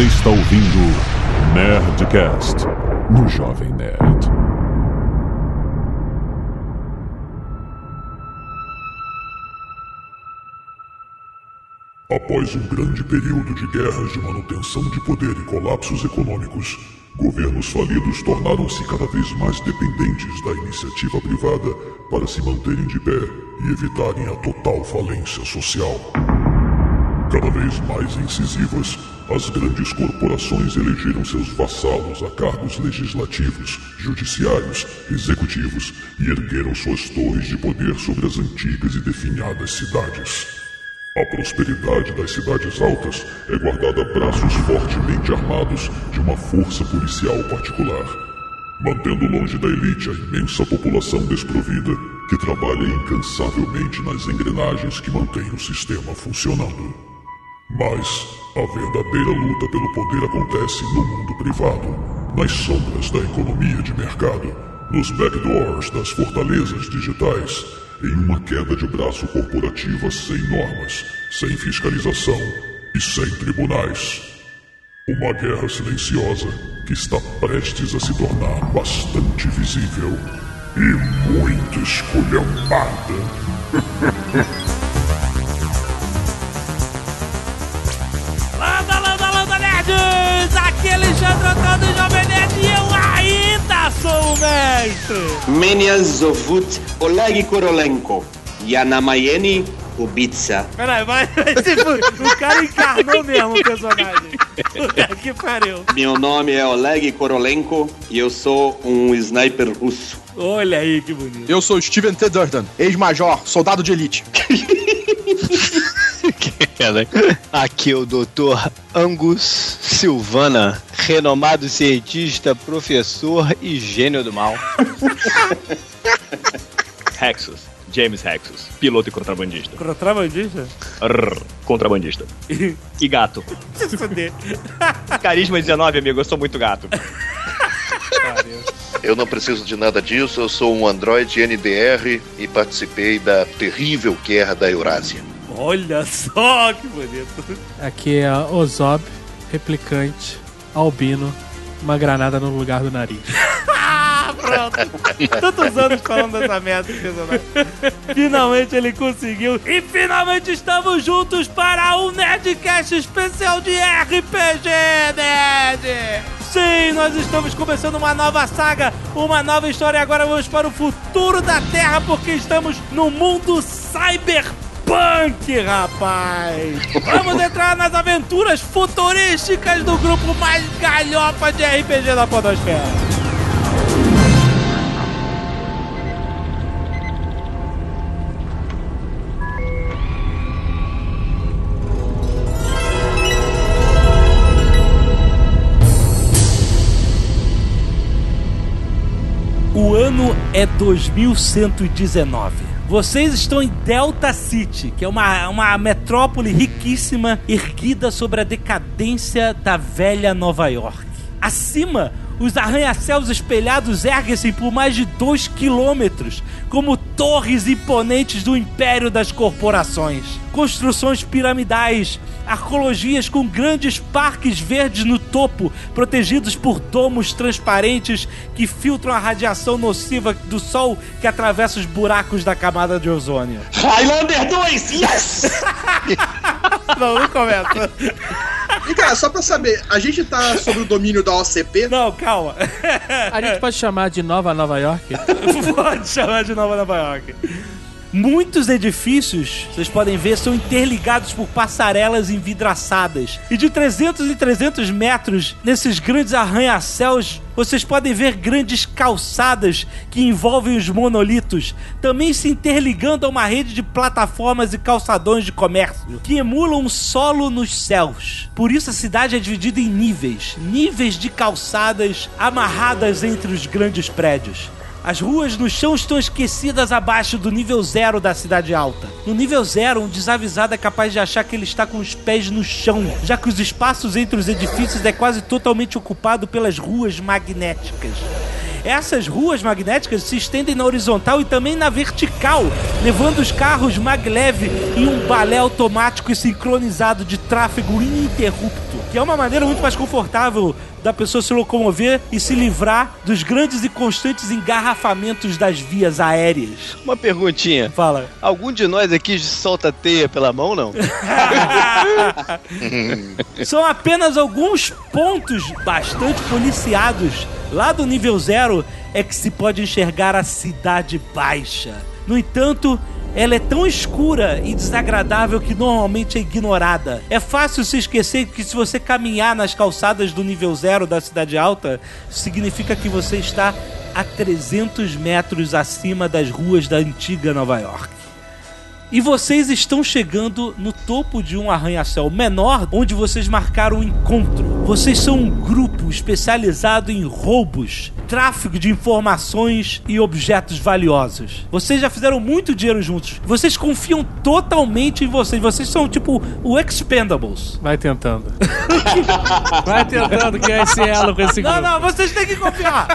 Você está ouvindo Nerdcast no Jovem Nerd. Após um grande período de guerras de manutenção de poder e colapsos econômicos, governos falidos tornaram-se cada vez mais dependentes da iniciativa privada para se manterem de pé e evitarem a total falência social. Cada vez mais incisivas, as grandes corporações elegeram seus vassalos a cargos legislativos, judiciários, executivos e ergueram suas torres de poder sobre as antigas e definhadas cidades. A prosperidade das cidades altas é guardada a braços fortemente armados de uma força policial particular, mantendo longe da elite a imensa população desprovida que trabalha incansavelmente nas engrenagens que mantêm o sistema funcionando. Mas a verdadeira luta pelo poder acontece no mundo privado, nas sombras da economia de mercado, nos backdoors das fortalezas digitais em uma queda de braço corporativa sem normas, sem fiscalização e sem tribunais. Uma guerra silenciosa que está prestes a se tornar bastante visível e muito esculhambada. Alexandre Antônio Jovem Nerd e eu ainda sou o mestre! Menian Zovut Oleg Korolenko. Yanamayeni Ubitsa. Peraí, vai, fu- O cara encarnou mesmo o personagem. Que pariu. Meu nome é Oleg Korolenko e eu sou um sniper russo. Olha aí que bonito. Eu sou Steven T. Durden, ex-major, soldado de elite. Aqui é o Dr. Angus Silvana, renomado cientista, professor e gênio do mal. Hexus. James Hexus. Piloto e contrabandista. Contrabandista? Rrr, contrabandista. E gato. Carisma 19, amigo. Eu sou muito gato. Eu não preciso de nada disso, eu sou um Android NDR e participei da terrível guerra da Eurásia. Olha só que bonito. Aqui é Ozob, replicante, albino, uma granada no lugar do nariz. Ah, pronto. Tantos anos falando dessa merda. Finalmente ele conseguiu. E finalmente estamos juntos para um Nerdcast especial de RPG Nerd. Sim, nós estamos começando uma nova saga, uma nova história. E agora vamos para o futuro da Terra, porque estamos no mundo cyberpunk, rapaz. Vamos entrar nas aventuras futurísticas do grupo mais galhofa de RPG da Podosfera. O ano é 2119. Vocês estão em Delta City, que é uma, uma metrópole riquíssima erguida sobre a decadência da velha Nova York. Acima, os arranha-céus espelhados erguem-se por mais de dois quilômetros, como torres imponentes do império das corporações. Construções piramidais, arcologias com grandes parques verdes no topo, protegidos por domos transparentes que filtram a radiação nociva do sol que atravessa os buracos da camada de ozônio. Highlander 2, yes! Não, não começa. E cara, só pra saber, a gente tá sob o domínio da OCP? Não, calma. A gente pode chamar de Nova Nova York? Pode chamar de Nova Nova York. Muitos edifícios, vocês podem ver, são interligados por passarelas envidraçadas. E de 300 em 300 metros, nesses grandes arranha-céus, vocês podem ver grandes calçadas que envolvem os monolitos, também se interligando a uma rede de plataformas e calçadões de comércio, que emulam um solo nos céus. Por isso a cidade é dividida em níveis níveis de calçadas amarradas entre os grandes prédios. As ruas no chão estão esquecidas abaixo do nível zero da cidade alta. No nível zero, um desavisado é capaz de achar que ele está com os pés no chão, já que os espaços entre os edifícios é quase totalmente ocupado pelas ruas magnéticas. Essas ruas magnéticas se estendem na horizontal e também na vertical, levando os carros maglev em um balé automático e sincronizado de tráfego ininterrupto, que é uma maneira muito mais confortável da pessoa se locomover e se livrar dos grandes e constantes engarrafamentos das vias aéreas. Uma perguntinha. Fala. Algum de nós aqui solta teia pela mão, não? São apenas alguns pontos bastante policiados. Lá do nível zero é que se pode enxergar a cidade baixa. No entanto, ela é tão escura e desagradável que normalmente é ignorada. É fácil se esquecer que se você caminhar nas calçadas do nível zero da cidade alta, significa que você está a 300 metros acima das ruas da antiga Nova York. E vocês estão chegando no topo de um arranha-céu menor, onde vocês marcaram um encontro. Vocês são um grupo especializado em roubos, tráfico de informações e objetos valiosos. Vocês já fizeram muito dinheiro juntos. Vocês confiam totalmente em vocês. Vocês são tipo o Expendables. Vai tentando. Vai tentando criar esse elo com esse Não, grupo. não, vocês têm que confiar.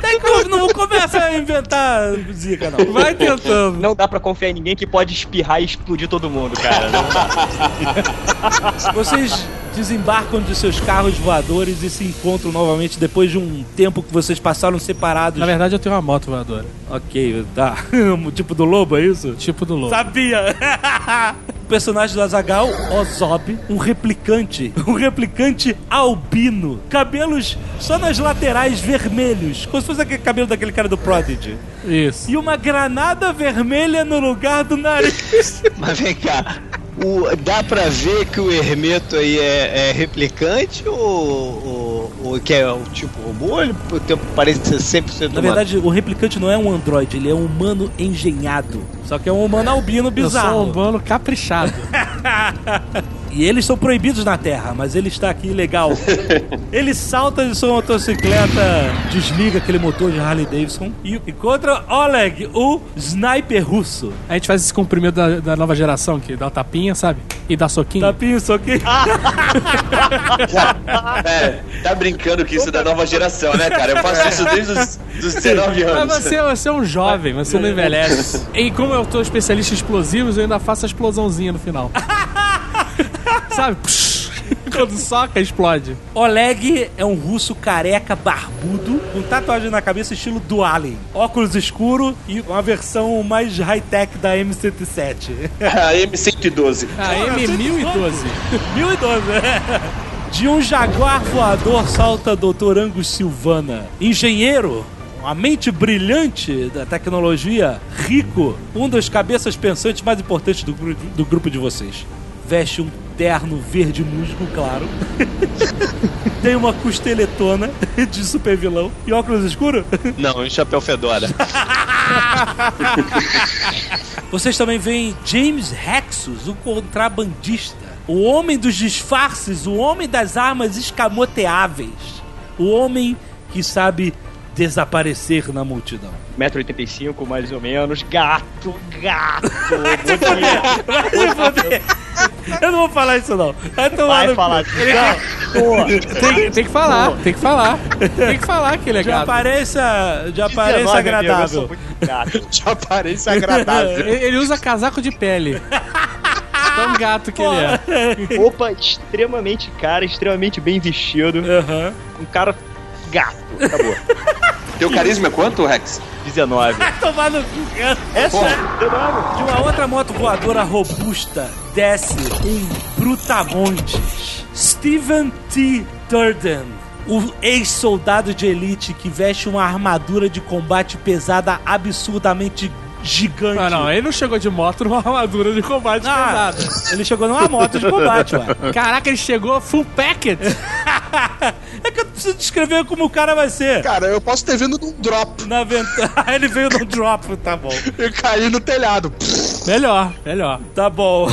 Tem que, não começa a inventar zica, não. Vai tentando. Não dá pra confiar em ninguém que pode espirrar e explodir todo mundo, cara. Não dá. Vocês desembarcam de seus carros voadores e se encontram novamente depois de um tempo que vocês passaram separados. Na verdade, eu tenho uma moto voadora. Ok, tá. tipo do lobo, é isso? Tipo do lobo. Sabia! o personagem do Azagal, Ozob, um replicante. Um replicante albino. Cabelos só nas laterais vermelhos. Como se fosse aquele cabelo daquele cara do Prodigy. Isso. E uma granada vermelha no lugar do nariz. Mas vem cá. O, dá pra ver que o Hermeto aí é, é replicante ou, ou, ou que é o tipo robô? Ele parece ser 100% Na humano? verdade, o replicante não é um androide, ele é um humano engenhado. Só que é um humano albino Eu bizarro. sou um humano caprichado. E eles são proibidos na Terra, mas ele está aqui legal. ele salta de sua motocicleta, desliga aquele motor de Harley Davidson e encontra Oleg, o sniper russo. A gente faz esse comprimido da, da nova geração, que dá o tapinha, sabe? E dá soquinho. Tapinho, só que. É, tá brincando que isso é da nova geração, né, cara? Eu faço isso desde os dos 19 Mas anos. você, você é um jovem, você não envelhece. E como eu tô especialista em explosivos, eu ainda faço a explosãozinha no final. Sabe? Psh, Quando soca, explode. Oleg é um russo careca barbudo, com tatuagem na cabeça estilo do Alien. Óculos escuro e uma versão mais high-tech da M107. A M112. A M1012. 1012, é. De um jaguar voador salta Dr. Angus Silvana. Engenheiro, uma mente brilhante da tecnologia, rico, um dos cabeças pensantes mais importantes do, gru- do grupo de vocês. Veste um terno verde musgo, claro. Tem uma costeletona de super vilão e óculos escuros. Não, um chapéu fedora. Vocês também veem James Rexus, o contrabandista. O homem dos disfarces, o homem das armas escamoteáveis. O homem que sabe desaparecer na multidão. 1,85m mais ou menos. Gato, gato. Vai se foder. Eu não vou falar isso não. Vai tomar Vai no cu. falar. Tem, tem que falar, tem que falar. Tem que falar que ele é De gato. aparência, de aparência 19, amigo, eu sou agradável. gato. De aparência agradável. Ele, ele usa casaco de pele. Tão gato que ele é. Roupa extremamente cara, extremamente bem vestido. Aham. Um cara gato. Acabou. Teu carisma é quanto, Rex? 19. Vai tomar no cu, cara. É sério, 19. De uma outra moto voadora robusta desce um brutamontes. Steven T. Durden. O ex-soldado de elite que veste uma armadura de combate pesada absurdamente gigante. Ah, não, ele não chegou de moto numa armadura de combate Ah, pesada. ele chegou numa moto de combate, ué. Caraca, ele chegou full packet. É que eu preciso descrever como o cara vai ser. Cara, eu posso ter vindo num drop. Na ventana. ele veio no drop, tá bom. Eu caí no telhado. Melhor, melhor. Tá bom.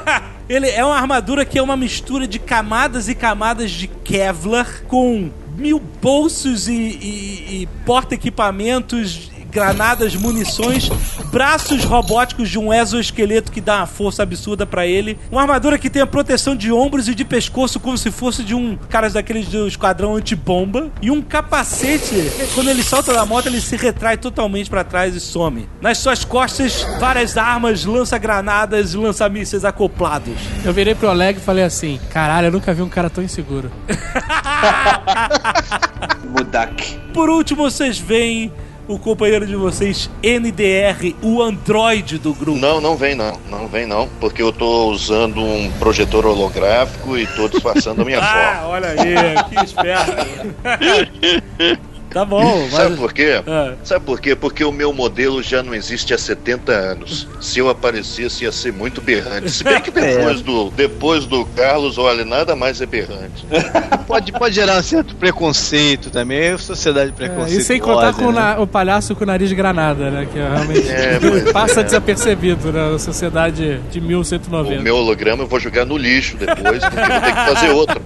Ele é uma armadura que é uma mistura de camadas e camadas de Kevlar com mil bolsos e, e- e porta-equipamentos granadas, munições, braços robóticos de um exoesqueleto que dá uma força absurda pra ele, uma armadura que tem a proteção de ombros e de pescoço como se fosse de um cara daqueles do esquadrão antibomba e um capacete. Quando ele salta da moto, ele se retrai totalmente pra trás e some. Nas suas costas, várias armas, lança-granadas e lança-mísseis acoplados. Eu virei pro Oleg e falei assim: caralho, eu nunca vi um cara tão inseguro. Mudak. Por último, vocês veem o companheiro de vocês, NDR, o androide do grupo. Não, não vem não, não vem não, porque eu tô usando um projetor holográfico e tô disfarçando a minha Ah, foto. olha aí, que esperto. tá bom, Sabe mas... por quê? Ah. Sabe por quê? Porque o meu modelo já não existe há 70 anos. Se eu aparecesse, ia ser muito berrante. Se bem que depois, do, depois do Carlos, olha, nada mais é berrante. Pode, pode gerar um certo preconceito também, é sociedade É, preconceituosa. e sem contar com o, né? o palhaço com o nariz de granada, né? Que é realmente É, passa é. desapercebido né, na sociedade de O 1190. meu holograma eu vou jogar no lixo depois, porque vou ter que fazer outro.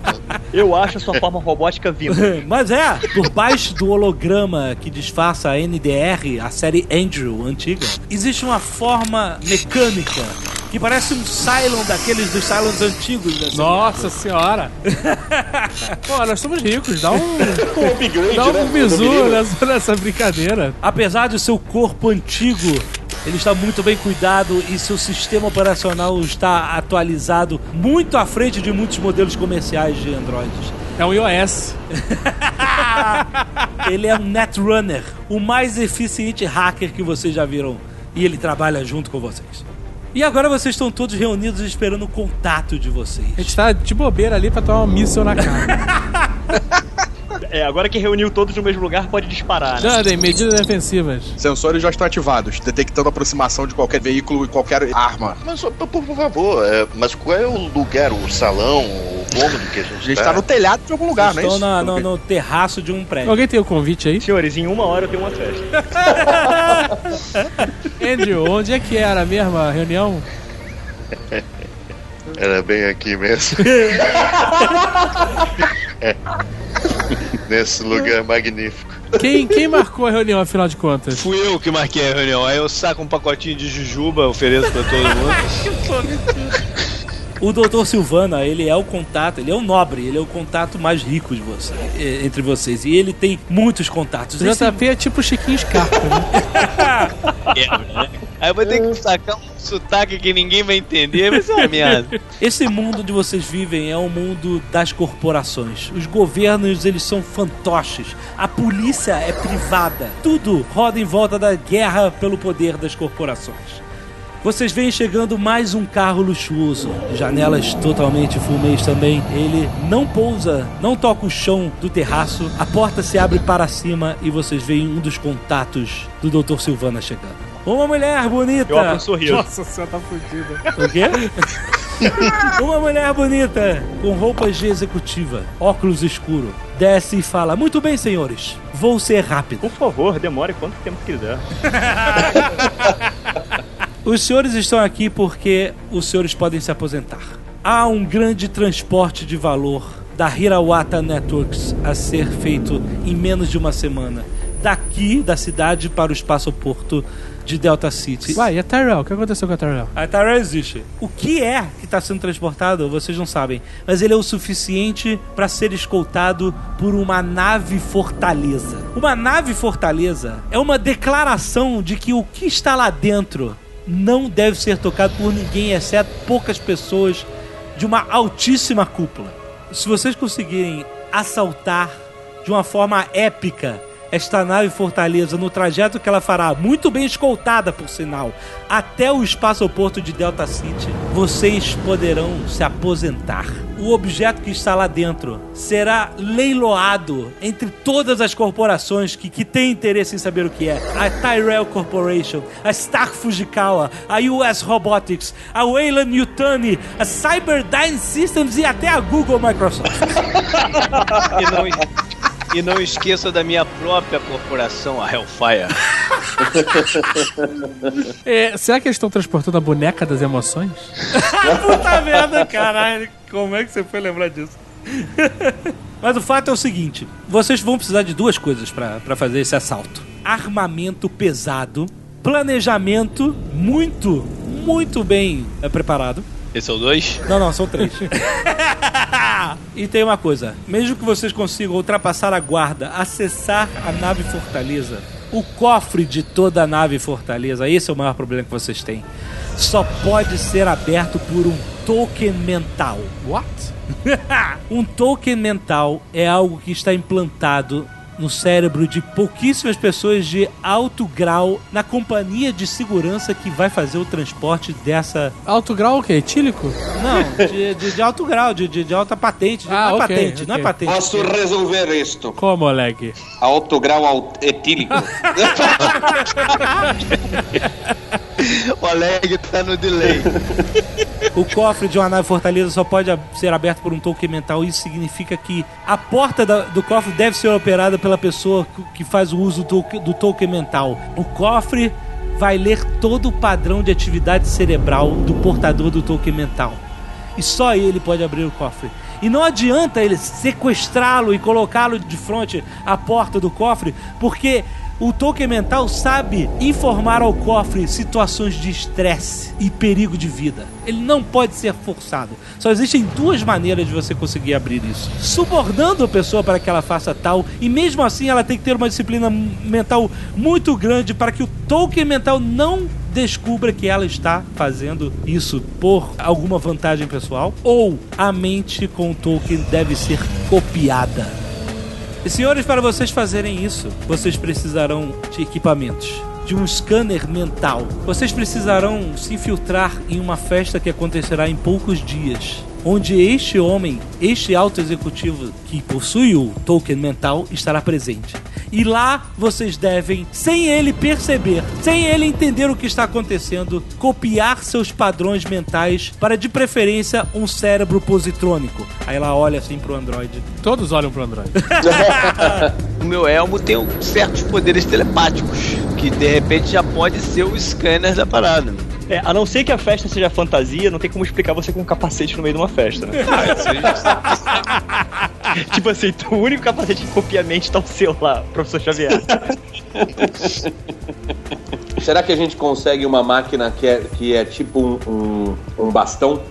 Eu acho a sua forma robótica vindo. Mas é, por baixo do holograma que disfarça a NDR, a série Andrew antiga, existe uma forma mecânica que parece um Cylon daqueles dos Cylons antigos. Nossa senhora! Pô, nós somos ricos, dá um, Um upgrade, dá um né? bizu nessa, nessa brincadeira. Apesar do seu corpo antigo, ele está muito bem cuidado e seu sistema operacional está atualizado muito à frente de muitos modelos comerciais de Androids. É um iOS. Ele é um Netrunner, o mais eficiente hacker que vocês já viram. E ele trabalha junto com vocês. E agora vocês estão todos reunidos esperando o contato de vocês. A gente tá de bobeira ali pra tomar um míssil na cara. É, agora que reuniu todos no mesmo lugar, pode disparar, né? Jandem, medidas defensivas. Sensores já estão ativados, detectando a aproximação de qualquer veículo e qualquer arma. Mas, por, por favor, é, mas qual é o lugar, o salão, o cômodo que a gente, A gente tá no telhado de algum lugar, não é Estão isso? na- no, no terraço de um prédio. Alguém tem o convite aí? Senhores, em uma hora eu tenho uma festa. Andrew, onde é que era mesmo a reunião? Era bem aqui mesmo. É. Nesse lugar magnífico. Quem, quem marcou a reunião, afinal de contas? Fui eu que marquei a reunião. Aí eu saco um pacotinho de jujuba, ofereço pra todo mundo. O Dr. Silvana, ele é o contato, ele é o nobre, ele é o contato mais rico de você, eh, entre vocês. E ele tem muitos contatos. O Esse- JP é tipo Chiquinho Scarpa, né? Aí eu vou ter que sacar um sotaque que ninguém vai entender, vai ser uma merda. Esse mundo onde vocês vivem é o mundo das corporações. Os governos, eles são fantoches. A polícia é privada. Tudo roda em volta da guerra pelo poder das corporações. Vocês veem chegando mais um carro luxuoso, janelas totalmente fumês também. Ele não pousa, não toca o chão do terraço, a porta se abre para cima e vocês veem um dos contatos do Dr. Silvana chegando. Uma mulher bonita! Eu abro um sorriso. Nossa senhora, tá fudida. O quê? Uma mulher bonita, com roupas de executiva, óculos escuro, desce e fala: Muito bem, senhores, vou ser rápido. Por favor, demore quanto tempo quiser. Os senhores estão aqui porque os senhores podem se aposentar. Há um grande transporte de valor da Hirawata Networks a ser feito em menos de uma semana. Daqui da cidade para o espaço-porto de Delta City. Uai, e a Tyrell? O que aconteceu com a Tyrell? A Tyrell existe. O que é que está sendo transportado, vocês não sabem. Mas ele é o suficiente para ser escoltado por uma nave fortaleza. Uma nave fortaleza é uma declaração de que o que está lá dentro não deve ser tocado por ninguém, exceto poucas pessoas de uma altíssima cúpula. Se vocês conseguirem assaltar de uma forma épica esta nave fortaleza no trajeto que ela fará, muito bem escoltada por sinal, até o espaço-porto de Delta City, vocês poderão se aposentar. O objeto que está lá dentro será leiloado entre todas as corporações que, que têm interesse em saber o que é. A Tyrell Corporation, a Stark Fujikawa, a US Robotics, a Wayland Yutani, a Cyberdyne Systems e até a Google Microsoft. E não, e não esqueça da minha própria corporação, a Hellfire. É, será que eles estão transportando a boneca das emoções? Puta merda, caralho. Como é que você foi lembrar disso? Mas o fato é o seguinte: vocês vão precisar de duas coisas pra pra fazer esse assalto. armamento pesado, planejamento muito, muito bem é, preparado. Esse é o dois? Não, não, são três. e tem uma coisa: mesmo que vocês consigam ultrapassar a guarda, acessar a nave Fortaleza, o cofre de toda a nave Fortaleza, esse é o maior problema que vocês têm, só pode ser aberto por um token mental. What? um token mental é algo que está implantado no cérebro de pouquíssimas pessoas de alto grau na companhia de segurança que vai fazer o transporte dessa. Alto grau o quê? Etílico? Não, de, de- de alto grau, de, de, de alta patente. Ah, não é ok, patente, não é patente. Posso resolver isto. Como, Oleg? Alto grau etílico. O Oleg tá no delay. O cofre de uma nave fortaleza só pode ser aberto por um token mental. Isso significa que a porta do cofre deve ser operada pela pessoa que- que faz o uso do, do token mental. O cofre vai ler todo o padrão de atividade cerebral do portador do token mental. E só ele pode abrir o cofre. E não adianta ele sequestrá-lo e colocá-lo de frente à porta do cofre, porque o token mental sabe informar ao cofre situações de estresse e perigo de vida. Ele não pode ser forçado. Só existem duas maneiras de você conseguir abrir isso: subornando a pessoa para que ela faça tal, e mesmo assim ela tem que ter uma disciplina mental muito grande para que o token mental não descubra que ela está fazendo isso por alguma vantagem pessoal, ou a mente com o token deve ser copiada. E senhores, para vocês fazerem isso, vocês precisarão de equipamentos. De um scanner mental. Vocês precisarão se infiltrar em uma festa que acontecerá em poucos dias. Onde este homem, este alto executivo que possui o token mental, estará presente. E lá vocês devem, sem ele perceber, sem ele entender o que está acontecendo, copiar seus padrões mentais para, de preferência, um cérebro positrônico. Aí ela olha assim pro Android. Todos olham pro Android. O meu elmo tem um- certos poderes telepáticos, que de repente já pode ser o scanner da parada. É, a não ser que a festa seja fantasia, não tem como explicar você com um capacete no meio de uma festa, né? tipo assim, o único capacete que copia a mente tá o seu lá, professor Xavier. Será que a gente consegue uma máquina que é, que é tipo um, um, um bastão?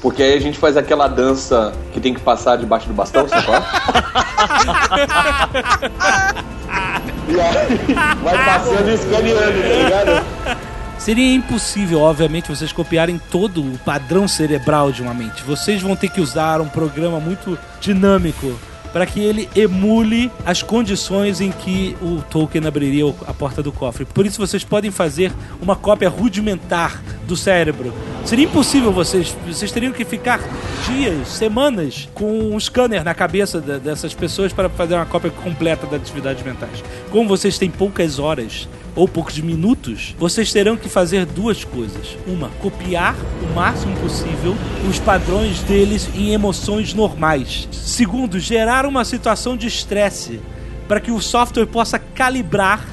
Porque aí a gente faz aquela dança que tem que passar debaixo do bastão, sabe qual? é? e aí vai passando e escaneando, tá ligado? Seria impossível, obviamente, vocês copiarem todo o padrão cerebral de uma mente. Vocês vão ter que usar um programa muito dinâmico para que ele emule as condições em que o Tolkien abriria a porta do cofre. Por isso vocês podem fazer uma cópia rudimentar do cérebro. Seria impossível vocês, vocês teriam que ficar dias, semanas com um scanner na cabeça da- dessas pessoas para fazer uma cópia completa das atividades mentais. Como vocês têm poucas horas ou poucos minutos, vocês terão que fazer duas coisas. Uma, copiar o máximo possível os padrões deles em emoções normais. Segundo, gerar uma situação de estresse para que o software possa calibrar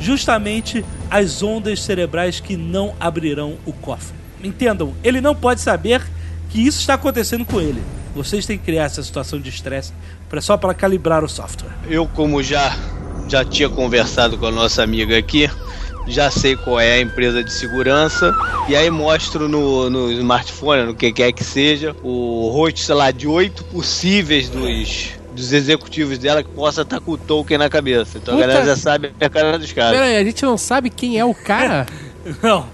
justamente as ondas cerebrais que não abrirão o cofre. Entendam, ele não pode saber que isso está acontecendo com ele. Vocês têm que criar essa situação de estresse só para calibrar o software. Eu, como já, já tinha conversado com a nossa amiga aqui, já sei qual é a empresa de segurança, e aí mostro no, no smartphone, no que quer que seja, o rosto, sei lá, de oito possíveis dos, dos executivos dela que possa estar com o token na cabeça. Então Puta- a galera já sabe a cara dos caras. Pera aí, a gente não sabe quem é o cara? Não,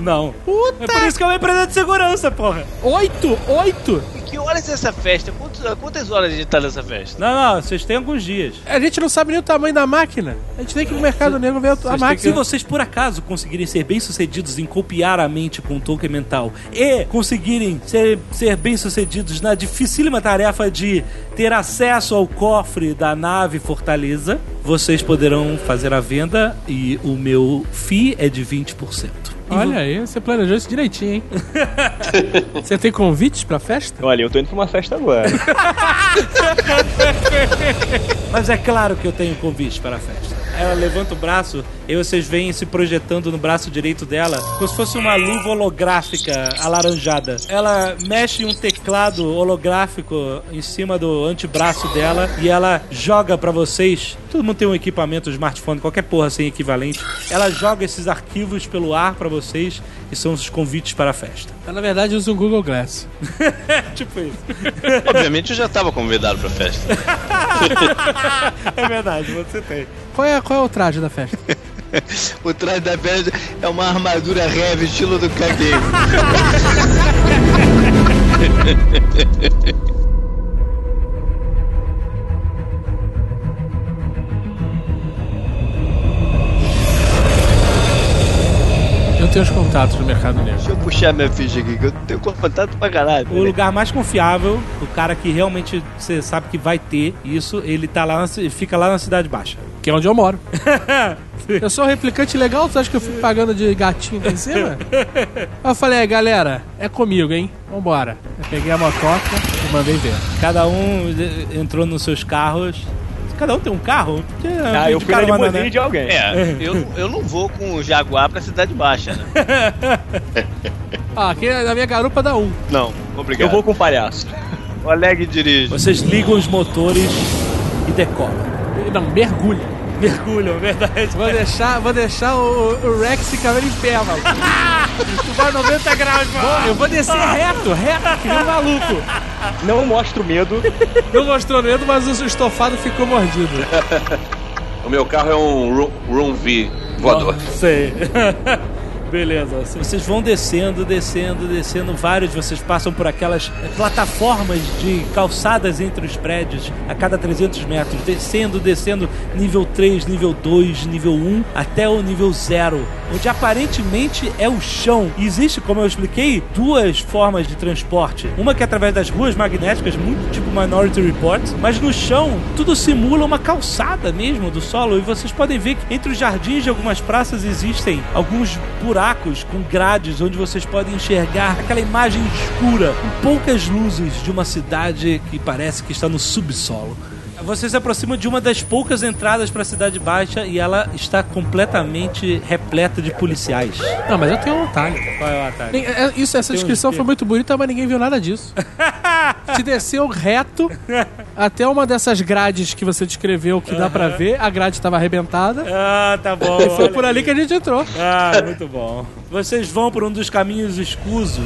não. É por isso que é uma empresa de segurança, porra. Oito? Oito? E que horas é essa festa? Quantas, quantas horas a gente tá nessa festa? Não, não, vocês têm alguns dias. A gente não sabe nem o tamanho da máquina. A gente tem que ir no mercado negro ver a, a têm que- Se máquina. vocês por acaso conseguirem ser bem-sucedidos em copiar a mente com um token mental e conseguirem ser, ser bem-sucedidos na dificílima tarefa de ter acesso ao cofre da nave Fortaleza, vocês poderão fazer a venda e o meu FII é de 20%. Olha aí, você planejou isso direitinho, hein? você tem convites pra festa? Olha, eu tô indo pra uma festa agora. Mas é claro que eu tenho convite para a festa. Ela levanta o braço e vocês veem se projetando no braço direito dela, como se fosse uma luva holográfica alaranjada. Ela mexe um teclado holográfico em cima do antebraço dela e ela joga pra vocês. Todo mundo tem um equipamento, um smartphone, qualquer porra assim equivalente. Ela joga esses arquivos pelo ar pra vocês e são os convites para a festa. Eu, na verdade, uso o Google Glass. tipo isso. Obviamente eu já tava convidado pra festa. é verdade, você tem. Qual é, qual é o traje da festa? o traje da festa é uma armadura heavy, estilo do cabelo. Eu tenho os contatos no Mercado Negro. Deixa eu puxar minha ficha aqui, que eu tenho contato pra caralho. O lugar mais confiável, o cara que realmente você sabe que vai ter isso, ele tá lá, na fica lá na Cidade Baixa. Que é onde eu moro. Eu sou um replicante legal, tu acha que eu fico pagando de gatinho em cima? Aí eu falei, é, galera, é comigo, hein? Vambora. Eu peguei a motoca e mandei ver. Cada um entrou nos seus carros. Cada um tem um carro? Porque é Ah, de eu fui na limusine né? de alguém. É, eu, eu não vou com o Jaguar pra Cidade Baixa, né? Ah, aqui na minha garupa dá um. Não, obrigado. Eu vou com o palhaço. O Aleg dirige. Vocês ligam os motores e decolam. Não, mergulha. Mergulham, é verdade. Vou deixar, vou deixar o, o Rex ficar em pé, mano. Tu vai 90 graus, mano. Eu vou descer reto, reto, que nem um maluco. Não mostra o medo. Não mostrou medo, mas o estofado ficou mordido. O meu carro é um Room, room V voador. Sei. Beleza, vocês vão descendo, descendo, descendo. Vários, vocês passam por aquelas plataformas de calçadas entre os prédios a cada 300 metros, descendo, descendo, nível 3, nível 2, nível 1, até o nível 0, onde aparentemente é o chão. E existe, como eu expliquei, duas formas de transporte. Uma que é através das ruas magnéticas, muito tipo Minority Report, mas no chão tudo simula uma calçada mesmo do solo. E vocês podem ver que entre os jardins de algumas praças existem alguns buracos com grades onde vocês podem enxergar aquela imagem escura, com poucas luzes de uma cidade que parece que está no subsolo. Você se aproxima de uma das poucas entradas para a Cidade Baixa e ela está completamente repleta de policiais. Não, mas eu tenho um atalho. Qual é o atalho? É- Isso, essa Tem descrição foi muito bonita, mas ninguém viu nada disso. Te desceu reto até uma dessas grades que você descreveu que dá pra ver. A grade estava arrebentada. Ah, tá bom. E foi por ali que a gente entrou. Ah, muito bom. Vocês vão por um dos caminhos escusos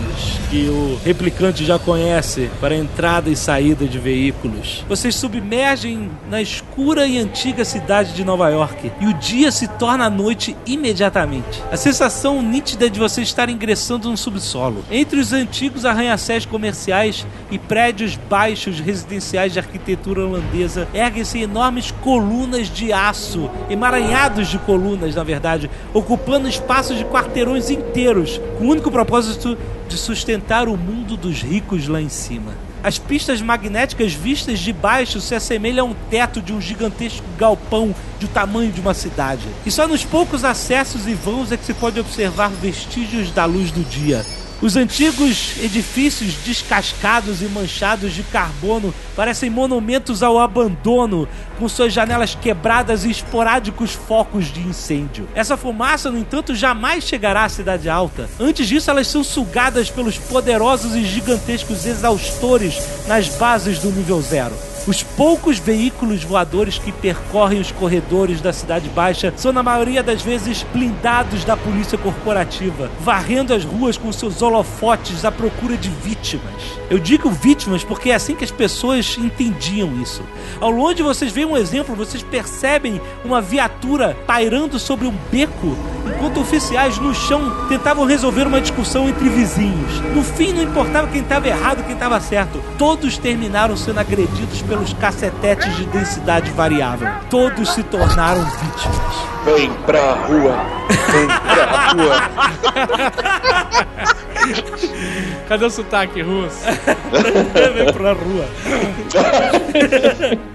que o replicante já conhece para entrada e saída de veículos. Vocês submergem na escura e antiga cidade de Nova York e o dia se torna a noite imediatamente. A sensação nítida de você estar ingressando no subsolo. Entre os antigos arranha-céus comerciais e prédios baixos residenciais de arquitetura holandesa, erguem-se enormes colunas de aço, emaranhados de colunas, na verdade, ocupando espaços de quarteirões inteiros, com o único propósito de sustentar o mundo dos ricos lá em cima. As pistas magnéticas vistas de baixo se assemelham a um teto de um gigantesco galpão do tamanho de uma cidade. E só nos poucos acessos e vãos é que se pode observar vestígios da luz do dia. Os antigos edifícios descascados e manchados de carbono parecem monumentos ao abandono, com suas janelas quebradas e esporádicos focos de incêndio. Essa fumaça, no entanto, jamais chegará à cidade alta. Antes disso, elas são sugadas pelos poderosos e gigantescos exaustores nas bases do nível zero. Os poucos veículos voadores que percorrem os corredores da Cidade Baixa são, na maioria das vezes, blindados da polícia corporativa, varrendo as ruas com seus holofotes à procura de vítimas. Eu digo vítimas porque é assim que as pessoas entendiam isso. Ao longe vocês veem um exemplo, vocês percebem uma viatura pairando sobre um beco, enquanto oficiais no chão tentavam resolver uma discussão entre vizinhos. No fim, não importava quem estava errado quem estava certo. Todos terminaram sendo agredidos pelos cacetetes de densidade variável. Todos se tornaram vítimas. Vem pra rua. Vem pra rua. Cadê o sotaque russo? Vem pra rua.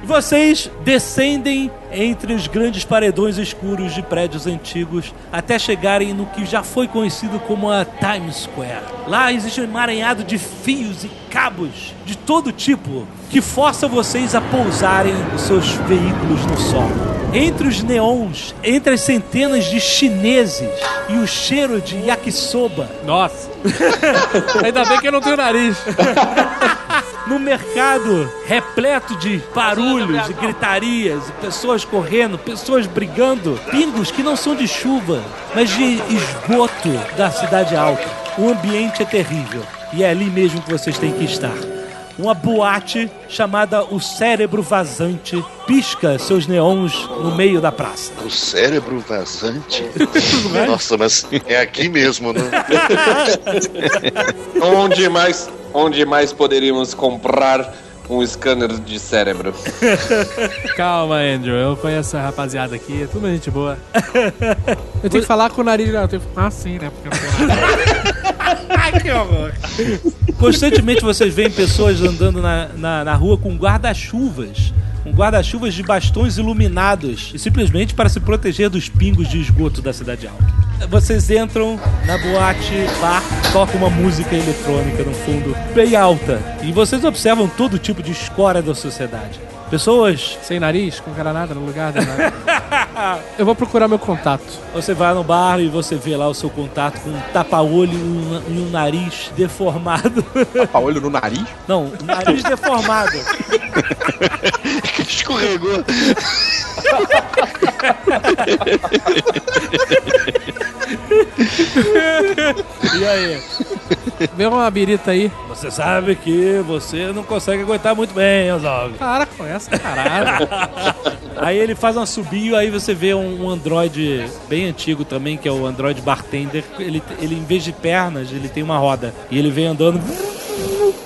Vocês descendem entre os grandes paredões escuros de prédios antigos até chegarem no que já foi conhecido como a Times Square. Lá existe um emaranhado de fios e cabos de todo tipo que força vocês a pousarem os seus veículos no solo. Entre os neons, entre as centenas de chineses e o cheiro de yakisoba. Nossa. Ainda bem que eu não tenho nariz. no mercado repleto de barulhos e gritarias, pessoas correndo, pessoas brigando, pingos que não são de chuva, mas de esgoto da cidade alta. O ambiente é terrível e é ali mesmo que vocês têm que estar. Uma boate chamada O Cérebro Vazante pisca seus neons no meio da praça. O cérebro vazante? Nossa, mas é aqui mesmo, né? Onde mais, onde mais poderíamos comprar um scanner de cérebro? Calma, Andrew. Eu conheço a rapaziada aqui. É tudo gente boa. Eu tenho que falar com o nariz. Eu tenho que falar assim, né? Porque eu não tenho. Que horror. Constantemente vocês veem pessoas andando na, na, na rua com guarda-chuvas. Com guarda-chuvas de bastões iluminados. E simplesmente para se proteger dos pingos de esgoto da cidade alta. Vocês entram na boate, bar, toca uma música eletrônica no fundo, bem alta. E vocês observam todo tipo de escória da sociedade. Pessoas Sem nariz, com granada no lugar da nariz. Eu vou procurar meu contato. Você vai no bar e você vê lá o seu contato com um tapa-olho e um, e um nariz deformado. Tapa-olho no nariz? Não, um nariz deformado. Escorregou. E aí? Vê uma birita aí. Você sabe que você não consegue aguentar muito bem, Oswald. Para com essa caralho. Aí ele faz um assobio, aí você vê um, um Android bem antigo também, que é o Android Bartender. Ele, ele, em vez de pernas, ele tem uma roda. E ele vem andando,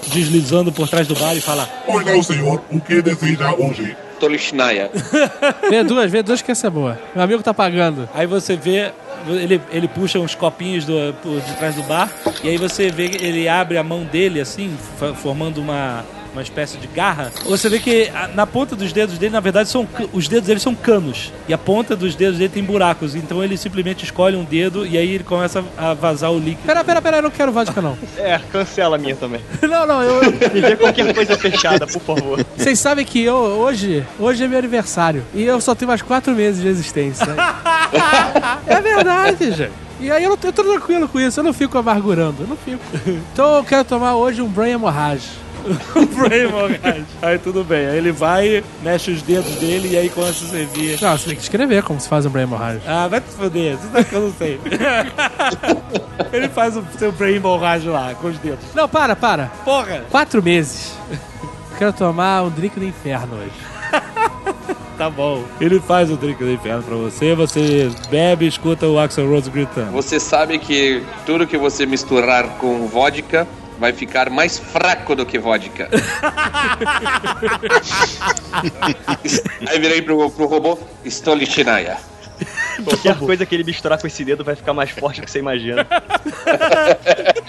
deslizando por trás do bar e fala: Pois não, senhor. O que deseja hoje? Tolichnaya. Vê duas, vê duas que essa é boa. Meu amigo tá pagando. Aí você vê, ele, ele puxa uns copinhos do, por de trás do bar, e aí você vê que ele abre a mão dele assim, formando uma, uma espécie de garra. Você vê que na ponta dos dedos dele, na verdade, são os dedos dele são canos, e a ponta dos dedos dele tem buracos. Então ele simplesmente escolhe um dedo e aí ele começa a vazar o líquido. Pera, pera, pera, eu não quero vodka, não. É, cancela a minha também. Não, não, eu. Me dê qualquer coisa fechada, por favor. Vocês sabem que eu, hoje, hoje é meu aniversário. E eu só tenho mais quatro meses de existência. é verdade, gente. E aí eu, não, eu tô tranquilo com isso, eu não fico amargurando, eu não fico. Então eu quero tomar hoje um Brain Hemorrhage. Brain hemorrhage. Aí tudo bem. Aí ele vai, mexe os dedos dele e aí começa a servir. Não, você tem que escrever como se faz um Brain Hemorrhage. Ah, vai te foder. Você sabe que eu não sei. ele faz o seu brain hemorrhage lá, com os dedos. Não, para, para. Porra! Quatro meses. Eu quero tomar um drink do inferno hoje. Tá bom. Ele faz o drink do inferno pra você, você bebe e escuta o Axel Rose gritando. Você sabe que tudo que você misturar com vodka vai ficar mais fraco do que vodka. Aí virei pro, pro robô, Stolichnaya. Qualquer coisa que ele misturar com esse dedo vai ficar mais forte do que você imagina.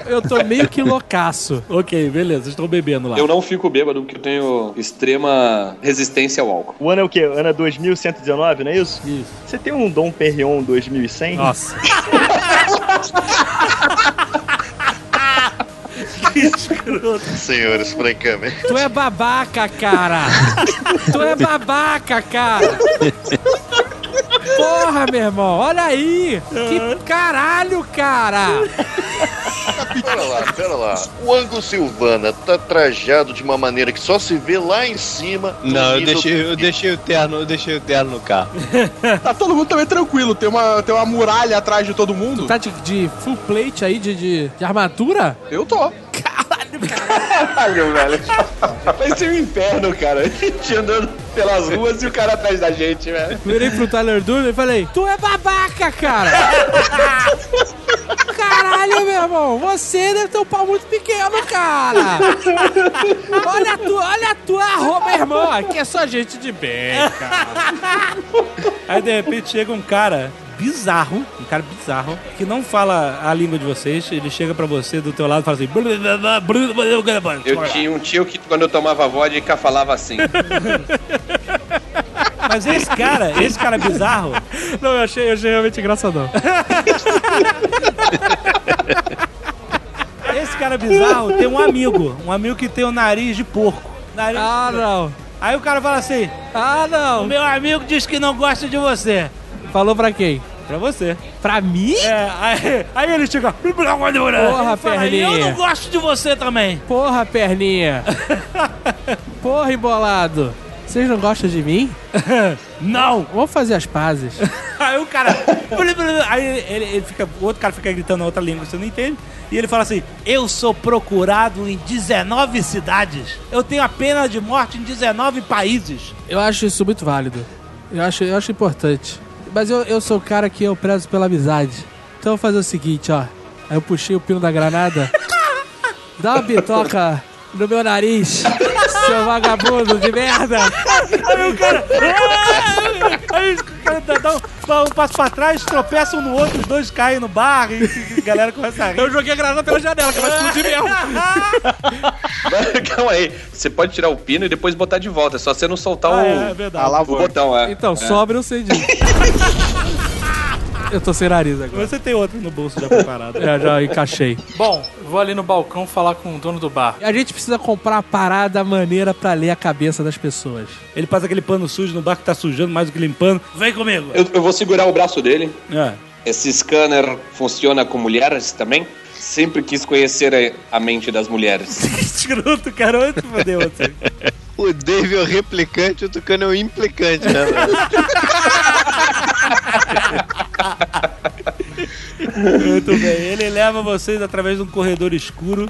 Eu tô meio que loucaço. Ok, beleza, estou bebendo lá. Eu não fico bêbado porque eu tenho extrema resistência ao álcool. O ano é o quê? O ano é 2119, não é isso? Isso. Você tem um Dom Perignon 2100? Nossa. Senhores, francamente. Tu é babaca, cara! tu é babaca, cara! Porra, meu irmão, olha aí! Que caralho, cara! Pera lá, pera lá. O Angus Silvana tá trajado de uma maneira que só se vê lá em cima. Não, eu deixei, eu deixei o terno, eu deixei o terno no carro. Tá todo mundo também tranquilo. Tem uma, tem uma muralha atrás de todo mundo. Tá de, de full plate aí, de, de, de armadura? Eu tô. Caralho, velho. Parece um inferno, cara. A gente andando pelas ruas e o cara atrás da gente, velho. Virei pro Tyler Durden e falei: Tu é babaca, cara! Caralho, meu irmão, você deve ter um pau muito pequeno, cara! Olha a tua, olha a tua roupa, meu irmão! Aqui é só gente de bem, cara. Aí de repente chega um cara bizarro, um cara bizarro, que não fala a língua de vocês, ele chega pra você do teu lado e fala assim... Eu tinha um tio que quando eu tomava vodka falava assim. Mas esse cara, esse cara bizarro, Não, eu achei, eu achei realmente engraçadão. esse cara bizarro tem um amigo, um amigo que tem o nariz de porco. Nariz... Ah, não. Aí o cara fala assim: Ah, O não. meu amigo diz que não gosta de você. Falou pra quem? Pra você. Pra mim? É, aí, aí ele chega. Porra, perninha. Eu não gosto de você também. Porra, perninha. Porra, embolado. Vocês não gostam de mim? Não! Vamos fazer as pazes. Aí o cara. Aí ele, ele fica. O outro cara fica gritando outra língua, você não entende. E ele fala assim: Eu sou procurado em 19 cidades. Eu tenho a pena de morte em 19 países. Eu acho isso muito válido. Eu acho, eu acho importante. Mas eu, eu sou o cara que eu prezo pela amizade. Então eu vou fazer o seguinte, ó. Aí eu puxei o pino da granada. Dá uma bitoca no meu nariz, seu vagabundo de merda. Aí o cara. Aí o cara dá, dá um, dá um passo pra trás, tropeça um no outro, os dois caem no bar e, e a galera começa a rir. Eu joguei a granada pela janela, que vai explodir mesmo. Calma aí. Você pode tirar o pino e depois botar de volta. É só você não soltar Ah, o, é, é verdade. o botão, é. Então, É. sobra eu sei disso. eu tô sem nariz agora. Você tem outro no bolso já preparado. É, já encaixei. Bom, vou ali no balcão falar com o dono do bar. A gente precisa comprar uma parada maneira pra ler a cabeça das pessoas. Ele passa aquele pano sujo no bar que tá sujando mais do que limpando. Vem comigo. Eu, eu vou segurar o braço dele. É. Esse scanner funciona com mulheres também? Sempre quis conhecer a, a mente das mulheres. Escroto, cara. Onde fodeu você? O Dave é o replicante, o Tucano é o implicante, né? Muito bem. Ele leva vocês através de um corredor escuro.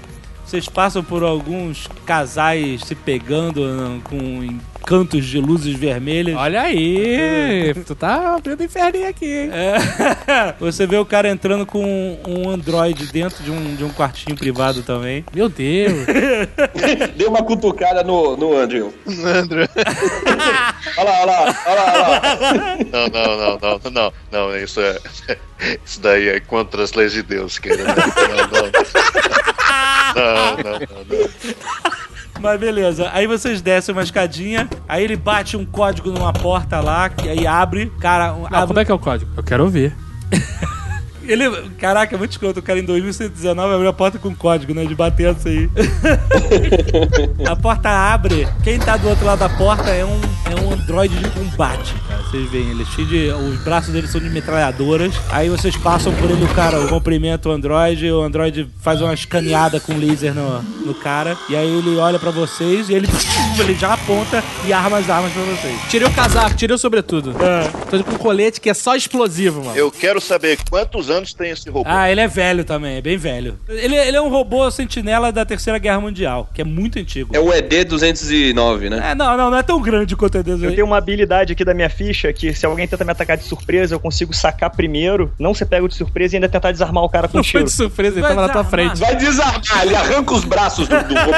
Vocês passam por alguns casais se pegando não, com cantos de luzes vermelhas. Olha aí, tu tá abrindo inferninho aqui, hein? É. Você vê o cara entrando com um androide dentro de um, de um quartinho privado também. Meu Deus. Deu uma cutucada no, no Andrew. Andrew. Olha lá, olha lá, olha lá, olha lá. Não, não, não, não, não, não, isso é. Isso daí é contra as leis de Deus, querido. Não, não. Não, não, não, não. Mas beleza, aí vocês descem uma escadinha, aí ele bate um código numa porta lá, que aí abre, cara, abre- como é que é o código? Eu quero ouvir. ele, caraca, é muito escroto, o cara em 2119 abriu a porta com código, né, de bater isso aí. a porta abre, quem tá do outro lado da porta é um, é um androide de combate, cara, vocês veem, ele é cheio de, os braços dele são de metralhadoras, aí vocês passam por ele, o cara, o cumprimenta o androide, o androide faz uma escaneada com laser no, no cara, e aí ele olha pra vocês e ele, ele já aponta e arma as armas pra vocês. Tirei o casaco, tirei o sobretudo. É. Tô com um colete que é só explosivo, mano. Eu quero saber quantos anos tem esse robô. Ah, ele é velho também, é bem velho. Ele, ele é um robô sentinela da Terceira Guerra Mundial, que é muito antigo. É o ED-209, né? É, não, não, não é tão grande quanto o ED. Eu tenho uma habilidade aqui da minha ficha que se alguém tenta me atacar de surpresa, eu consigo sacar primeiro, não ser pego de surpresa e ainda tentar desarmar o cara com Não foi tiro. de surpresa, ele Vai tava na tua desarmar. frente. Vai desarmar, ele arranca os braços do, do robô.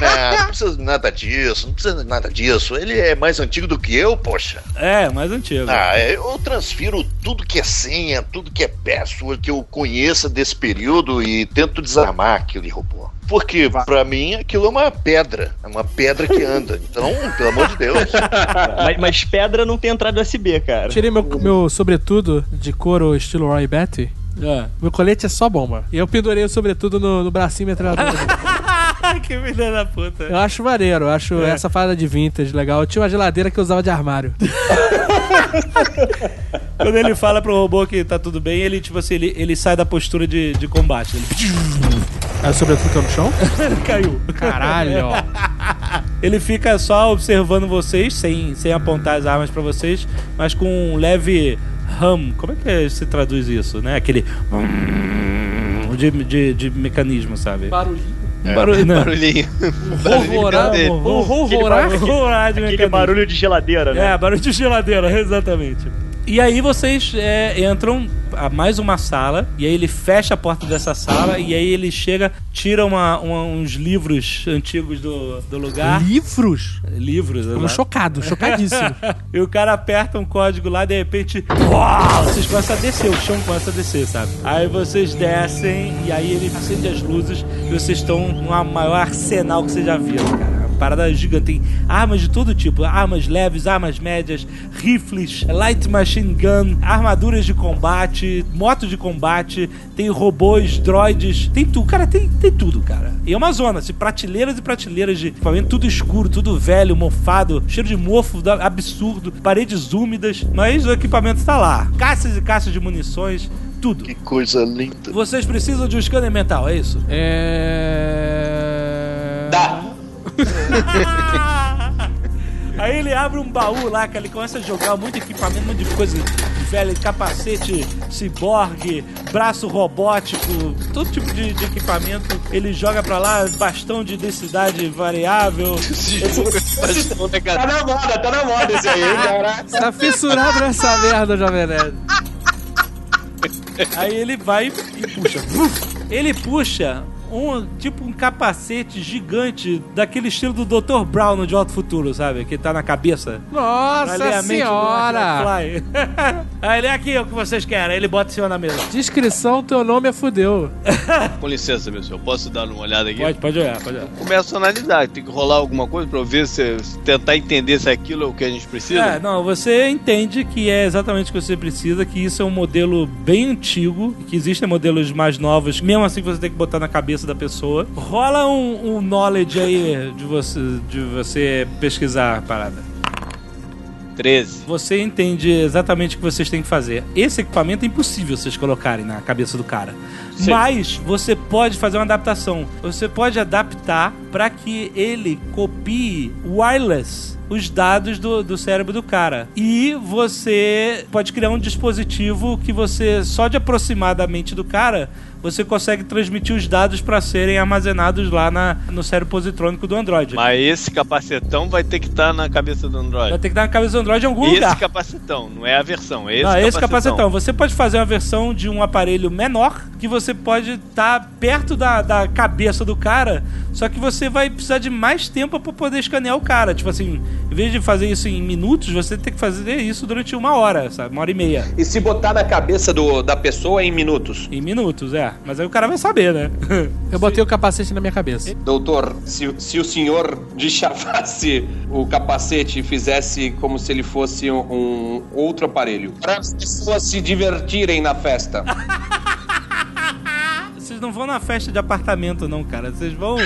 Não, não precisa de nada disso, não precisa de nada disso. Ele é mais antigo do que eu, poxa. É, mais antigo. Ah, é, eu transfiro tudo que é senha, tudo que é password que eu conheça desse período e tento desarmar aquele robô. Porque, pra mim, aquilo é uma pedra. É uma pedra que anda. Então, pelo amor de Deus. mas, mas pedra não tem entrada USB, cara. Tirei meu, meu sobretudo de couro estilo Roy Betty. É. Meu colete é só bomba. E eu pendurei o sobretudo no, no bracinho metralhador. que filha da puta. eu acho maneiro, eu acho É. essa parada de vintage legal. Eu tinha uma geladeira que eu usava de armário. Quando ele fala pro robô que tá tudo bem, ele, tipo assim, ele, ele sai da postura de, de combate. Ele, Aí o sobretudo caiu no chão? ele caiu. Caralho. Ele fica só observando vocês, sem, sem apontar as armas pra vocês, mas com um leve hum. Como é que se traduz isso, né? Aquele hum de, de, de mecanismo, sabe? Barulhinho. Barulho, não. Barulhinho. Ronronar. Ronronar de Aquele mecanismo. barulho de geladeira, né? É, barulho de geladeira, exatamente. E aí vocês é, entram a mais uma sala, e aí ele fecha a porta dessa sala, e aí ele chega, tira uma- uma- uns livros antigos do, do lugar. Livros? Livros, né? chocado, chocadíssimo. e o cara aperta um código lá, de repente, uau, vocês começam a descer, o chão começa a descer, sabe? Aí vocês descem, e aí ele acende as luzes, e vocês estão numa maior arsenal que vocês já viram, cara. parada gigante. Tem armas de todo tipo: armas leves, armas médias, rifles, light machine gun, armaduras de combate, moto de combate, tem robôs, droids, tem tudo. Cara, tem, tem tudo, cara. E é uma zona, assim, prateleiras e prateleiras de equipamento, tudo escuro, tudo velho, mofado, cheiro de mofo absurdo, paredes úmidas, mas o equipamento tá lá. Caixas e caixas de munições, tudo. Que coisa linda. Vocês precisam de um scanner mental, é isso? É. Dá. Aí ele abre um baú lá, que ele começa a jogar muito equipamento, um monte de coisa velha, capacete ciborgue, braço robótico, todo tipo de, de equipamento. Ele joga pra lá, bastão de densidade variável. Tá na moda, tá na moda esse aí, hein, cara. Tá fissurado nessa merda, Jovem Nerd. Aí ele vai e puxa. Ele puxa um tipo um capacete gigante daquele estilo do Dr. Brown De Alto Futuro, sabe? Que tá na cabeça. Nossa senhora! Aí ele é aqui o que vocês querem. Aí ele bota em cima da mesa. Descrição, teu nome é fudeu. Com licença, meu senhor, posso dar uma olhada aqui? Pode, pode olhar, pode olhar. Começo a analisar, tem que rolar alguma coisa pra eu ver se tentar entender se aquilo é o que a gente precisa. É, não, você entende que é exatamente o que você precisa, que isso é um modelo bem antigo, que existem modelos mais novos, mesmo assim você tem que botar na cabeça da pessoa. Rola um, um knowledge aí de você, de você pesquisar a parada. 13. Você entende exatamente o que vocês têm que fazer. Esse equipamento é impossível vocês colocarem na cabeça do cara. Sim. Mas você pode fazer uma adaptação. Você pode adaptar para que ele copie wireless os dados do, do cérebro do cara. E você pode criar um dispositivo que você, só de aproximar da mente do cara, você consegue transmitir os dados para serem armazenados lá na, no cérebro positrônico do Android. Mas esse capacetão vai ter que estar na cabeça do Android. Vai ter que dar na cabeça do Android em algum esse lugar. capacetão, não é a versão, é esse Não, capacetão. esse capacetão. Você pode fazer uma versão de um aparelho menor que você pode estar perto da, da cabeça do cara, só que você vai precisar de mais tempo para poder escanear o cara. Tipo assim, em vez de fazer isso em minutos, você tem que fazer isso durante uma hora, sabe? Uma hora e meia. E se botar na cabeça do, da pessoa em minutos? Em minutos, é. Mas aí o cara vai saber, né? Eu botei o capacete na minha cabeça. Doutor, se, se o senhor deschavasse o capacete e fizesse como se ele fosse um, um outro aparelho, para as pessoas se divertirem na festa. Vocês não vão na festa de apartamento, não, cara. Vocês vão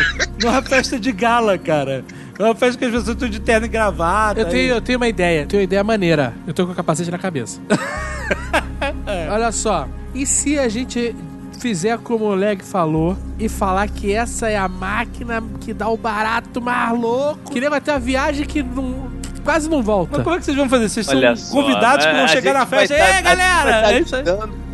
numa festa de gala, cara. É uma festa que as pessoas estão de terno e gravata. Eu tenho, eu tenho uma ideia, tenho uma ideia maneira. Eu tô com o capacete na cabeça. Olha só, e se a gente fizer como o Leg falou e falar que essa é a máquina que dá o barato mais louco? Que nem vai ter uma viagem que não, quase não volta. Mas como é que vocês vão fazer? Vocês Olha são só, convidados que vão a chegar na festa. tá- Ei, a gente galera! vai É tá isso aí.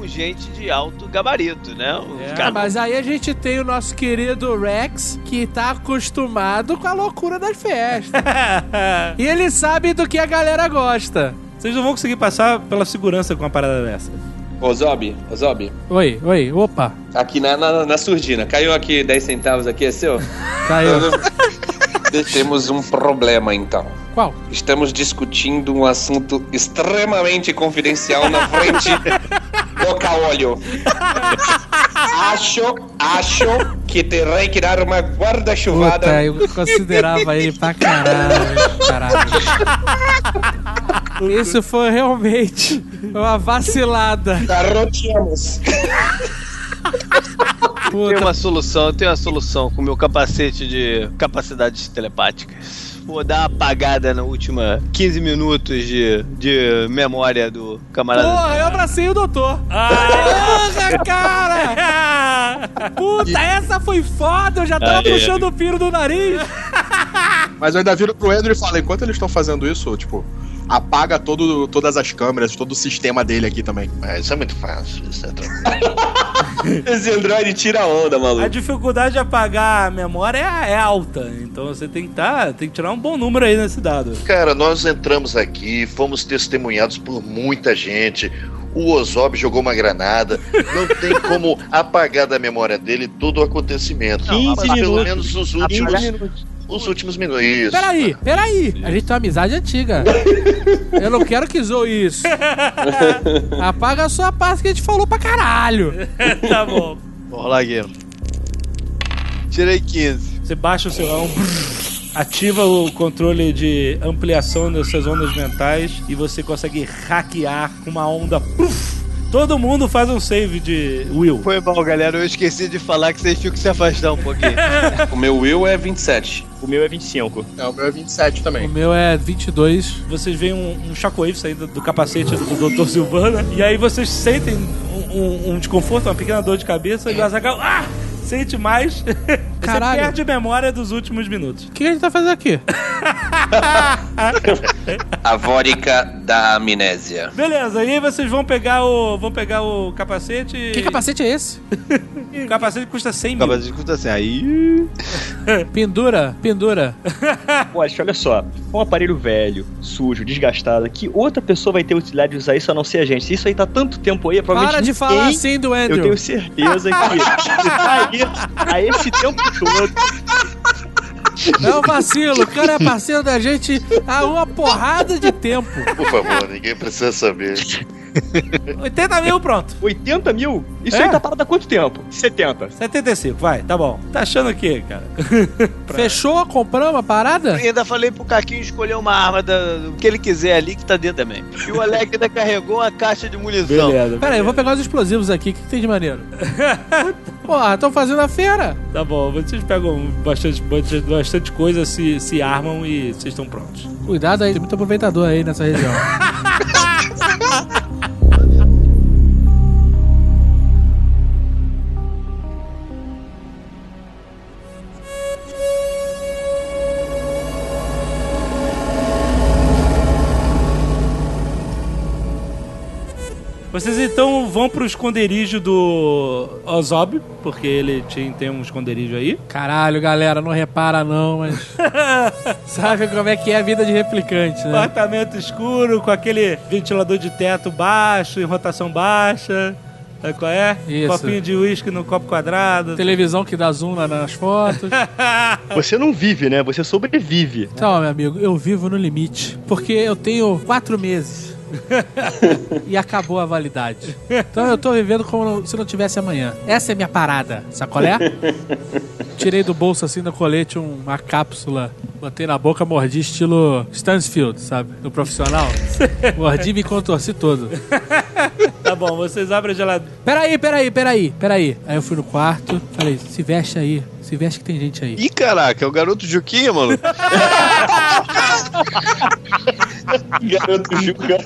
Com gente de alto gabarito, né? É, Ah, caras- mas aí a gente tem o nosso querido Rex, que tá acostumado com a loucura das festas. e ele sabe do que a galera gosta. Vocês não vão conseguir passar pela segurança com uma parada dessa. Ô Zob, ô Zob, Oi, oi, opa. aqui na, na, na surdina, caiu aqui 10 centavos aqui, é seu? Caiu. Temos um problema então. Qual? Estamos discutindo um assunto extremamente confidencial na frente do caolho. Acho, acho que terei que dar uma guarda-chuvada. Puta, eu considerava ele pra caralho, caralho. Isso foi realmente uma vacilada. Garroteamos. Tem uma solução, tem uma solução com o meu capacete de capacidades telepáticas. Vou dar uma apagada na última 15 minutos de, de memória do camarada. Porra, eu abracei o doutor. Porra, cara! Puta, essa foi foda, eu já tava Aí. puxando o piro do nariz. Mas eu ainda viro pro Andrew e falo, enquanto eles estão fazendo isso, tipo, apaga todo, todas as câmeras, todo o sistema dele aqui também. É, isso é muito fácil, isso é Esse Android tira onda, A maluco. dificuldade de apagar a memória é, é alta. Então você tem que, tá, tem que tirar um bom número aí nesse dado. Cara, nós entramos aqui, fomos testemunhados por muita gente. O Ozob jogou uma granada. Não tem como apagar da memória dele todo o acontecimento. Não, mas 15 pelo minutos. menos os últimos. Os últimos minutos. Isso. Peraí, peraí. A gente tem uma amizade antiga. Eu não quero que zoe isso. Apaga a sua parte que a gente falou pra caralho. tá bom. Vou rolar aqui. Tirei 15. Você baixa o celular, ativa o controle de ampliação das suas ondas mentais e você consegue hackear com uma onda. Puf! Todo mundo faz um save de Will. Foi mal, galera. Eu esqueci de falar que vocês que se afastar um pouquinho. O meu Will é 27. O meu é 25. É, o meu é 27 O também. meu é 22. Vocês veem um, um shockwave saindo do capacete do Dr. Silvana. E aí vocês sentem um, um- um desconforto, uma pequena dor de cabeça. E o Azaghal, ah! Sente mais. Você Caralho. perde a memória dos últimos minutos. O que a gente tá fazendo aqui? A vórica da amnésia. Beleza, e aí vocês vão pegar o. Vão pegar o capacete. Que capacete é esse? O capacete custa 100 mil. Acaba de escutar assim, aí. Pendura, pendura. Pô, acho que olha só, um aparelho velho, sujo, desgastado, que outra pessoa vai ter utilidade de usar isso a não ser a gente. Se isso aí tá tanto tempo aí, é provavelmente Para de ninguém- falar assim do Andrew. Eu tenho certeza que aí, a esse tempo um vacilo. O cara é parceiro da gente há uma porrada de tempo. Por favor, ninguém precisa saber. 80 mil, pronto. 80 mil? Isso É? aí tá parado há quanto tempo? 70. 75, vai, tá bom. Tá achando o quê, cara? Fechou? Compramos a parada? E ainda falei pro Caquinho escolher uma arma da- do que ele quiser ali que tá dentro também. E o Alec ainda carregou uma caixa de munição. Beleza. Pera aí, eu vou pegar os explosivos aqui. O que, que tem de maneiro? Porra, estão fazendo a feira. Tá bom, vocês pegam bastante, bastante, bastante coisa, se, se armam e vocês estão prontos. Cuidado aí, tem muito aproveitador aí nessa região. Vocês então vão pro esconderijo do Ozob, porque ele tinha, tem um esconderijo aí. Caralho, galera, não repara não, mas. Sabe como é que é a vida de replicante, né? Apartamento escuro, com aquele ventilador de teto baixo, em rotação baixa. Sabe qual é? Isso. Copinho de uísque no copo quadrado. Televisão que dá zoom na- nas fotos. Você não vive, né? Você sobrevive. Então, meu amigo, eu vivo no limite. Porque eu tenho quatro meses. e acabou a validade. Então eu tô vivendo como se não tivesse amanhã. Essa é minha parada, sacolé? Tirei do bolso assim no colete um- uma cápsula, botei na boca, mordi estilo Stansfield, sabe? No profissional. Mordi e me contorci todo. Tá bom, vocês abrem a geladeira. Peraí, peraí, peraí, peraí. Aí eu fui no quarto, falei, se veste aí, se veste que tem gente aí. Ih, caraca, é o garoto Juquinha, mano. Garoto Juca.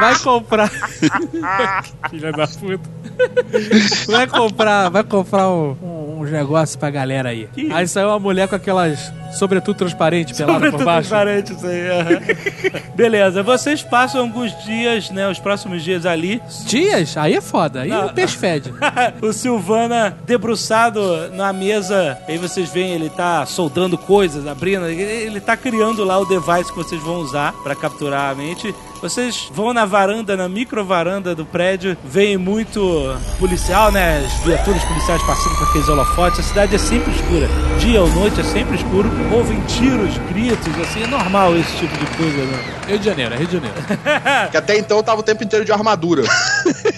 Vai comprar. Filha da puta. Vai comprar, vai comprar um, um, uns negócios pra galera aí. Aí saiu uma mulher com aquelas sobretudo transparente pelada por Sobretudo baixo. transparente isso aí. aham. Beleza, vocês passam alguns dias, né? Os próximos dias ali. Dias? Aí é foda. Aí Não. o peixe fede. o Silvana debruçado na mesa. Aí vocês veem ele tá soldando coisas, abrindo. Ele, tá criando lá o device que vocês vão usar pra capturar a mente. Vocês vão na varanda, na micro varanda do prédio, veem muito policial, né? As viaturas policiais passando com aqueles holofotes. A cidade é sempre escura. Dia ou noite é sempre escuro. Ouvem tiros, gritos, assim. É normal esse tipo de coisa, né? Rio de Janeiro, é Rio de Janeiro. Que até então eu tava o tempo inteiro de armadura.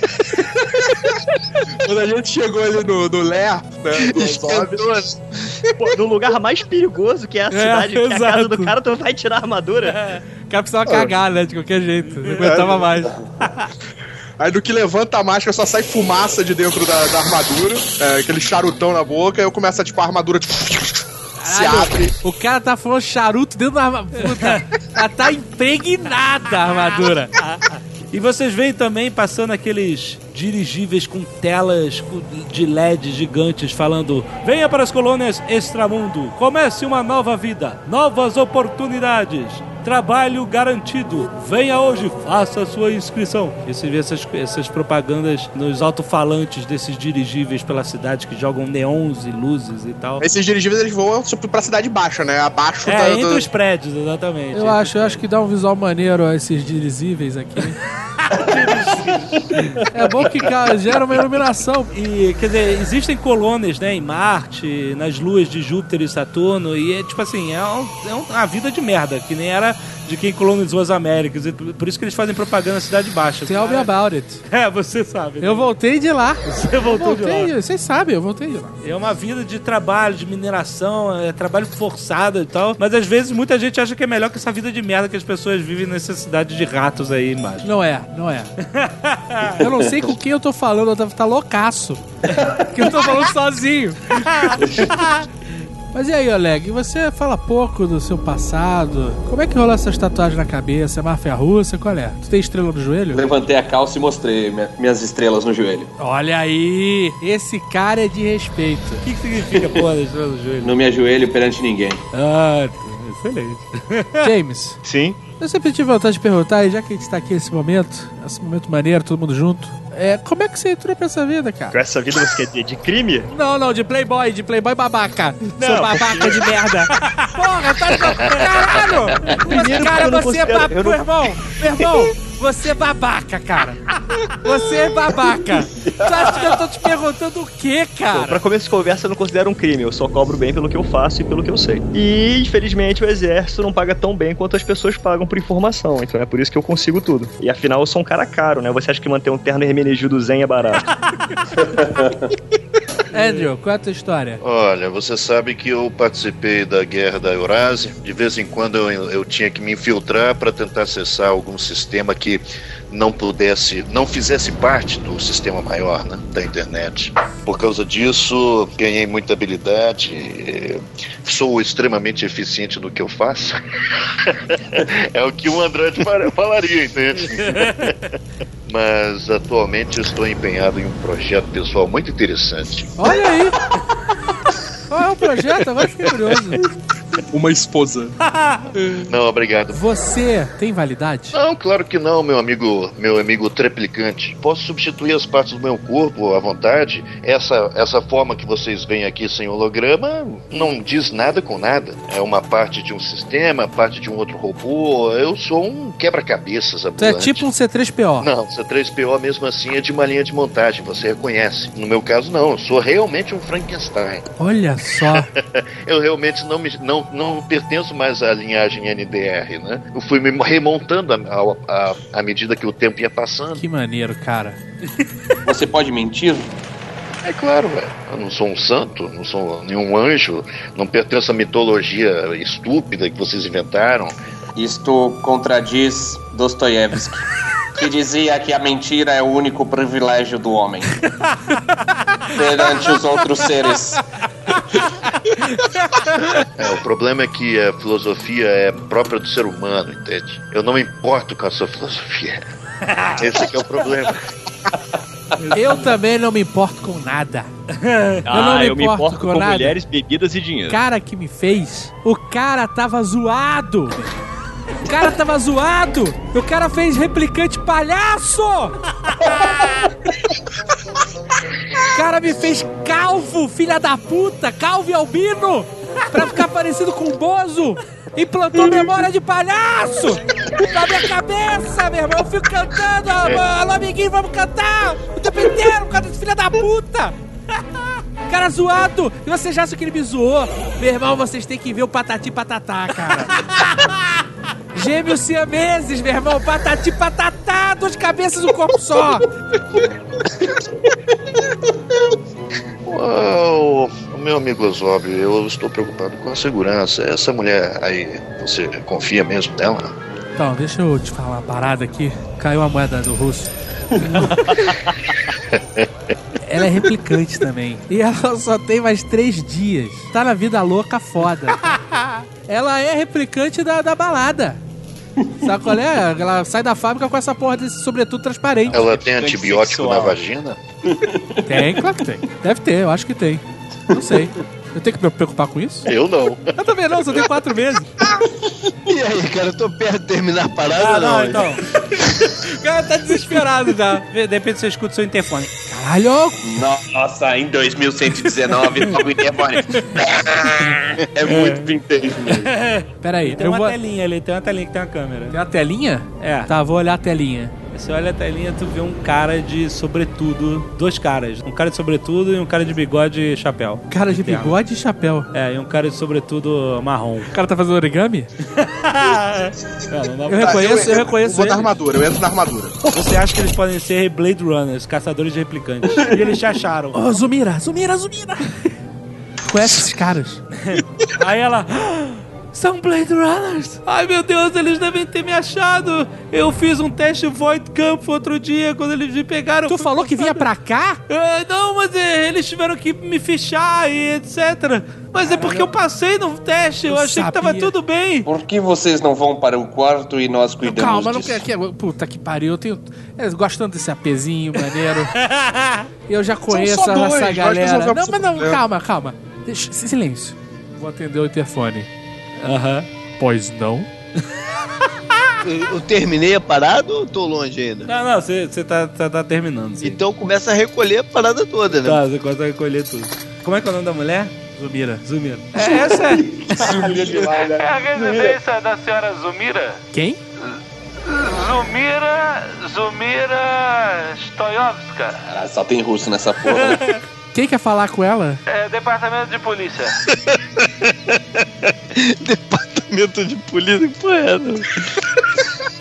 Quando a gente chegou ali no, no Lé, né? no Zob, Pô, no lugar mais perigoso que é a cidade, que é a casa exato. do cara, tu vai tirar a armadura. O cara precisava cagar, né? De qualquer jeito. Não aguentava mais. Aí do que levanta a máscara só sai fumaça de dentro da, da armadura, é, aquele charutão na boca, aí eu começo a, tipo, a armadura tipo, se abre. O cara tá falando charuto dentro da armadura. Ela tá impregnada a armadura. E vocês veem também passando aqueles dirigíveis com telas de LED gigantes falando: Venha para as colônias Extramundo, comece uma nova vida, novas oportunidades. Trabalho garantido. Venha hoje, faça a sua inscrição. E você vê essas, essas propagandas nos alto-falantes desses dirigíveis pela cidade que jogam neons e luzes e tal. Esses dirigíveis eles voam tipo, pra cidade baixa, né? Abaixo É, da. entre do- os prédios, exatamente. Eu acho, eu acho que dá um visual maneiro a esses dirigíveis aqui. É bom que gera uma iluminação. E, quer dizer, existem colônias, né, em Marte, nas luas de Júpiter e Saturno, e é tipo assim, é, um- é um- uma vida de merda, que nem era de quem colonizou as Américas. E por isso que eles fazem propaganda na Cidade Baixa. Tell me about it. É, você sabe. né? Eu voltei de lá. Você voltou de voltei, lá. Vocês sabem, eu voltei de lá. É uma vida de trabalho, de mineração, é trabalho forçado e tal. Mas às vezes muita gente acha que é melhor que essa vida de merda que as pessoas vivem nessa cidade de ratos aí embaixo. Não é, não é. Eu não sei com quem eu tô falando, eu devo estar loucaço. Porque eu tô falando sozinho. Mas e aí, Oleg, você fala pouco do seu passado. Como é que rolou essas tatuagens na cabeça? É máfia russa? Qual é? Tu tem estrela no joelho? Levantei a calça e mostrei minha- minhas estrelas no joelho. Olha aí, esse cara é de respeito. O que, que significa porra estrela do joelho? Não me ajoelho perante ninguém. Ah, excelente. James. Sim. Eu sempre tive vontade de perguntar, e já que a gente tá aqui nesse momento, esse momento maneiro, todo mundo junto, é, como é que você entrou pra essa vida, cara? Com essa vida você quer dizer de crime? Não, não, de playboy, de playboy babaca. Não, Seu babaca de merda. Porra, tá de... Caralho! Primeiro cara, você é babaca. não- Meu irmão, meu irmão, você é babaca, cara. Você é babaca. Tu acha que eu tô te perguntando o quê, Pô, cara? pra começo de conversa, eu não considero um crime. Eu só cobro bem pelo que eu faço e pelo que eu sei. E, infelizmente, o exército não paga tão bem quanto as pessoas pagam por informação. Então é por isso que eu consigo tudo. E afinal, eu sou um cara caro, né? Você acha que manter um terno Hermenegildo Zen é barato? Andrew, qual é a tua história? Olha, você sabe que eu participei da guerra da Eurásia. De vez em quando eu, eu tinha que me infiltrar para tentar acessar algum sistema que não pudesse, não fizesse parte do sistema maior, né, da internet. Por causa disso, ganhei muita habilidade. Sou extremamente eficiente no que eu faço. é o que um Android fala- falaria, entende? Mas atualmente estou empenhado em um projeto pessoal muito interessante. Olha aí. Qual é o projeto? Agora fiquei curioso. Uma esposa. Não, obrigado. Você tem validade? Não, claro que não, meu amigo, meu amigo treplicante. Posso substituir as partes do meu corpo à vontade. Essa, essa forma que vocês veem aqui sem holograma não diz nada com nada. É uma parte de um sistema, parte de um outro robô. Eu sou um quebra-cabeças é ambulante. tipo um C3PO. Não, C3PO mesmo assim é de uma linha de montagem, você reconhece. No meu caso, não, eu sou realmente um Frankenstein. Olha só. eu realmente não, me, não, não pertenço mais à linhagem NDR, né? Eu fui me remontando à- medida que o tempo ia passando. Que maneiro, cara. Você pode mentir? É claro, velho. Eu não sou um santo, não sou nenhum anjo, não pertenço à mitologia estúpida que vocês inventaram. Isto contradiz Dostoiévski, que dizia que a mentira é o único privilégio do homem perante os outros seres. É, o problema é que a filosofia é própria do ser humano, entende? Eu não me importo com a sua filosofia. Esse que é o problema. Eu também não me importo com nada. ah, eu não me eu me importo importo com com nada. mulheres, bebidas e dinheiro. O cara que me fez, o cara tava zoado. O cara tava zoado. O cara fez replicante palhaço. O cara me fez calvo, filha da puta, calvo e albino, pra ficar parecido com o Bozo. Implantou memória de palhaço na minha cabeça, meu irmão. Eu fico cantando, alô, alô amiguinho, vamos cantar o tempo inteiro, por causa desse filho da puta. Cara zoado! E vocês acham que ele me zoou? Meu irmão, vocês têm que ver o Patati Patatá, cara. Gêmeos siameses, meu irmão. Patati Patatá, duas cabeças, um corpo só. Uau, meu amigo Osóbio, eu estou preocupado com a segurança. Essa mulher aí, você confia mesmo nela? Então, deixa eu te falar uma parada aqui. Caiu a moeda do russo. Ela é replicante também. E ela só tem mais três dias. Tá na vida louca foda. Ela é replicante da, da balada. Sabe qual é? Ela sai da fábrica com essa porra desse sobretudo transparente. Ela tem antibiótico na vagina? Tem, claro que tem. Deve ter, eu acho que tem. Não sei. Eu tenho que me preocupar com isso? Eu não. Eu também não, só tenho quatro meses. E aí, cara, eu tô perto de terminar a parada Ah, ou não, não? então. O cara tá desesperado já. De repente você escuta o seu interfone. Caralho! Nossa, em 2119, logo em demônio. É muito vintage mesmo. Pera aí, Tem eu uma vou... telinha ali, tem uma telinha que tem uma câmera. Tem uma telinha? É. Tá, vou olhar a telinha. Você olha a telinha, tu vê um cara de sobretudo, dois caras, um cara de sobretudo e um cara de bigode e chapéu. Cara de Terno. bigode e chapéu. É, e um cara de sobretudo marrom. O cara tá fazendo origami? Não, não dá Eu pra- reconheço, eu reconheço Vou ele. armadura, eu entro na armadura. Você acha que eles podem ser Blade Runners, caçadores de replicantes. e eles te acharam. Ô, Zumira, Zumira, Zumira. Conhece esses caras? Aí ela. São Blade Runners! Ai meu Deus, eles devem ter me achado! Eu fiz um teste Void Camp outro dia quando eles me pegaram. Tu falou que vinha pra cá? Ah, não, mas é, eles tiveram que me fichar e etc. Mas é porque eu passei no teste, eu, Eu achei que tava sabia. tudo bem. Por que vocês não vão para o quarto e nós cuidamos Calma, não disso? quer que. Puta que pariu, eu tenho. É, gostando desse apezinho maneiro. Eu já conheço dois, essa galera. Não, mas não, problema. calma, calma. Deixa, silêncio. Vou atender o interfone. Aham. Pois não? Eu, eu terminei a parada ou tô longe ainda? Não, não, você você tá, tá, tá terminando. Sim. Então começa a recolher a parada toda, né? Tá, você consegue recolher tudo. Como é que é o nome da mulher? Zumira. Zumira. É essa? É a residência da senhora Zumira? Quem? Zumira. Zumira Stoyovska. Ah, só tem russo nessa porra, né? Quem quer falar com ela? É departamento de polícia. Departamento de polícia, que porra é essa?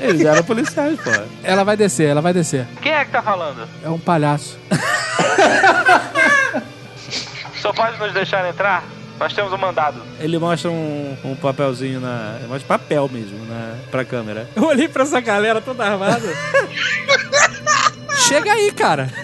Eles eram policiais, pô. Ela vai descer, ela vai descer. Quem é que tá falando? É um palhaço. Senhor pode nos deixar entrar? Nós temos um mandado. Ele mostra um, um papelzinho na. Ele mostra papel mesmo na, pra câmera. Eu olhei pra essa galera toda armada. Chega aí, cara.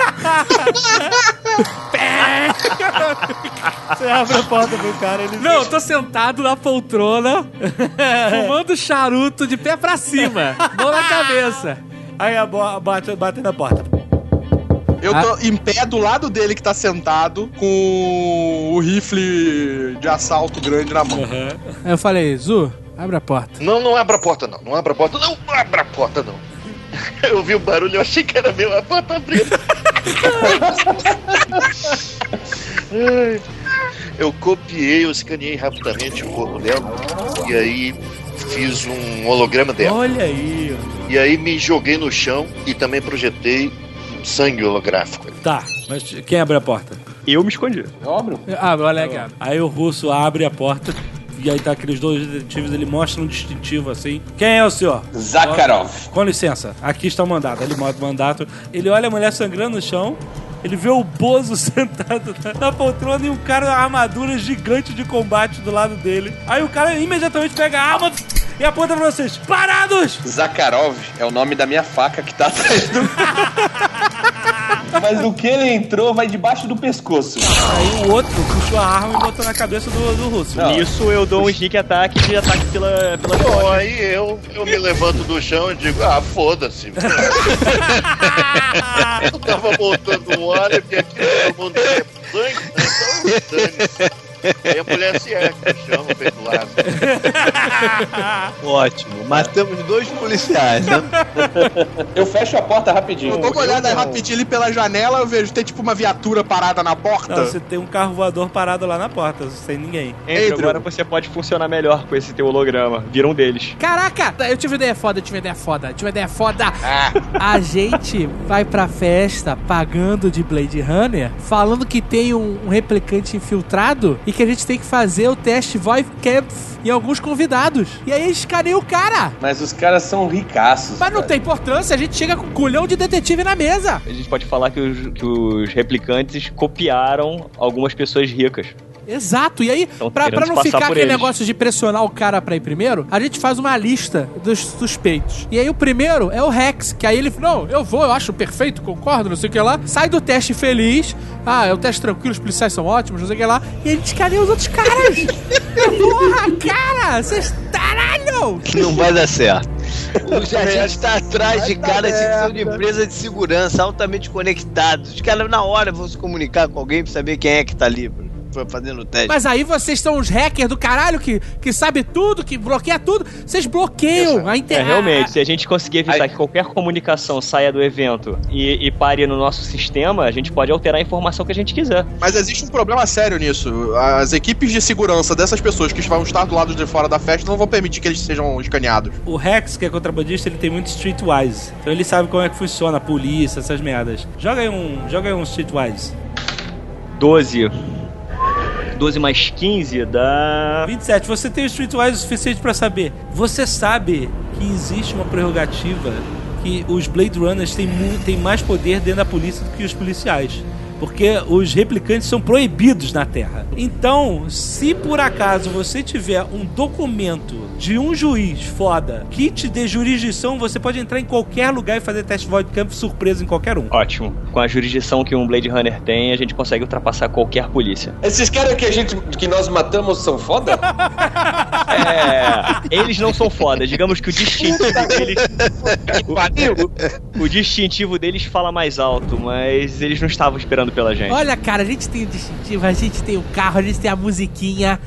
Você abre a porta pro cara, ele. Não, eu tô sentado na poltrona, fumando charuto de pé pra cima, mão na cabeça. Aí a bate, bate na porta. Eu tô em pé do lado dele que tá sentado com o rifle de assalto grande na mão. Aí eu falei, Zu, abre a porta. Não, não abra a porta, não. Não abra a porta, não. Não abra a porta, não. Eu vi o barulho, eu achei que era meu, a porta abriu. Ai. eu copiei, eu escaneei rapidamente o corpo dela e aí fiz um holograma dela. Olha aí. E aí me joguei no chão e também projetei um sangue holográfico. Tá, mas quem abre a porta? Eu me escondi. Ah, olha aqui. Aí o russo abre a porta e aí tá aqueles dois detetives, ele mostra um distintivo assim. Quem é o senhor? Zakharov. Com licença, aqui está o mandato. Ele mostra o mandato. Ele olha a mulher sangrando no chão. Ele vê o Bozo sentado na- na poltrona e um cara com armadura gigante de combate do lado dele. Aí o cara imediatamente pega a arma e aponta pra vocês. Parados! Zakharov é o nome da minha faca que tá atrás do. Mas o que ele entrou vai debaixo do pescoço. Aí o outro puxou a arma e botou na cabeça do, do russo. Não. Nisso eu dou um sneak attack de ataque pela, pela Bom, costas. aí eu, eu me levanto do chão e digo, ah, foda-se. eu tava botando um óleo e aqui todo mundo sangue, né? então dane-se. Aí a mulher se ergue no chão, feito lado. Ótimo. Matamos dois policiais, né? Eu fecho a porta rapidinho. Eu dou uma olhada rapidinho ali pela janela, eu vejo tem tipo uma viatura parada na porta. Não, você tem um carro voador parado lá na porta, sem ninguém. Andrew. agora você pode funcionar melhor com esse teu holograma. Vira um deles. Caraca, eu tive uma ideia foda, eu tive uma ideia foda, eu tive ideia foda. Ah, A gente vai pra festa pagando de Blade Runner, falando que tem um, um replicante infiltrado e que a gente tem que fazer o teste Void Camp em alguns convidados. E aí escaneia o cara. Mas os caras são ricaços. Mas não cara. tem importância, a gente chega com um culhão de detetive na mesa. A gente pode falar que os, que os replicantes copiaram algumas pessoas ricas. Exato, e aí, Tão pra, não ficar aquele eles. negócio de pressionar o cara pra ir primeiro, a gente faz uma lista dos suspeitos. E aí o primeiro é o Rex, que aí ele, não, eu vou, eu acho perfeito, concordo, não sei o que lá. Sai do teste feliz, ah, é o teste tranquilo, os policiais são ótimos, não sei o que lá. E a gente escaneia os outros caras. Porra, cara, vocês, caralho! Não vai dar certo. O- A gente tá atrás de caras que são de empresa de segurança, altamente conectados. Os caras na hora vão se comunicar com alguém pra saber quem é que tá ali. Fazendo teste. Mas aí vocês são os hackers do caralho que, que sabe tudo, que bloqueia tudo. Vocês bloqueiam a É, internet. realmente, se a gente conseguir evitar que qualquer comunicação saia do evento e, e pare no nosso sistema, a gente pode alterar a informação que a gente quiser. Mas existe um problema sério nisso. As equipes de segurança dessas pessoas que vão estar do lado de fora da festa não vão permitir que eles sejam escaneados. O Rex, que é contrabandista, ele tem muito Streetwise. Então ele sabe como é que funciona a polícia, essas merdas. Joga aí um, joga aí um Streetwise. 12. 12 mais 15 dá. 27. Você tem o Streetwise o suficiente pra saber. Você sabe que existe uma prerrogativa que os Blade Runners têm, têm mais poder dentro da polícia do que os policiais. Porque os replicantes são proibidos na Terra. Então, se por acaso você tiver um documento de um juiz foda que te dê jurisdição, você pode entrar em qualquer lugar e fazer teste void camp surpreso em qualquer um. Ótimo. Com a jurisdição que um Blade Runner tem, a gente consegue ultrapassar qualquer polícia. Esses caras que a gente que nós matamos são foda? É. Eles não são foda. Digamos que o distintivo deles. O, o distintivo deles fala mais alto, mas eles não estavam esperando pela gente. Olha, cara, a gente tem o distintivo, a gente tem o carro, a gente tem a musiquinha.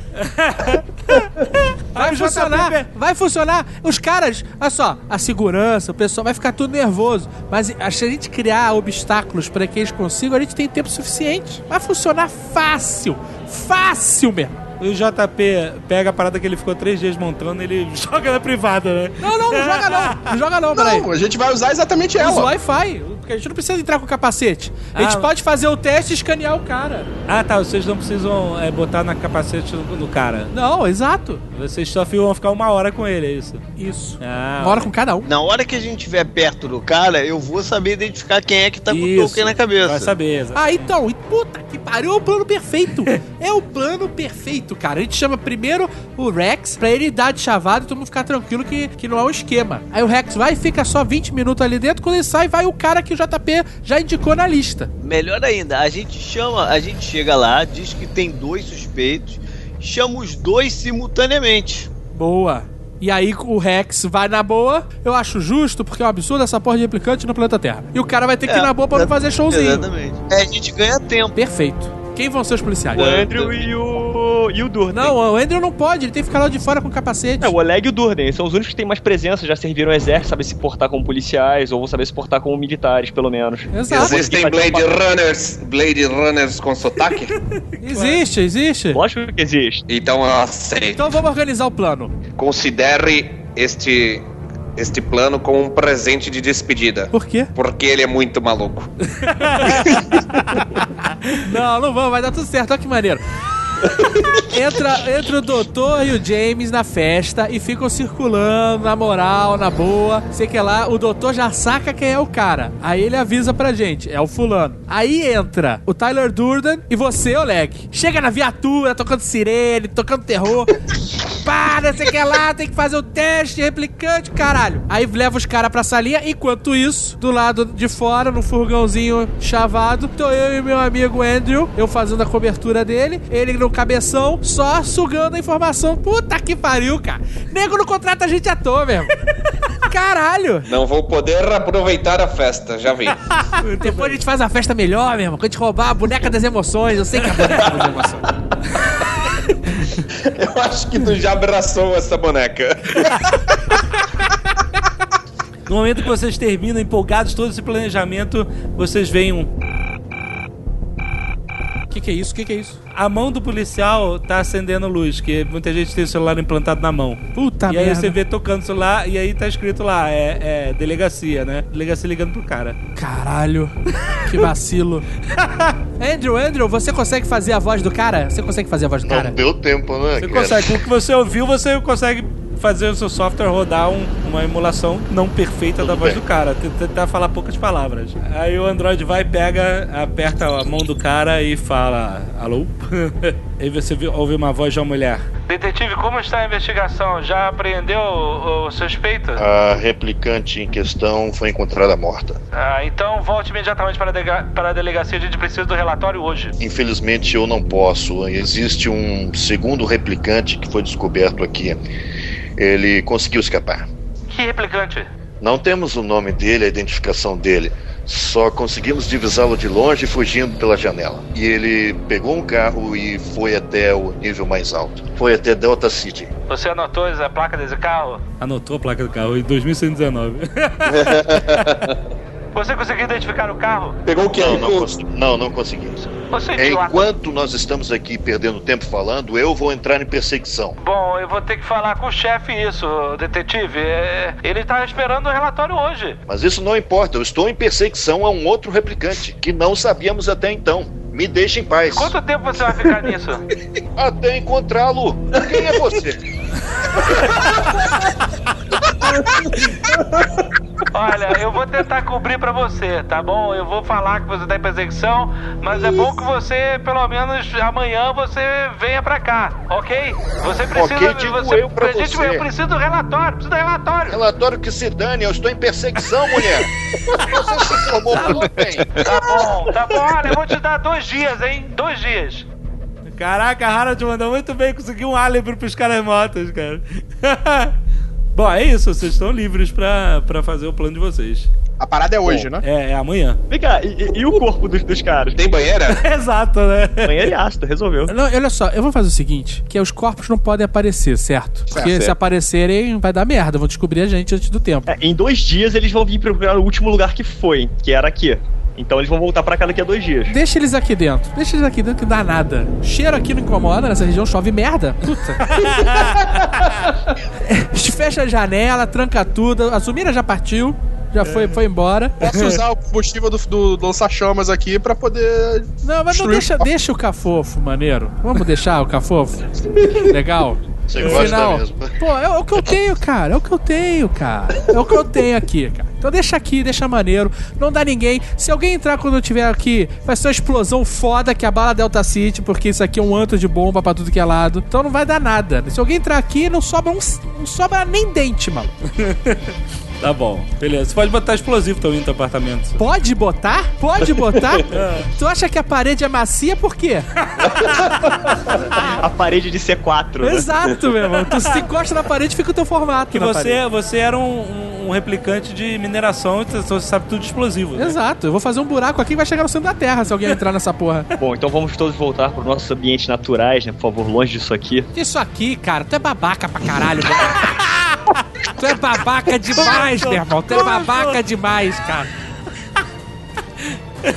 Vai funcionar, vai funcionar. Os caras, olha só, a segurança, o pessoal vai ficar tudo nervoso. Mas se a gente criar obstáculos para que eles consigam, a gente tem tempo suficiente. Vai funcionar fácil. Fácil mesmo. E o JP pega a parada que ele ficou três dias montando ele joga na privada, né? Não, não, não joga não. Não joga não, peraí. Não, a gente vai usar exatamente Usa o ela. Wi-Fi, porque a gente não precisa entrar com o capacete. A gente Ah. pode fazer o teste e escanear o cara. Ah, tá. Vocês não precisam é, botar na capacete no, no cara. Não, exato. Vocês só vão ficar uma hora com ele, é isso? Isso. Ah, Uma hora com cada um. Na hora que a gente estiver perto do cara, eu vou saber identificar quem é que tá com o Isso. token na cabeça. Vai saber, exato. Ah, então, e puta que pariu, é o plano perfeito. é o plano perfeito, cara. A gente chama primeiro o Rex pra ele dar de chavado e todo mundo ficar tranquilo que, que não é um esquema. Aí o Rex vai e fica só 20 minutos ali dentro. Quando ele sai, vai o cara que o JP já indicou na lista. Melhor ainda, a gente chama, a gente chega lá, diz que tem dois suspeitos, chama os dois simultaneamente. Boa. E aí o Rex vai na boa. Eu acho justo, porque é um absurdo essa porra de replicante no planeta Terra. E o cara vai ter que ir É, na boa pra não fazer showzinho. Exatamente. É, a gente ganha tempo. Perfeito. Quem vão ser os policiais? O Andrew e o. e o Durden. Não, o Andrew não pode, ele tem que ficar lá de fora com o capacete. É, o Oleg e o Durden são os únicos que têm mais presença, já serviram o exército, sabem se portar como policiais, ou vão saber se portar como militares, pelo menos. Exato. Existem Blade Runners, Blade Runners com sotaque? Existe, existe. Lógico que existe. Então eu aceito. Então vamos organizar o plano. Considere este este plano como um presente de despedida. Por quê? Porque ele é muito maluco. Não, não vamos, vai dar tudo certo, olha que maneiro. Entra, entra o doutor e o James na festa e ficam circulando na moral, na boa. Sei que lá, o doutor já saca quem é o cara. Aí ele avisa pra gente, é o fulano. Aí entra o Tyler Durden e você, Oleg. Chega na viatura, tocando sirene, tocando terror. Para, sei que lá, tem que fazer o teste replicante, caralho. Aí leva os caras pra salinha. Enquanto isso, do lado de fora, no furgãozinho chavado, tô eu e meu amigo Andrew, eu fazendo a cobertura dele, ele no cabeção, só sugando a informação. Puta que pariu, cara. Nego não contrata a gente à toa mesmo. Caralho. Não vou poder aproveitar a festa, já vi. Depois a gente faz a festa melhor, mesmo. Quando a gente roubar a boneca das emoções. Eu sei que é a boneca das emoções. Eu acho que tu já abraçou essa boneca. No momento que vocês terminam empolgados todo esse planejamento, vocês veem um. O que, que é isso? O que, que é isso? A mão do policial tá acendendo luz, que muita gente tem o celular implantado na mão. Puta e aí merda. você vê tocando o celular e aí tá escrito lá, é, é delegacia, né? Delegacia ligando pro cara. Caralho. Que vacilo. Andrew, Andrew, você consegue fazer a voz do cara? Você consegue fazer a voz do cara? Não deu tempo, né? Você cara? consegue, com o que você ouviu, você consegue fazer o seu software rodar um- uma emulação não perfeita da voz bem. do cara, tentar falar poucas palavras. Aí o Android vai, pega, aperta a mão do cara e fala: Alô? aí você ouve uma voz de uma mulher. Detetive, como está a investigação? Já apreendeu o, o suspeito? A replicante em questão foi encontrada morta. Ah, então volte imediatamente para a, delega- para a delegacia. A gente precisa do relatório hoje. Infelizmente eu não posso. Existe um segundo replicante que foi descoberto aqui. Ele conseguiu escapar. Que replicante? Não temos o nome dele, a identificação dele. Só conseguimos divisá-lo de longe fugindo pela janela. E ele pegou um carro e foi até o nível mais alto. Foi até Delta City. Você anotou a placa desse carro? Anotou a placa do carro em 2119. Você conseguiu identificar o carro? Pegou o que? Não, não, não, não conseguimos. Você é. Enquanto nós estamos aqui perdendo tempo falando, eu vou entrar em perseguição. Bom, eu vou ter que falar com o chefe isso, detetive. É, Ele tá esperando o relatório hoje. Mas isso não importa, eu estou em perseguição a um outro replicante, que não sabíamos até então. Me deixe em paz. Quanto tempo você vai ficar nisso? Até encontrá-lo. Quem é você? Olha, eu vou tentar cobrir pra você, tá bom? Eu vou falar que você tá em perseguição, mas é bom que você, pelo menos amanhã, você venha pra cá, ok? Você precisa. Ok, digo você, eu pra gente, você. Eu preciso do relatório, preciso do relatório. Relatório que se dane, eu estou em perseguição, mulher. Você se formou ontem. Tá bom, tá bom. Olha, eu vou te dar dois dias, hein? Dois dias. Caraca, a Harold mandou muito bem, conseguiu um álibi pros caras motos, cara. Bom, é isso, vocês estão livres pra, pra fazer o plano de vocês. A parada é hoje, né? É, é amanhã. Vem cá, e, e- e o corpo dos, dos caras? Tem banheira? Exato, né? Banheiro e ácido, resolveu. Não, olha só, eu vou fazer o seguinte: que os corpos não podem aparecer, certo? Porque Certo. se aparecerem, vai dar merda, vão descobrir a gente antes do tempo. É, em dois dias eles vão vir procurar o último lugar que foi, que era aqui. Então eles vão voltar pra cá daqui a dois dias. Deixa eles aqui dentro. Deixa eles aqui dentro que não dá nada. Cheiro aqui não incomoda, nessa região chove merda. Puta. Fecha a janela, tranca tudo. A Zumira já partiu. Já foi, foi embora. Posso usar o combustível do, do, do lança-chamas aqui pra poder. Não, mas não deixa, o- deixa o cafofo, maneiro. Vamos deixar o cafofo? Legal. Você No gosta final, mesmo. Pô, é, o que eu tenho, cara. É o que eu tenho, cara. É o que eu tenho aqui, cara. Então deixa aqui, deixa maneiro. Não dá ninguém. Se alguém entrar quando eu tiver aqui, vai ser uma explosão foda que a bala Delta City, porque isso aqui é um antro de bomba pra tudo que é lado. Então não vai dar nada. Se alguém entrar aqui, não sobra um, não sobra nem dente, mano. Tá bom, beleza. Você pode botar explosivo também no teu apartamento. Pode botar? Pode botar? tu acha que a parede é macia por quê? A parede de C4. né? Exato, meu irmão. Tu se encosta na parede, fica o teu formato. Que você, parede. você era um, um- um replicante de mineração, então você sabe tudo de explosivo. né? Exato, eu vou fazer um buraco aqui e vai chegar no centro da Terra se alguém entrar nessa porra. Bom, então vamos todos voltar para os nossos ambientes naturais, né? Por favor, longe disso aqui. Isso aqui, cara, tu é babaca pra caralho, velho. Tu é babaca demais, meu irmão. Tu é babaca demais, cara.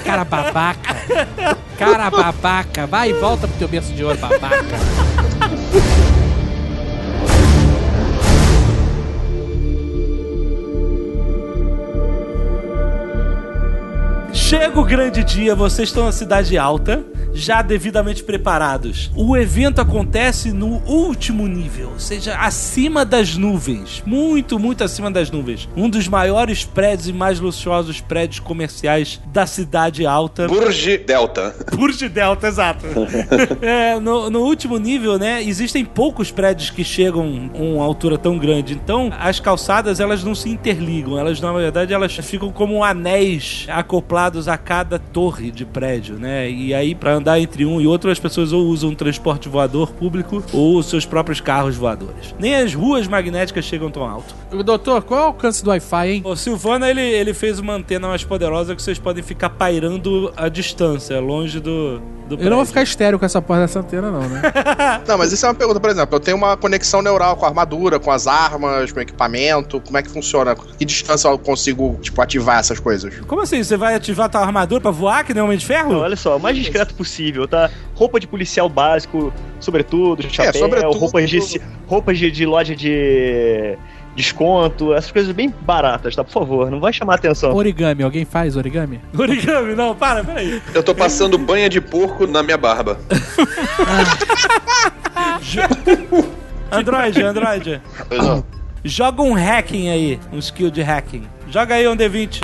Cara babaca. Cara babaca. Vai e volta pro teu berço de ouro, babaca. Chega o grande dia, vocês estão na cidade alta, já devidamente preparados. O evento acontece no último nível, ou seja, acima das nuvens. Muito, muito acima das nuvens. Um dos maiores prédios e mais luxuosos prédios comerciais da cidade alta. Burj Delta. Burj Delta, exato. É, no, no último nível, né, existem poucos prédios que chegam a uma altura tão grande. Então, as calçadas, elas não se interligam. Elas, na verdade, elas ficam como anéis acoplados a cada torre de prédio, né? E aí, pra andar entre um e outro, as pessoas ou usam um transporte voador público ou os seus próprios carros voadores. Nem as ruas magnéticas chegam tão alto. Doutor, qual é o alcance do Wi-Fi, hein? O Silvana, ele, ele fez uma antena mais poderosa que vocês podem ficar pairando a distância, longe do, do Eu não vou ficar estéreo com essa porra dessa antena, não, né? Não, mas isso é uma pergunta, por exemplo, eu tenho uma conexão neural com a armadura, com as armas, com o equipamento, como é que funciona? Que distância eu consigo, tipo, ativar essas coisas? Como assim? Você vai ativar tua armadura pra voar que nem Homem de Ferro? Não, olha só, o mais discreto possível, tá? Roupa de policial básico, sobretudo, chapéu, sobretudo. roupas, de, roupas de, de loja de desconto, essas coisas bem baratas, tá? Por favor, não vai chamar atenção. Origami, alguém faz origami? Origami, não, para, peraí. Eu tô passando banha de porco na minha barba. Android, Android. Pois não. Joga um hacking aí, um skill de hacking. Joga aí um D20.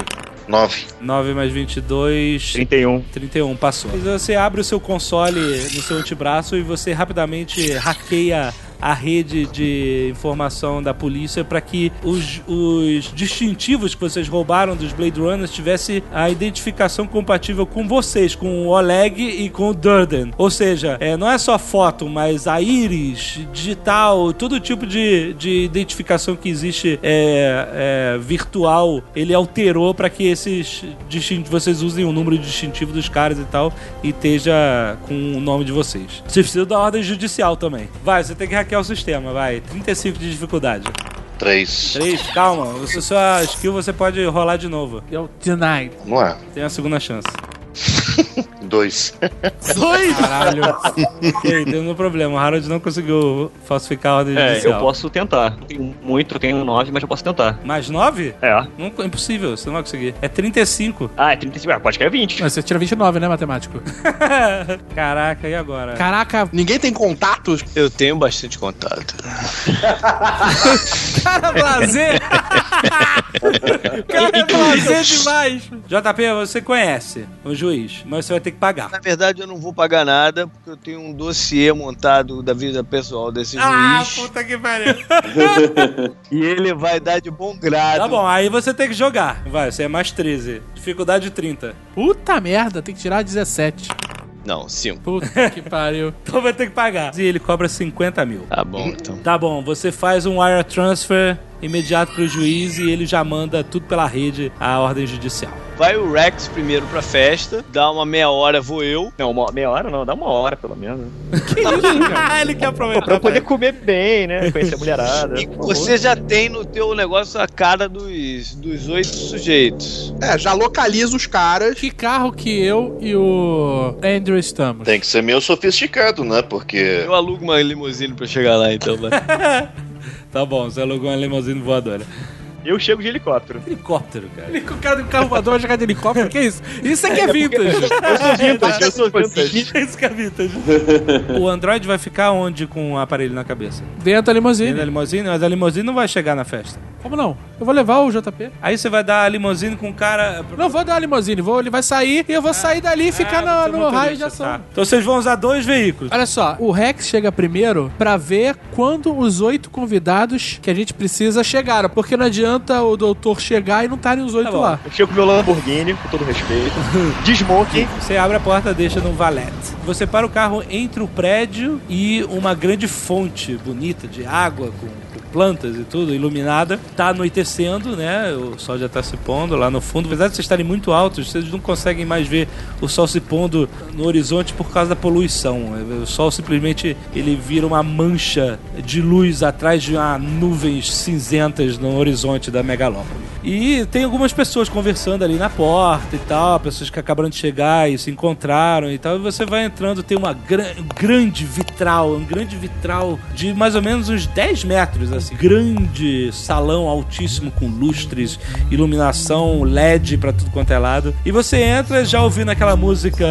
9. 9 mais 22. 31. 31, passou. Você abre o seu console no seu antebraço e você rapidamente hackeia a rede de informação da polícia para que os, os distintivos que vocês roubaram dos Blade Runners tivesse a identificação compatível com vocês, com o Oleg e com o Durden. Ou seja, é, não é só foto, mas a íris, digital, todo tipo de, de identificação que existe é, é, virtual, ele alterou para que esses vocês usem o número distintivo dos caras e tal e esteja com o nome de vocês. Vocês precisam da ordem judicial também. Vai, você tem que hackear o sistema, vai. 35 de dificuldade. Três. 3, calma. Você, sua skill você pode rolar de novo. Eu denied. Não é? Tem a segunda chance. Dois. Dois! Caralho. ok, tem um problema. O Harold não conseguiu falsificar a ordem É, judicial. eu posso tentar. Não tenho muito, eu tenho nove, mas eu posso tentar. Mais 9? É. Não, é impossível, você não vai conseguir. É 35. Ah, é 35. Ah, pode cair 20. Mas você tira 29, né, matemático? Caraca, e agora? Caraca, Ninguém tem contatos? Eu tenho bastante contato. cara blazer! cara é blazer demais! JP, você conhece o juiz, mas você vai ter que pagar. Na verdade, eu não vou pagar nada, porque eu tenho um dossiê montado da vida pessoal desse Ah, juiz. puta que pariu. E ele vai dar de bom grado. Tá bom, aí você tem que jogar. Vai, você é mais 13. Dificuldade 30. Puta merda, tem que tirar 17. Não, 5. Puta que pariu. Então vai ter que pagar. E ele cobra 50 mil. Tá bom, então. Tá bom, você faz um wire transfer imediato pro juiz e ele já manda tudo pela rede a ordem judicial. Vai o Rex primeiro pra festa, dá uma meia hora, vou eu. Não, uma, meia hora não, dá uma hora pelo menos. ele quer aproveitar. Pra eu poder comer bem, né? Conhecer a mulherada. E você já tem no teu negócio a cara dos, dos oito sujeitos. É, já localiza os caras. Que carro que eu e o Andrew estamos? Tem que ser meio sofisticado, né? Porque. Eu alugo uma limusine pra chegar lá, então. Vai. Tá bom, você alugou uma limusine voadora. Eu chego de helicóptero. Helicóptero, cara. Ele com o cara do carro voador vai jogar de helicóptero, que isso? Isso aqui é vintage. Eu sou vintage, eu sou vintage. Isso que é vintage. o Android vai ficar onde com o aparelho na cabeça? Dentro da Dentro da limusine. limusine, mas a limusine não vai chegar na festa. Como não? Eu vou levar o JP. Aí você vai dar a limusine com o cara. Não vou dar a limusine, vou, ele vai sair e eu vou sair dali e ficar Ah, no, é no raio de ação. tá. Então vocês vão usar dois veículos. Olha só, o Rex chega primeiro pra ver quando os oito convidados que a gente precisa chegaram. Porque não adianta o doutor chegar e não estarem os oito bom. lá. Eu chego com meu Lamborghini, com todo respeito. De smoking. Você abre a porta, deixa num valete. Você para o carro entre o prédio e uma grande fonte bonita de água com plantas e tudo, iluminada. Tá anoitecendo, né? O sol já tá se pondo lá no fundo. Apesar de vocês estarem muito altos, vocês não conseguem mais ver o sol se pondo no horizonte por causa da poluição. O sol simplesmente ele vira uma mancha de luz atrás de uma nuvens cinzentas no horizonte da megalópole. E tem algumas pessoas conversando ali na porta e tal, pessoas que acabaram de chegar e se encontraram e tal. E você vai entrando, tem uma um grande vitral, um grande vitral de mais ou menos uns 10 metros, assim. Grande salão altíssimo com lustres, iluminação, LED pra tudo quanto é lado. E você entra já ouvindo aquela música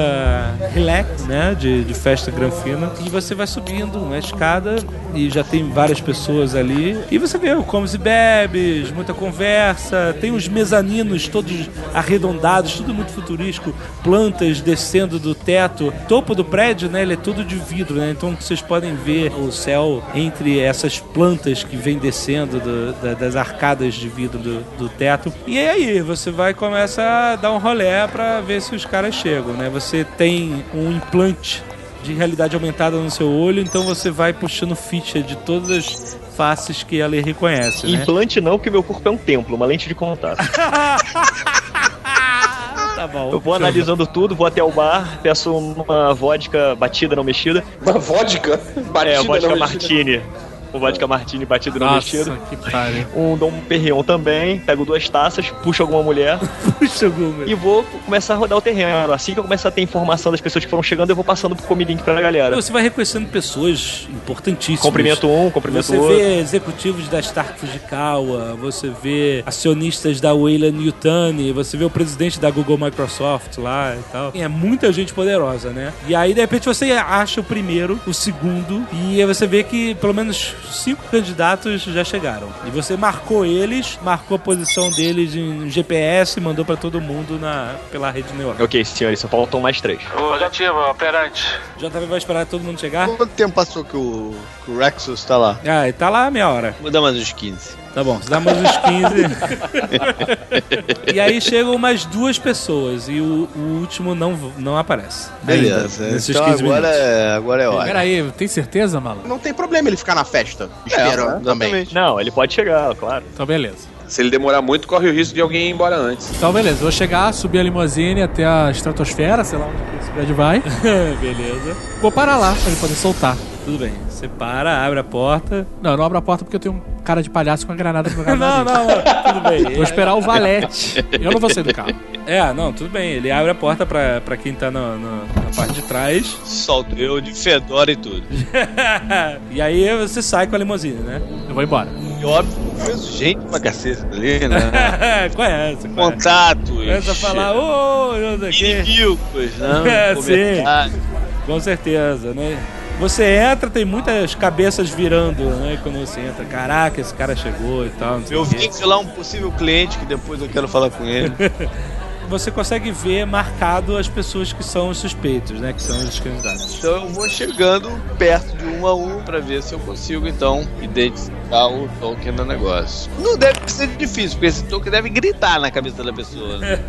relax, né? De, de festa granfina. E você vai subindo uma escada e já tem várias pessoas ali. E você vê o comes e bebes, muita conversa. Tem uns mezaninos todos arredondados, tudo muito futurístico. Plantas descendo do teto. Topo do prédio, né? Ele é todo de vidro, né? Então vocês podem ver o céu entre essas plantas que vêm descendo do- da- das arcadas de vidro do, do teto. E aí, você vai e começa a dar um rolé pra ver se os caras chegam, né? Você tem um implante de realidade aumentada no seu olho, então você vai puxando ficha de todas as faces que ela reconhece, né? Implante não, porque meu corpo é um templo, uma lente de contato. Tá bom. Eu vou analisando tudo, vou até o bar, peço uma vodka batida não mexida. Uma vodka? Batida, é, vodka não mexida. Um vodka martini batido mexido. Nossa, que pariu. Um Dom Perrion também, pego duas taças, puxo alguma mulher Puxa, Google. e vou começar a rodar o terreno. Assim que eu começar a ter informação das pessoas que foram chegando, eu vou passando pro comilink pra galera. Você vai reconhecendo pessoas importantíssimas. Cumprimento um, cumprimento Você outro. vê executivos da Stark Fujikawa, você vê acionistas da Weyland Yutani, você vê o presidente da Google Microsoft lá e tal. É muita gente poderosa, né? E aí, de repente, você acha o primeiro, o segundo, e aí você vê que pelo menos cinco candidatos já chegaram. E você marcou eles, marcou a posição deles em GPS, mandou pra todo mundo na, pela rede neural. Ok, senhores, só faltam mais três. Positivo, operante. JV vai esperar todo mundo chegar? Quanto tempo passou que o, que o Rexus tá lá? Ah, ele tá lá meia hora. Vou dar mais uns 15. Tá bom, você dá mais uns 15. e aí chegam mais duas pessoas e o, o último não, não aparece. Beleza. Ainda, nesses então 15 agora minutos. é, agora é hora. Pera aí, tem certeza, maluco? Não tem problema ele ficar na festa. Esperando também. Exatamente. Não, ele pode chegar, claro. Então beleza. Se ele demorar muito, corre o risco de alguém ir embora antes. Então beleza, vou chegar, subir a limusine até a estratosfera, sei lá onde que esse prédio vai. Beleza. Vou parar lá pra ele poder soltar. Tudo bem. Você para, abre a porta. Não, eu não abro a porta porque eu tenho um cara de palhaço com a granada jogada Não, não, não, tudo bem. Vou esperar o valete. Eu não vou sair do carro. É, não, tudo bem. Ele abre a porta pra, pra quem tá no- no- na parte de trás. Solto eu de fedora e tudo. e aí você sai com a limusine, né? Eu vou embora. E óbvio, conheço gente pra cacete ali, né? conhece, conhece. Contatos. Começa a falar, ô, não sei o quê. Inimigos, né? É, Comentários. Com certeza, né? Você entra, tem muitas cabeças virando, né? Quando você entra, caraca, esse cara chegou e tal. Eu vi, lá, um possível cliente que depois eu quero falar com ele. Você consegue ver marcado as pessoas que são os suspeitos, né? Que são os candidatos. Então eu vou chegando perto de um a um pra ver se eu consigo, então, identificar o token do negócio. Não deve ser difícil, porque esse token deve gritar na cabeça da pessoa. né?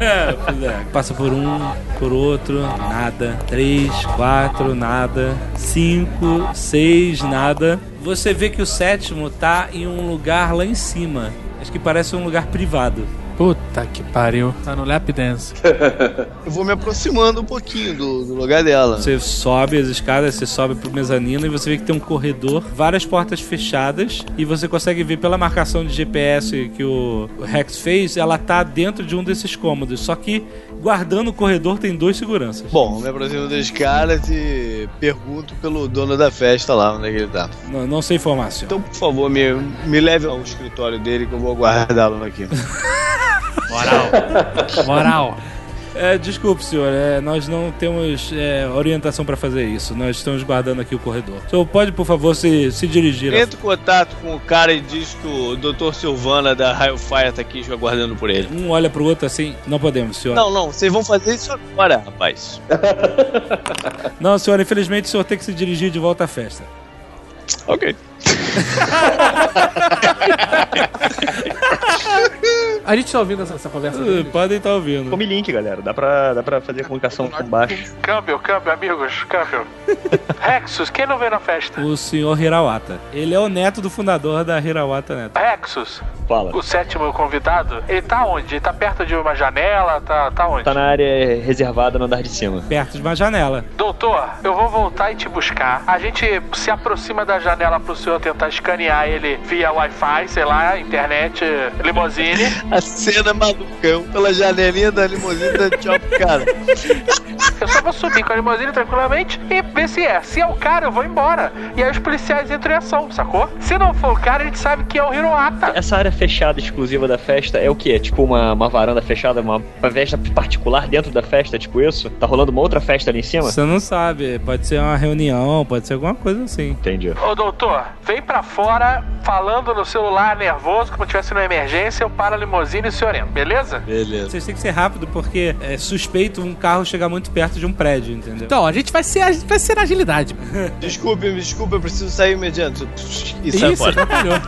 É. Passa por um, por outro, nada. Três, quatro, nada. Cinco, seis, nada. Você vê que o sétimo tá em um lugar lá em cima. Acho que parece um lugar privado. Puta que pariu. Tá no lap dance. Eu vou me aproximando um pouquinho do, do lugar dela. Você sobe as escadas, você sobe pro mezanino e você vê que tem um corredor, várias portas fechadas e você consegue ver pela marcação de GPS que o Rex fez, ela tá dentro de um desses cômodos. Só que guardando o corredor tem dois seguranças. Bom, me aproximo dos caras e pergunto pelo dono da festa lá, onde é que ele tá. Não, não sei informação. Então, por favor, me, me leve ao escritório dele que eu vou guardá-lo aqui. Moral. Moral. É, desculpe, senhor, é, nós não temos é, orientação pra fazer isso. Nós estamos guardando aqui o corredor. O senhor pode, por favor, se, se dirigir. Entra em contato com o cara e diz que o Dr. Silvana da Railfire tá aqui aguardando por ele. Um olha pro outro assim, não podemos, senhor. Não, não, vocês vão fazer isso agora, rapaz. Não, senhor, infelizmente o senhor tem que se dirigir de volta à festa. Ok. A gente tá ouvindo essa, essa conversa Uh? Podem estar ouvindo. Come link, galera. Dá pra, dá pra fazer comunicação com baixo. Câmbio, câmbio, amigos, câmbio. Rexus, quem não veio na festa? O senhor Hirawata. Ele é o neto do fundador da Hirawata Neto. Rexus, Fala. o sétimo convidado, ele tá onde? Ele tá perto de uma janela? Tá, tá onde? Tá na área reservada no andar de cima. Perto de uma janela. Doutor, eu vou voltar e te buscar. A gente se aproxima da janela pro senhor tentar escanear ele via Wi-Fi, sei lá, internet, limousine. A cena maluca, eu pela janelinha da limusine da cara. Eu só vou subir com a limousine tranquilamente e ver se é. Se é o cara, eu vou embora. E aí os policiais entram em ação, sacou? Se não for o cara, a gente sabe que é o Hiroata. Essa área fechada exclusiva da festa é o que? É tipo uma, uma varanda fechada, uma, uma festa particular dentro da festa, tipo isso? Tá rolando uma outra festa ali em cima? Você não sabe, pode ser uma reunião, pode ser alguma coisa assim. Entendi. Ô doutor, vem pra fora falando no celular nervoso, como se tivesse numa emergência, eu paro a limousine e o senhor entra, beleza? Beleza. Vocês têm que ser rápido porque é suspeito um carro chegar muito perto de um prédio, entendeu? Então, a gente vai ser, a gente vai ser na agilidade. Desculpe, me desculpe, eu preciso sair imediato. E sai Isso, fora. atrapalhou.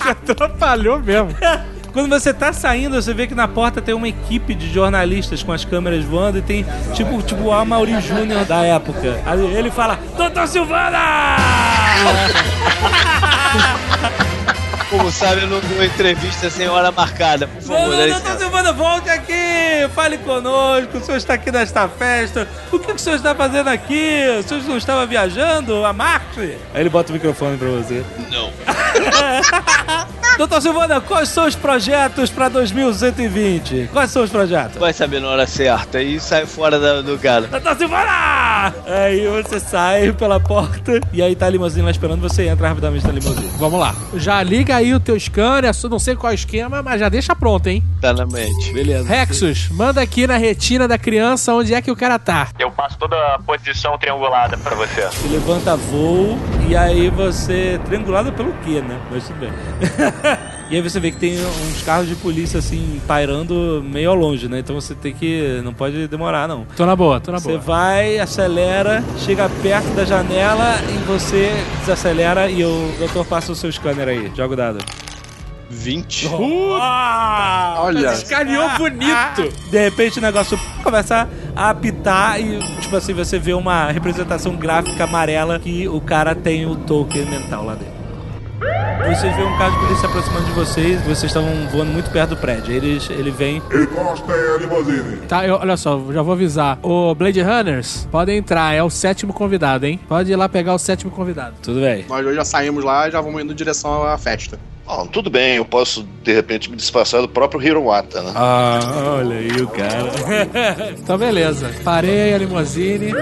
atrapalhou mesmo. Quando você tá saindo, você vê que na porta tem uma equipe de jornalistas com as câmeras voando e tem tipo, tipo o Amaury Júnior da época. Aí ele fala, Doutor Silvana! Como sabe, eu não dou entrevista sem hora marcada. Por Não, favor, não, doutor. Silvana, volte aqui! Fale conosco, o senhor está aqui nesta festa. O que o senhor está fazendo aqui? O senhor não estava viajando a Marte? Aí ele bota o microfone pra você. Não. Doutor Silvana, quais são os projetos para 2120? Quais são os projetos? Vai saber na hora certa e sai fora da- do cara. Doutor Silvana! aí você sai pela porta e aí tá a limusine lá esperando, você entra rapidamente na limusine. Vamos lá. Já liga aí o teu scanner, eu não sei qual é o esquema, mas já deixa pronto, hein? Tá na mente. Beleza. Rexus, manda aqui na retina da criança onde é que o cara tá. Eu passo toda a posição triangulada pra você. Você levanta voo e aí você. Triangulado pelo quê, né? Mas tudo bem. e aí você vê que tem uns carros de polícia assim, pairando meio ao longe, né? Então você tem que. Não pode demorar, não. Tô na boa, tô na Você boa. vai, acelera, chega perto da janela e você desacelera e o doutor passa o seu scanner aí. Joga o dado. 20. Olha. Escaneou bonito. De repente o negócio começa a apitar e, tipo assim, você vê uma representação gráfica amarela que o cara tem o token mental lá dentro. Vocês vê um carro de polícia se aproximando de vocês, vocês estavam voando muito perto do prédio. Eles, ele vem. Tá, eu- olha só, já vou avisar. O Blade Runners, podem entrar, é o sétimo convidado, hein? Pode ir lá pegar o sétimo convidado. Tudo bem. Nós hoje já saímos lá e já vamos indo em direção à festa. Bom, tudo bem, eu posso de repente me disfarçar do próprio Hiroata, né? Ah, olha aí o cara. Então, beleza. Parei a limusine.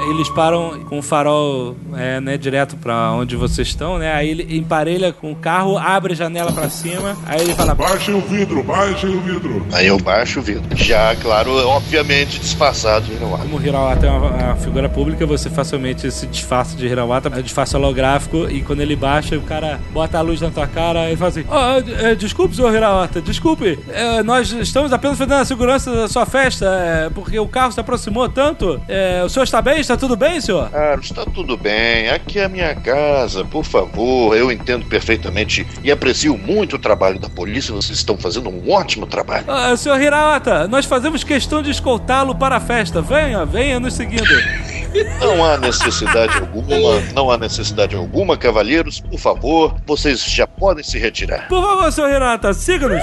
Eles param com o farol é, né, direto pra onde vocês estão, né? Aí ele emparelha com o carro, abre a janela pra cima, aí ele fala: Baixem o vidro, baixem o vidro. Aí eu baixo o vidro. Já, claro, obviamente disfarçado de Hiroata. Como o Hirawata é uma, uma figura pública, você facilmente se disfarça de Hirawata, é disfarce holográfico, e quando ele baixa, o cara bota a luz na tua cara e fala assim: "Ah, é, desculpe, senhor Hirawata, desculpe, é, nós estamos apenas fazendo a segurança da sua festa, é, porque o carro se aproximou tanto. É, o senhor está bem? Está tudo bem, senhor? Claro, está tudo bem. Aqui é a minha casa, por favor. Eu entendo perfeitamente e aprecio muito o trabalho da polícia. Vocês estão fazendo um ótimo trabalho. Ah, senhor Hirawata, nós fazemos questão de escoltá-lo para a festa. Venha, venha nos seguindo. Não há necessidade alguma, não há necessidade alguma, cavalheiros. Por favor, vocês já podem se retirar. Por favor, senhor Hirata, siga-nos.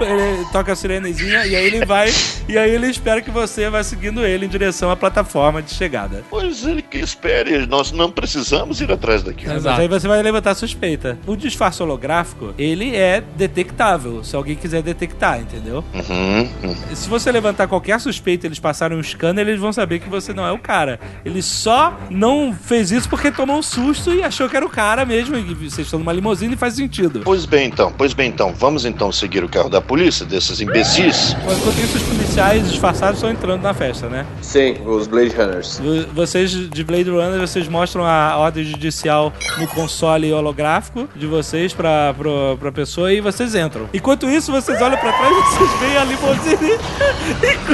Ele toca a sirenezinha e aí ele vai, e aí ele espera que você vá seguindo ele em direção à plataforma de chegada. Pois ele que espere, nós não precisamos ir atrás daqui. Mas aí você vai levantar suspeita. O disfarce holográfico, ele é detectável, se alguém quiser detectar, entendeu? Uhum, uhum. Se você levantar qualquer suspeita e eles passarem um scanner, eles vão saber que você não é o cara. Ele só não fez isso porque tomou um susto e achou que era o cara mesmo. E vocês estão numa limusine e faz sentido. Pois bem então, pois bem então, vamos então seguir o carro da polícia, desses imbecis. Enquanto isso, os policiais disfarçados estão entrando na festa, né? Sim, os Blade Runners. Vo- Vocês de Blade Runner, vocês mostram a ordem judicial no console holográfico de vocês pra, pra, pra pessoa e vocês entram. Enquanto isso, vocês olham pra trás e vocês veem a limusine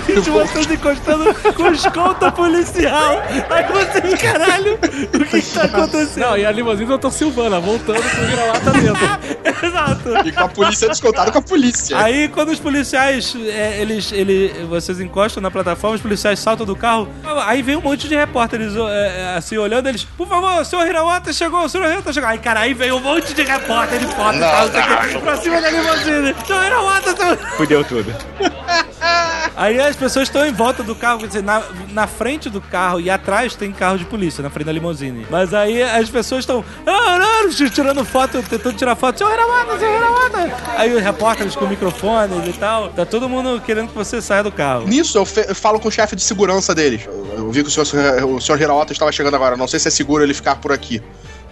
e de vocês encostando com escolta policial. Aí vocês, caralho, o que, que tá acontecendo? Não, e a limusine do Dr. Silvana, voltando com o vira-lata dentro. Exato. E com a polícia descontada com a polícia. Aí quando os policiais, é, eles, ele, vocês encostam na plataforma, os policiais saltam do carro, aí vem um monte de repórteres é, assim, olhando eles, por favor, o senhor Hirawata chegou, o senhor Hirawata chegou. Aí, cara, aí vem um monte de repórter de foto e tal, não pra cima da limusine. Senhor Hirawata, senhor... Fudeu tudo. Aí as pessoas estão em volta do carro, quer dizer, na, na frente do carro e atrás tem carro de polícia, na frente da limusine. Mas aí as pessoas estão ah, não, tirando foto, tentando tirar foto. Senhor Hirawata, senhor Hirawata. Aí os repórteres com microfones e tal. Tá todo mundo querendo que você saia do carro. Nisso, eu, eu falo com o chefe de segurança deles. Eu, eu vi que o senhor, o senhor Hirauta estava chegando agora. Não sei se é seguro ele ficar por aqui.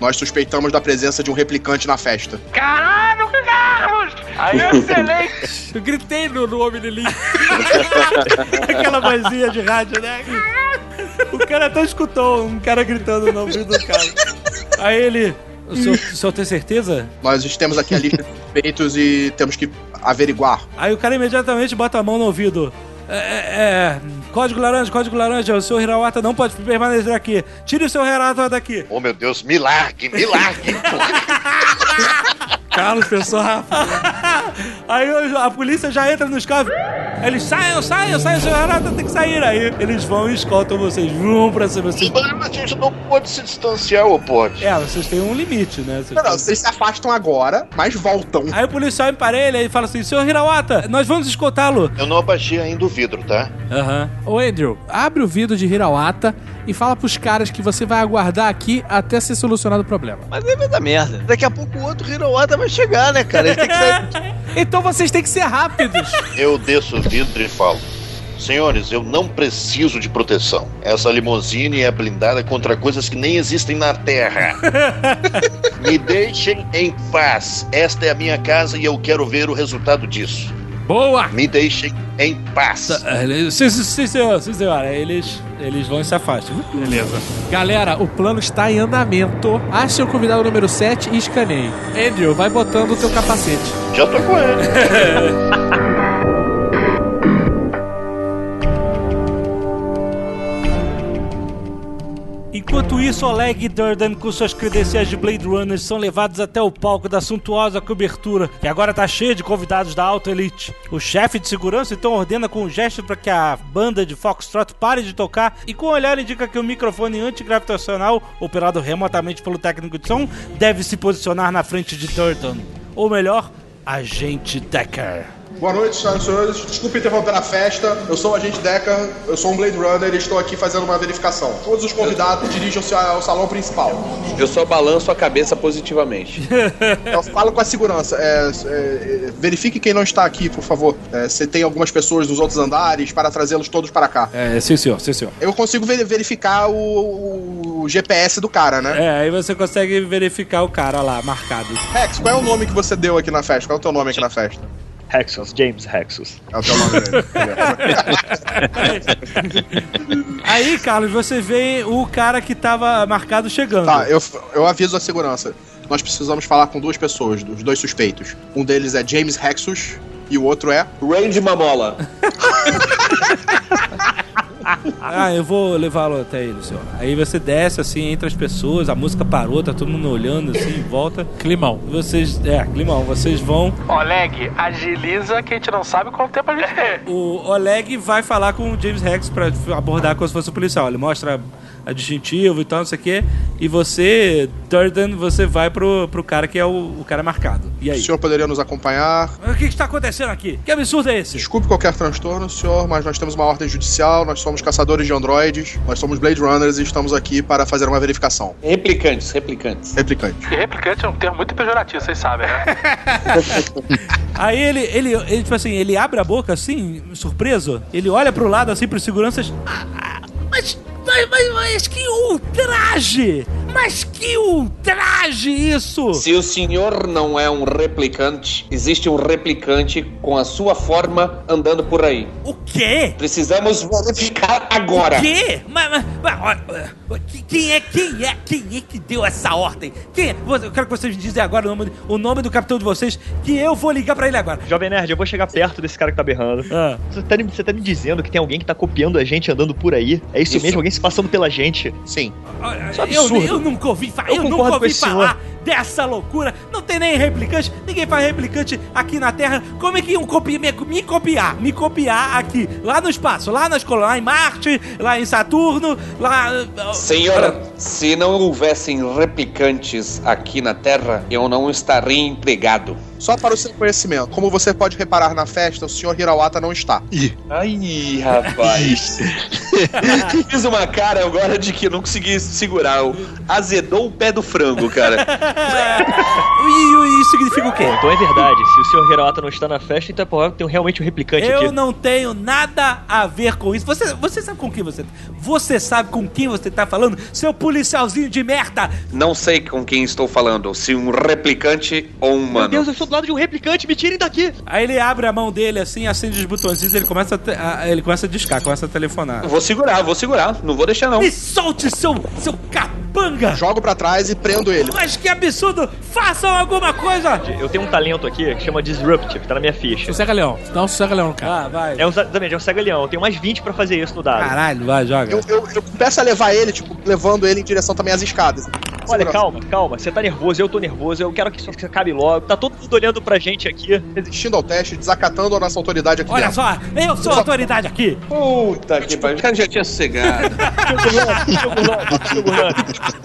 Nós suspeitamos da presença de um replicante na festa. Caralho, Carlos! Aí, excelente! Eu gritei no, no Homem de Link. Aquela vozinha de rádio, né? O cara até escutou um cara gritando no ouvido do cara. Aí ele. O senhor, o senhor tem certeza? Nós temos aqui a lista de suspeitos e temos que averiguar. Aí o cara imediatamente bota a mão no ouvido. É, é, é, código laranja, código laranja, o seu Hirawata não pode permanecer aqui. Tire o seu Hirawata daqui. Oh meu Deus, me largue, me largue. Carlos pensou rápido. Aí a polícia já entra nos carros. Eles saiam, saiam, saiam, o seu Hirawata tem que sair. Aí eles vão e escoltam vocês. Vrum pra cima. Vocês... Mas a gente não pode se distanciar, ou pode? É, vocês têm um limite, né? Vocês Não, não, vocês se afastam agora, mas voltam. Aí o policial emparelha e fala assim: Senhor Hirawata, nós vamos escoltá-lo. Eu não abaixei ainda o vidro, tá? Aham. Ô, Andrew, abre o vidro de Hirawata e fala pros caras que você vai aguardar aqui até ser solucionado o problema. Mas aí vai dar merda. Daqui a pouco o outro Hiroata vai chegar, né, cara? Ele tem que sair. Então vocês têm que ser rápidos. Eu desço o vidro e falo. Senhores, eu não preciso de proteção. Essa limusine é blindada contra coisas que nem existem na Terra. Me deixem em paz. Esta é a minha casa e eu quero ver o resultado disso. Boa! Me deixem em paz. Sim, sim, sim, senhor, sim, senhora. Eles, eles vão e se afastam. Beleza. Galera, o plano está em andamento. Ache o convidado número 7 e escaneie. Andrew, vai botando o teu capacete. Já tô com ele. Enquanto isso, Oleg e Durden, com suas credenciais de Blade Runner, são levados até o palco da suntuosa cobertura, que agora tá cheia de convidados da alta elite. O chefe de segurança então ordena com um gesto para que a banda de Foxtrot pare de tocar e com o olhar indica que o microfone antigravitacional, operado remotamente pelo técnico de som, deve se posicionar na frente de Durden. Ou melhor, Agente Decker. Boa noite, senhoras e senhores. Desculpe interromper a festa. Eu sou o agente Decker, eu sou um Blade Runner e estou aqui fazendo uma verificação. Todos os convidados dirijam-se ao salão principal. Eu só balanço a cabeça positivamente. Eu falo com a segurança. é, é, é, verifique quem não está aqui, por favor. É, se tem algumas pessoas dos outros andares para trazê-los todos para cá. É, sim, senhor, sim, senhor. Eu consigo ver- verificar o, o GPS do cara, né? É, aí você consegue verificar o cara lá, marcado. Rex, qual é o nome que você deu aqui na festa? Qual é o teu nome aqui na festa? Hexus, James Hexus. É o teu nome dele. Aí, Carlos, você vê o cara que tava marcado chegando. Tá, eu, eu aviso a segurança. Nós precisamos falar com duas pessoas, dos dois suspeitos. Um deles é James Hexus e o outro é. Randy Mamola. Ah, eu vou levá-lo até ele, senhor. Aí você desce assim entre as pessoas, a música parou, tá todo mundo olhando assim em volta. Climão. Vocês. É, climão, vocês vão. Oleg, agiliza que a gente não sabe quanto tempo a gente tem. O Oleg vai falar com o James Rex pra abordar como se fosse o policial. Ele mostra a distintivo e tal, não sei o quê. E você, Durden, você vai pro, pro cara que é o, o cara marcado. E O aí? senhor poderia nos acompanhar? O que está acontecendo aqui? Que absurdo é esse? Desculpe qualquer transtorno, senhor, mas nós temos uma ordem judicial, nós somos caçadores de androides, nós somos Blade Runners e estamos aqui para fazer uma verificação. Replicantes, replicantes. Replicante. E replicante é um termo muito pejorativo, vocês sabem, né? Aí ele, ele, ele, tipo assim, ele abre a boca assim, surpreso. Ele olha pro lado assim pros seguranças. "Ah, ah, Mas, mas, mas, mas que ultraje! Mas que ultraje isso! Se o senhor não é um replicante, existe um replicante com a sua forma andando por aí. O quê? Precisamos verificar agora. O quê? Mas, mas, mas, quem é, quem é, quem é que deu essa ordem? Quem é? Eu quero que vocês me dizem agora o nome, o nome do capitão de vocês, que eu vou ligar pra ele agora. Jovem Nerd, eu vou chegar perto desse cara que tá berrando. Ah. Você, tá, me- você tá me dizendo que tem alguém que tá copiando a gente andando por aí? É isso, Isso. mesmo? Alguém se passando pela gente? Sim. Isso é eu, absurdo. eu nunca ouvi, fa Eu eu nunca ouvi falar dessa loucura. Não tem nem replicante, ninguém faz replicante aqui na Terra. Como é que iam copiar, me, me copiar? Me copiar aqui, lá no espaço, lá nas colônias, lá em Marte, lá em Saturno, lá. Senhor, se não houvessem replicantes aqui na Terra, eu não estaria empregado. Só para o seu conhecimento, como você pode reparar na festa, o senhor Hirawata não está. Ai, rapaz. Fiz uma cara agora de que não consegui segurar. Azedou o pé do frango, cara. E isso significa o quê? Então é verdade. Se o Sr. Hirawata não está na festa, então é provável que tem realmente um replicante Eu aqui. não tenho nada a ver com isso. Você, você sabe com quem você. Você sabe com quem você tá falando? Seu policialzinho de merda! Não sei com quem estou falando, se um replicante ou um Meu. Deus, eu estou do lado de um replicante, me tirem daqui! Aí ele abre a mão dele assim, acende os botõezinhos, ele começa a, te- a- ele começa a discar, começa a telefonar. Vou segurar, vou segurar. Não vou deixar, não. Me solte, seu, seu capanga! Jogo pra trás e prendo ele. Mas que absurdo! Façam alguma coisa! Eu tenho um talento aqui que chama Disruptive, tá na minha ficha. Sossega leão. Dá um sossega leão, cara. Ah, vai. É um, exatamente, é um cega-leão. Eu tenho mais 20 pra fazer isso no dado. Caralho, vai, joga. Eu, eu, eu começo a levar ele, tipo, levando ele em direção também às escadas. Olha, calma, calma. Você tá nervoso, eu tô nervoso. Eu quero que isso acabe logo. Tá todo mundo olhando pra gente aqui. Resistindo ao teste, desacatando a nossa autoridade aqui Olha dentro. só, eu sou a autoridade aqui! Puta que pariu. O cara já tinha sossegado.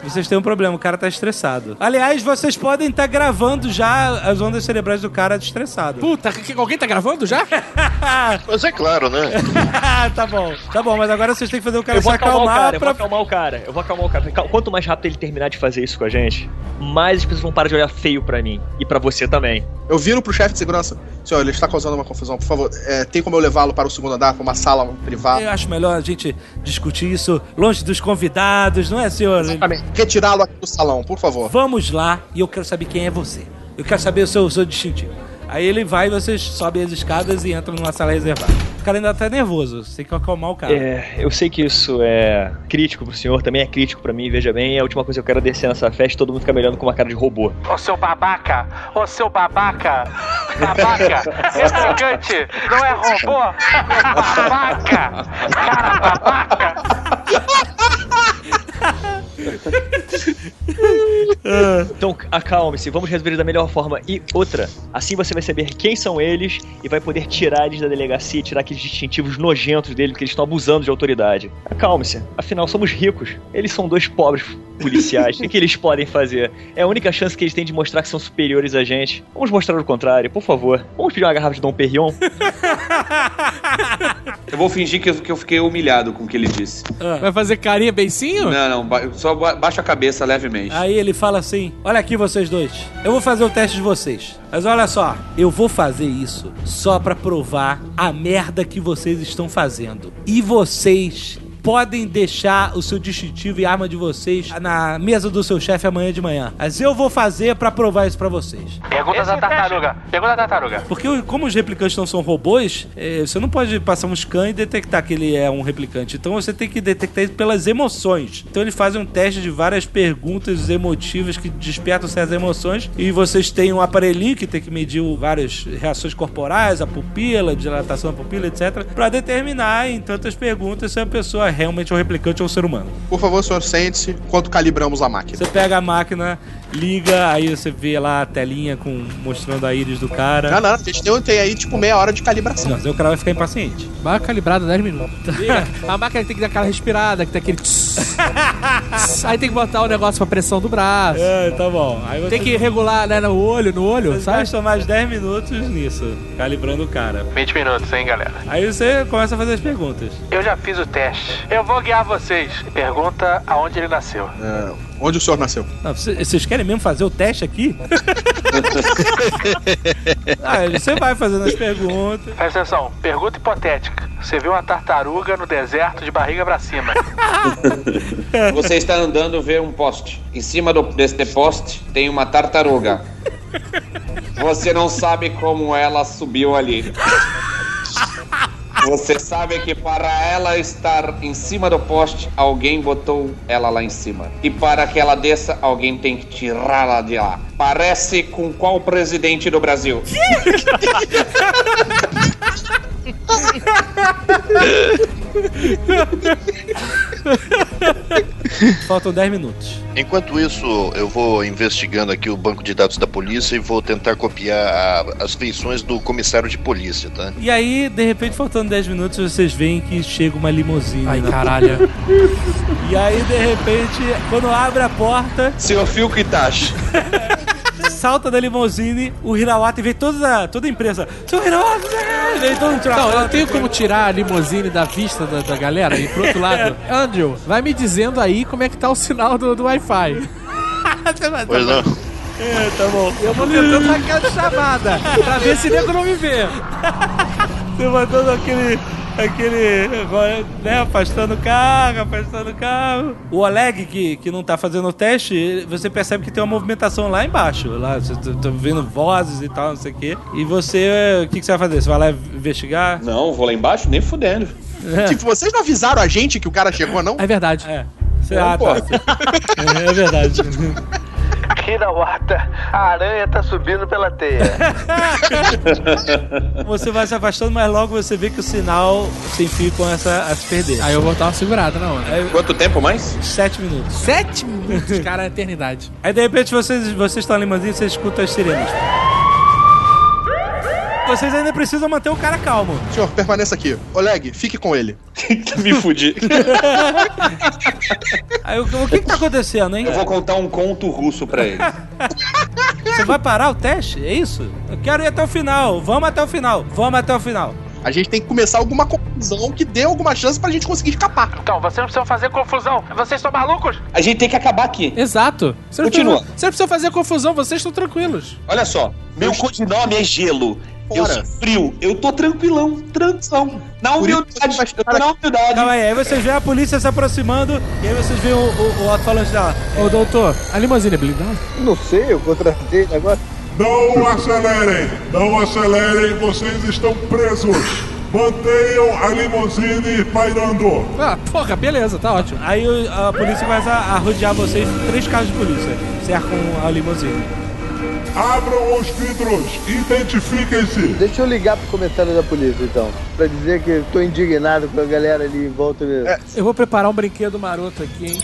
Vocês têm um problema, o cara tá estressado. Aliás, vocês podem estar gravando já as ondas cerebrais do cara estressado. Puta, que- alguém tá gravando já? Mas é claro, né? tá bom, tá bom, mas agora vocês têm que fazer o cara Eu vou se acalmar cara, eu vou pra. acalmar o cara. Eu vou acalmar o cara. Quanto mais rápido ele terminar de fazer fazer isso com a gente, mais as pessoas vão parar de olhar feio pra mim. E pra você também. Eu viro pro chefe de segurança. Senhor, ele está causando uma confusão. Por favor, é, tem como eu levá-lo para o segundo andar, para uma sala privada? Eu acho melhor a gente discutir isso longe dos convidados, não é, senhor? Exatamente. Retirá-lo aqui do salão, por favor. Vamos lá e eu quero saber quem é você. Eu quero saber o seu, o seu distintivo. Aí ele vai, vocês sobem as escadas e entram numa sala reservada. O cara ainda tá nervoso, você tem que acalmar o cara. É, eu sei que isso é crítico pro senhor, também é crítico pra mim, veja bem. É a última coisa que eu quero é descer nessa festa e todo mundo ficar me olhando com uma cara de robô. Ô seu babaca! Ô seu babaca! Babaca! Replicante! Não é robô! Babaca! Cara, babaca! Então acalme-se, vamos resolver da melhor forma. E outra, assim você vai saber quem são eles e vai poder tirar eles da delegacia, tirar aqueles distintivos nojentos deles, porque eles estão abusando de autoridade. Acalme-se, afinal somos ricos. Eles são dois pobres policiais. o que, que eles podem fazer? É a única chance que eles têm de mostrar que são superiores a gente. Vamos mostrar o contrário, por favor. Vamos pedir uma garrafa de Dom Perignon? Eu vou fingir que eu, que eu fiquei humilhado com o que ele disse. Vai fazer carinha beicinho? Não, não, ba- só ba- baixa a cabeça levemente. Aí ele fala assim: Olha aqui, vocês dois. Eu vou fazer o teste de vocês. Mas olha só, eu vou fazer isso só pra provar a merda que vocês estão fazendo. E vocês podem deixar o seu distintivo e arma de vocês na mesa do seu chefe amanhã de manhã. Mas eu vou fazer pra provar isso pra vocês. Pergunta da tartaruga. Pergunta da tartaruga. Porque como os replicantes não são robôs, eh, você não pode passar um scan e detectar que ele é um replicante. Então você tem que detectar isso pelas emoções. Então eles fazem um teste de várias perguntas emotivas que despertam certas emoções. E vocês têm um aparelhinho que tem que medir várias reações corporais, a pupila, dilatação da pupila, etc. Pra determinar em tantas perguntas se a pessoa é realmente um replicante ou um ser humano. Por favor, senhor, sente-se enquanto calibramos a máquina. Você pega a máquina, liga, aí você vê lá a telinha com, mostrando a íris do cara. Não, não, a gente tem, tem aí tipo meia hora de calibração. Não, o cara vai ficar impaciente. Vai calibrado 10 minutos. a máquina tem que dar aquela respirada, que tem aquele. tss. Tss. Aí tem que botar o negócio pra pressão do braço. É, tá bom. Aí você Tem que regular, né, no olho, no olho, Vocês sabe? gastam mais 10 minutos nisso, calibrando o cara. 20 minutos, hein, galera? Aí você começa a fazer as perguntas. Eu já fiz o teste. Eu vou guiar vocês. Pergunta aonde ele nasceu. É, onde o senhor nasceu? Não, vocês querem mesmo fazer o teste aqui? ah, você vai fazendo as perguntas. Presta atenção, pergunta hipotética. Você viu uma tartaruga no deserto de barriga pra cima. Você está andando, vê um poste. Em cima do, deste poste tem uma tartaruga. Você não sabe como ela subiu ali. Você sabe que para ela estar em cima do poste, alguém botou ela lá em cima. E para que ela desça, alguém tem que tirá-la de lá. Parece com qual presidente do Brasil? Faltam 10 minutos. Enquanto isso, eu vou investigando aqui o banco de dados da polícia e vou tentar copiar a- as feições do comissário de polícia, tá? E aí, de repente, faltando 10 minutos, vocês veem que chega uma limusine. Ai, na- caralho. E aí, de repente, quando abre a porta, Senhor Phil Itachi. salta da limusine o Hirawata e vem toda a, toda a imprensa. Seu Hirawata! né? Vem todo mundo Não, eu tenho como tirar a limusine da vista da, da galera e pro outro lado. Andrew, vai me dizendo aí como é que tá o sinal do, do Wi-Fi. Pois não. É, tá bom. Eu vou tentando aquela chamada pra ver se nego não me vê. Você mandando aquele. Aquele. né? Afastando o carro, afastando o carro. O Oleg, que, que não tá fazendo o teste, você percebe que tem uma movimentação lá embaixo. Lá, você tá tá ouvindo vozes e tal, não sei o quê. E você. O que, que você vai fazer? Você vai lá investigar? Não, vou lá embaixo, nem fudendo. Tipo, vocês não avisaram a gente que o cara chegou, não? É verdade. É. Você, ah, pô. tá. É, é verdade. Hirawata, a aranha tá subindo pela teia. Você vai se afastando, mas logo você vê que o sinal sem fio começa a se perder. Aí eu vou dar uma segurada na onda. Aí, Quanto tempo mais? sete minutos. Sete minutos, cara, é eternidade. Aí de repente vocês, vocês estão ali, mas vocês escutam as sirenes. Vocês ainda precisam manter o cara calmo. Senhor, permaneça aqui. Oleg, fique com ele. Me fudi. Aí o, o que que tá acontecendo, hein? Eu vou contar um conto russo pra ele. Você vai parar o teste? É isso? Eu quero ir até o final. Vamos até o final. Vamos até o final. A gente tem que começar alguma confusão que dê alguma chance pra gente conseguir escapar. Então, vocês não precisam fazer confusão. Vocês estão malucos? A gente tem que acabar aqui. Exato. Você Continua. precisa- Você não precisa fazer confusão, vocês estão tranquilos. Olha só, meu codinome é Gelo. Eu Fora. sou frio. Eu tô tranquilão, tranquilão. Na humildade. Eu tô na humildade. Calma aí, aí vocês veem a polícia se aproximando e aí vocês veem o, o, o alto-falante dela. Ô, doutor, a limusine é blindada? Não sei, eu contratei agora. Não acelerem! Não acelerem, vocês estão presos! Mantenham a limusine pairando! Ah, porra, beleza, tá ótimo. Aí a polícia começa a rodear vocês, três carros de polícia, cercam a limusine. Abram os vidros! Identifiquem-se! Deixa eu ligar pro comentário da polícia, então. Pra dizer que eu tô indignado com a galera ali em volta mesmo. Eu vou preparar um brinquedo maroto aqui, hein?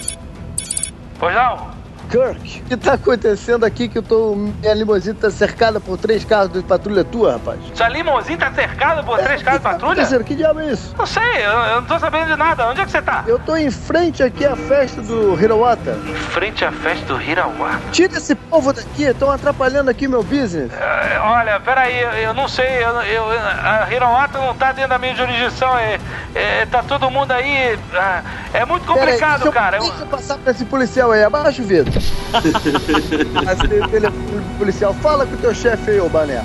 Pois não? Kirk, o que tá acontecendo aqui que eu tô. Minha limusine tá cercada por três carros de patrulha tua, rapaz? Sua limousine tá cercada por três carros de patrulha? Acontecendo? Que diabo é isso? Não sei, eu, eu não tô sabendo de nada. Onde é que você tá? Eu tô em frente aqui à festa do Hirawata. Em frente à festa do Hirawata. Tira esse povo daqui, estão atrapalhando aqui meu business. É, olha, peraí, eu, eu não sei, eu, eu, a Hirawata não tá dentro da minha jurisdição, é, é, tá todo mundo aí, ah, é muito complicado, eu- cara. Deixa eu passar pra esse policial aí, abaixa o vidro. Mas, ele- policial, fala com o teu chefe aí, ô Bané.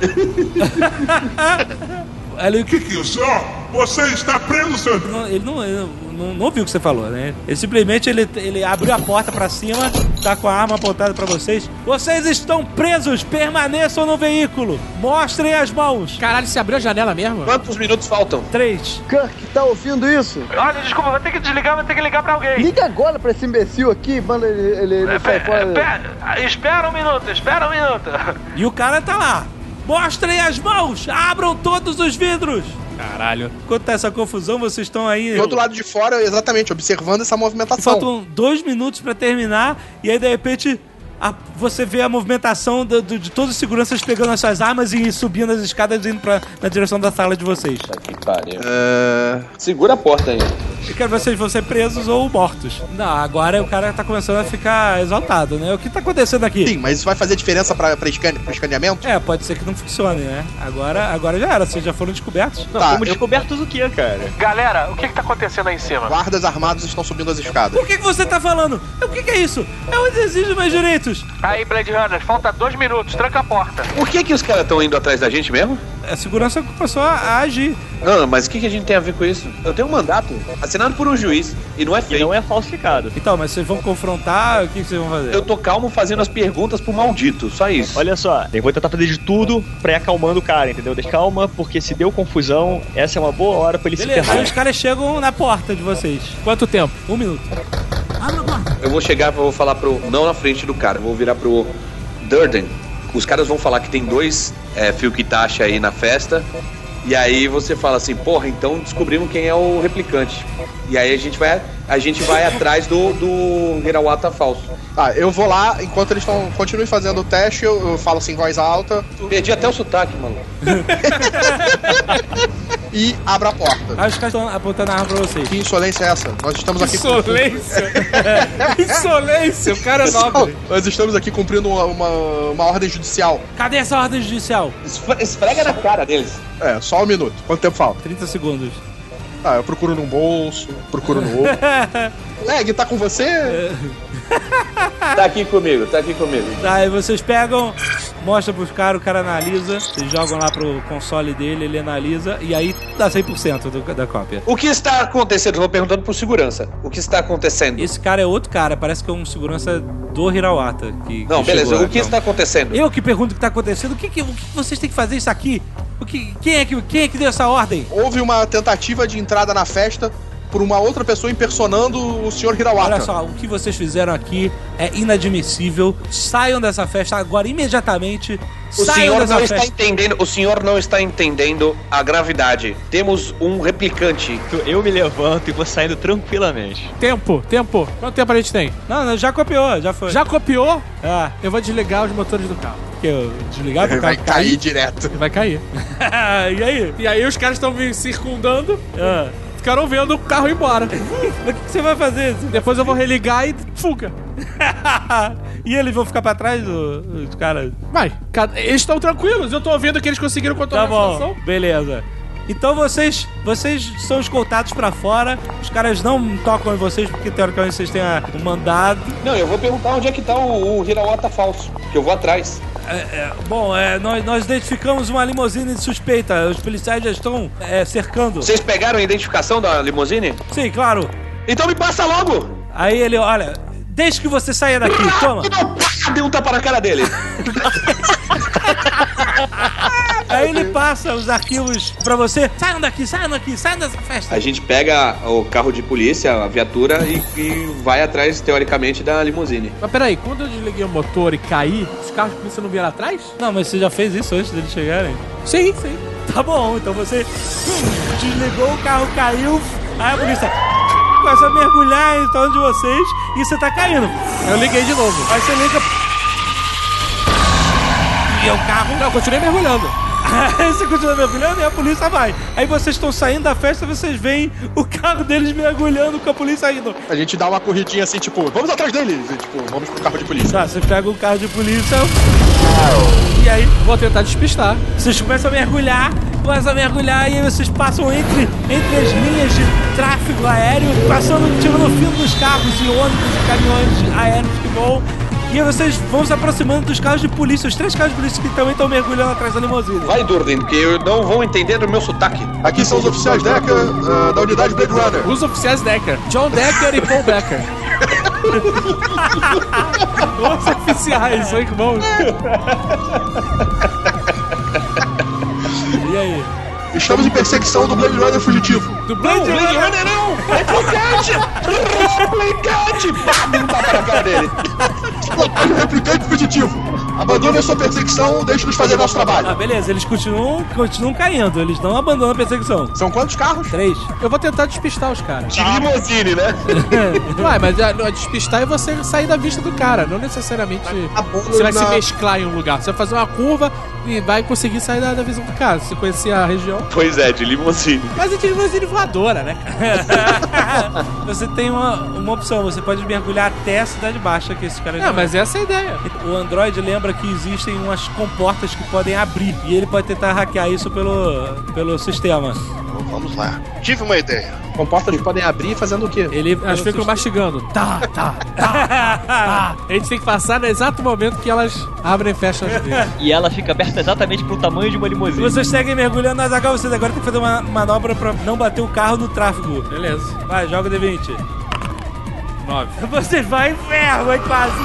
Ele, Que que é isso? Ó, Você está preso, senhor! não, ele não, ele não, não ouviu o que você falou, né? Ele simplesmente ele, ele abriu a porta pra cima, tá com a arma apontada pra vocês. Vocês estão presos, permaneçam no veículo. Mostrem as mãos. Caralho, você abriu a janela mesmo? Quantos minutos faltam? Três. Kirk, tá ouvindo isso? Olha, desculpa, vou ter que desligar, vou ter que ligar pra alguém. Liga agora pra esse imbecil aqui, manda ele, ele, ele É, sai fora. pe- espera um minuto, espera um minuto. E o cara tá lá. Mostrem as mãos, abram todos os vidros. Caralho. Enquanto tá essa confusão, vocês estão aí. Do outro lado de fora, exatamente, observando essa E movimentação. Faltam dois minutos pra terminar, e aí de repente a- você vê a movimentação do- do- de todos os seguranças pegando as suas armas e subindo as escadas indo pra, na direção da sala de vocês. Que pariu. É... Segura a porta aí. Eu quero ver vocês vão ser presos ou mortos. Não, agora o cara tá começando a ficar exaltado, né? O que tá acontecendo aqui? Sim, mas isso vai fazer diferença pra, pra escane- pro escaneamento? É, pode ser que não funcione, né? Agora, agora já era, vocês já foram descobertos. Não, Tá, fomos eu- descobertos o quê, cara? Galera, o que que tá acontecendo aí em cima? Guardas armados estão subindo as escadas. Por que, que você tá falando? O que, que é isso? É o exercício dos meus direitos. Aí, Blade Runner, falta dois minutos, tranca a porta. Por que que os caras estão indo atrás da gente mesmo? A segurança começou a, agir. Não, mas o que, que a gente tem a ver com isso? Eu tenho um mandato assinado por um juiz e não é E feito. não é falsificado. Então, mas vocês vão confrontar? O que, que vocês vão fazer? Eu tô calmo fazendo as perguntas pro maldito, só isso. Olha só, eu vou tentar fazer de tudo pra ir acalmando o cara, entendeu? Deixa calma, porque se deu confusão, essa é uma boa hora pra ele Beleza, se aí ferrar. os caras chegam na porta de vocês. Quanto tempo? Um minuto. Eu vou chegar, vou falar pro. Não na frente do cara, vou virar pro Durden. Os caras vão falar que tem dois é, fio aí na festa. E aí você fala assim, porra, então descobrimos quem é o replicante. E aí a gente vai, a gente vai atrás do, do Hirawata falso. Tá, eu vou lá, enquanto eles estão. Continuem fazendo o teste, eu, eu falo assim em voz alta Perdi até o sotaque, mano. e abro a porta. Aí os caras estão apontando a arma pra vocês. Que insolência é essa? Nós estamos aqui com- Insolência. Insolência, o cara é nobre. Nós estamos aqui cumprindo uma, uma, uma ordem judicial. Cadê essa ordem judicial? Esfre- Esfrega na cara deles. É, só um minuto. Quanto tempo falta? 30 segundos. Tá, eu procuro num bolso, procuro no outro. Leg, tá com você? Tá aqui comigo, tá aqui comigo. Tá, aí vocês pegam, mostra pros caras, o cara analisa, vocês jogam lá pro console dele, ele analisa, e aí dá 100% do, da cópia. O que está acontecendo? Eu vou perguntando pro segurança. O que está acontecendo? Esse cara é outro cara, parece que é um segurança do Hirawata. Que, Não, que beleza. chegou, O que então. está acontecendo? Eu que pergunto o que tá acontecendo, o que, que, o que vocês têm que fazer isso aqui? O que, quem, é que, quem é que deu essa ordem? Houve uma tentativa de entrada na festa por uma outra pessoa impersonando o Sr. Hirawata. Olha só, o que vocês fizeram aqui é inadmissível. Saiam dessa festa agora, imediatamente. O senhor não festa. está entendendo, o senhor não está entendendo a gravidade. Temos um replicante. Eu me levanto e vou saindo tranquilamente. Tempo, tempo. Quanto tempo a gente tem? Não, não, já copiou, já foi. Já copiou? Ah, Eu vou desligar os motores do carro. que eu desligar Vai carro cair direto. Ele vai cair. e aí? E aí os caras estão me circundando, Ah, ficaram vendo o carro ir embora. mas o que que você vai fazer? Depois eu vou religar e fuga. e eles vão ficar pra trás, o- os caras? Vai, eles estão tranquilos, eu tô ouvindo que eles conseguiram controlar Tá a bom, situação. beleza. Então vocês, vocês são escoltados pra fora. Os caras não tocam em vocês porque teoricamente vocês têm a- o mandado. Não, eu vou perguntar onde é que tá o, o Hirawata falso, que eu vou atrás. É, é, bom, é, nós, nós identificamos uma limusine suspeita. Os policiais já estão é, cercando. Vocês pegaram a identificação da limusine? Sim, claro. Então me passa logo! Aí ele, olha, desde que você saia daqui, toma. Deu um tapa na cara dele. Aí ele passa os arquivos pra você. Saiam daqui, saiam daqui, saiam dessa festa. A gente pega o carro de polícia, a viatura, e, e vai atrás, teoricamente, da limusine. Mas peraí, quando eu desliguei o motor e caí, os carros de polícia não vieram atrás? Não, mas você já fez isso antes deles chegarem? Sim, sim. Tá bom, então você hum, desligou, o carro caiu, aí a polícia começa a mergulhar em torno de vocês e você tá caindo. Eu liguei de novo. Aí você liga. E o carro. Não, eu continuei mergulhando. Você continua mergulhando e a polícia vai. Aí vocês estão saindo da festa e vocês veem o carro deles mergulhando com a polícia indo. A gente dá uma corridinha assim, tipo, vamos atrás deles. E, tipo, vamos pro carro de polícia. Tá, você pega o carro de polícia. E aí? Vou tentar despistar. Vocês começam a mergulhar, começam a mergulhar e aí vocês passam entre, entre as linhas de tráfego aéreo, passando, tirando o fio dos carros e ônibus e caminhões aéreos que voam. E aí vocês vão se aproximando dos carros de polícia, os três carros de polícia que também estão mergulhando atrás da limusine. Vai, Durden, porque eu não vou entender o meu sotaque. Aqui são os oficiais Decker ah, da unidade Blade Runner. Os oficiais Decker. John Decker e Paul Becker. Os oficiais, olha que bom. E aí? Estamos em perseguição do Blade Runner fugitivo. Do Blade Blade Runner não! Replicante! Replicante! Pá, deu um tapa na cara dele. Explode o replicante fugitivo. Abandone a sua perseguição, deixe-nos fazer nosso trabalho. Ah, beleza, eles continuam, continuam caindo, eles não abandonam a perseguição. São quantos carros? Três. Eu vou tentar despistar os caras. De limusine, né? Ué, mas a, a despistar é você sair da vista do cara, não necessariamente bom, você vai na- se mesclar em um lugar. Você vai fazer uma curva e vai conseguir sair da, da visão do cara. Se você conhecer a região. Pois é, de limusine. Mas é de limusine voadora, né, cara? você tem uma, uma opção, você pode mergulhar até a cidade baixa que esses caras Não, mas essa é a ideia. O Android lembra que existem umas comportas que podem abrir e ele pode tentar hackear isso pelo, pelo sistema. Vamos lá. Tive uma ideia. Comportas podem abrir fazendo o quê? Ele Elas ficam mastigando. Tá, tá, tá, tá. A gente tem que passar no exato momento que elas abrem e fecham as vias. E ela fica aberta exatamente pro tamanho de uma limusine. Vocês seguem mergulhando nas águas, vocês agora tem que fazer uma manobra pra não bater o carro no tráfego. Beleza. Vai, joga o D20. 9. Você vai, ferro, vai quase.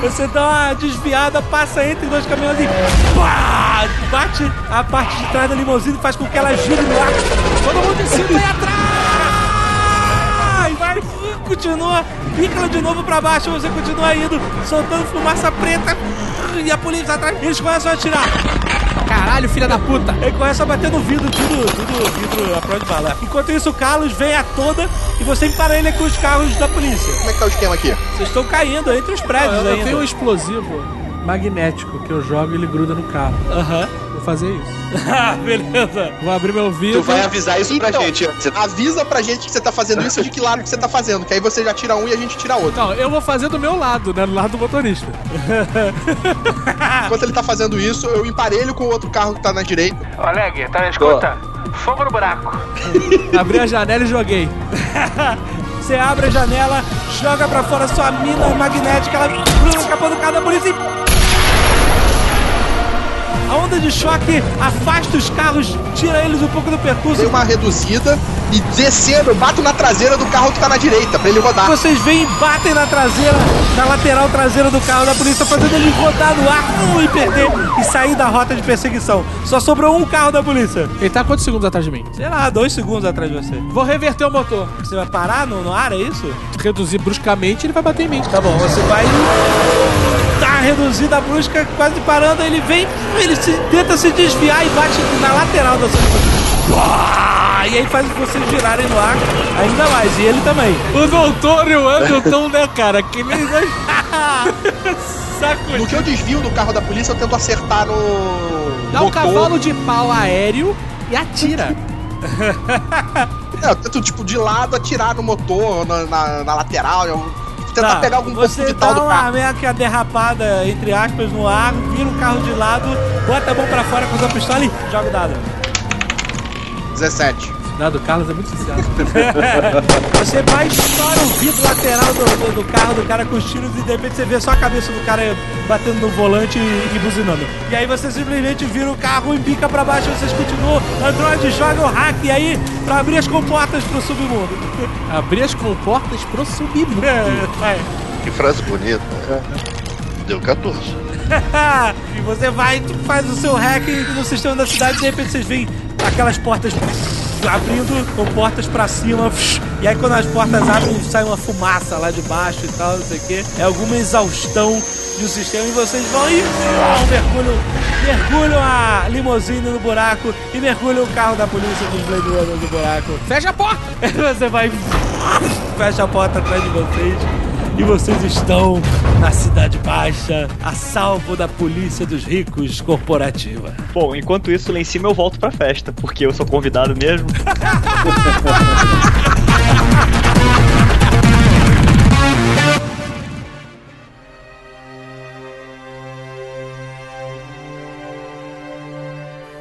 Você dá uma desviada, passa entre dois caminhões e pá, bate a parte de trás da limusine e faz com que ela gire no ar. Todo mundo em cima e atrás! Vai, continua, fica de novo pra baixo, você continua indo, soltando fumaça preta e a polícia atrás. Eles começam a atirar. Caralho, filha da puta! Ele começa a bater no vidro, tudo, tudo vidro a prova de bala. Enquanto isso, o Carlos vem a toda e você emparelha com os carros da polícia. Como é que tá o esquema aqui? Vocês estão caindo entre os prédios Eu, eu ainda. tenho um explosivo magnético que eu jogo e ele gruda no carro. Aham. Vou fazer isso. Ah, beleza. Vou abrir meu vidro. Tu vai avisar isso pra Então, gente antes. Avisa pra gente que você tá fazendo isso e de que lado que você tá fazendo, que aí você já tira um e a gente tira outro. Não, eu vou fazer do meu lado, né? Do lado do motorista. Enquanto ele tá fazendo isso, eu emparelho com o outro carro que tá na direita. Ô, Leg, tá, escuta. Fogo no buraco. Abri a janela e joguei. Você abre a janela, joga pra fora sua mina magnética, ela gruda no capô do carro da polícia e... A onda de choque afasta os carros, tira eles um pouco do percurso. Dei uma reduzida e descendo, eu bato na traseira do carro que tá na direita, pra ele rodar. Vocês vêm e batem na traseira, na lateral traseira do carro da polícia, fazendo ele rodar no ar uh, e perder e sair da rota de perseguição. Só sobrou um carro da polícia. Ele tá quantos segundos atrás de mim? Sei lá, dois segundos atrás de você. Vou reverter o motor. Você vai parar no, no ar, é isso? Reduzir bruscamente, ele vai bater em mim. Tá bom, você vai. Tá reduzida a brusca, quase parando, ele vem, ele se, tenta se desviar e bate na lateral da sua Uá! E aí faz vocês girarem no ar ainda mais, e ele também. O doutor e o Anderton, né, cara? Que nem. Saco No que eu desvio do carro da polícia, eu tento acertar no. Dá um motor. cavalo de pau aéreo e atira. É, eu tento, tipo, de lado atirar no motor, na, na- na lateral. Eu tentar Tá, pegar algum você vital dá do uma carro. meia que a derrapada, entre aspas, no ar, vira o carro de lado, bota a mão pra fora com a pistola e joga o dado. 17. Do Carlos é muito sucesso. Você vai estoura o vidro lateral do, do- do carro do cara com os tiros e de repente você vê só a cabeça do cara batendo no volante e, e buzinando. E aí você simplesmente vira o carro e pica pra baixo e vocês continuam. Android joga o hack e aí pra abrir as comportas pro submundo. Abrir as comportas pro submundo. É, vai. Que frase bonita. Deu 14. e você vai, faz o seu hack no sistema da cidade e de repente vocês veem aquelas portas abrindo com portas pra cima. E aí quando as portas abrem, sai uma fumaça lá de baixo e tal, não sei o que. É alguma exaustão do sistema e vocês vão e mergulham, mergulham a limusine no buraco e mergulham o carro da polícia dos Blade Runner no buraco. Fecha a porta! Você vai, fecha a porta atrás de vocês. E vocês estão na Cidade Baixa, a salvo da polícia dos ricos corporativa. Bom, enquanto isso, lá em cima eu volto pra festa, porque eu sou convidado mesmo.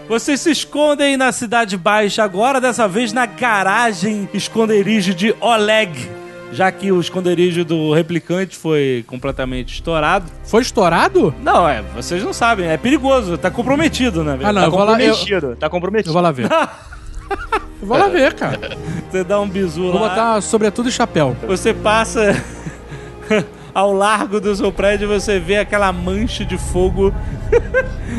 Vocês se escondem na Cidade Baixa, agora dessa vez na garagem esconderijo de Oleg. Já que o esconderijo do replicante foi completamente estourado. Foi estourado? Não, é, vocês não sabem, é perigoso, tá comprometido, né? Ah, não, tá eu vou lá. Eu, tá comprometido. eu vou lá ver. Eu vou lá ver, cara. Você dá um bisu Vou lá. botar sobretudo e chapéu. Você passa ao largo do seu prédio e você vê aquela mancha de fogo.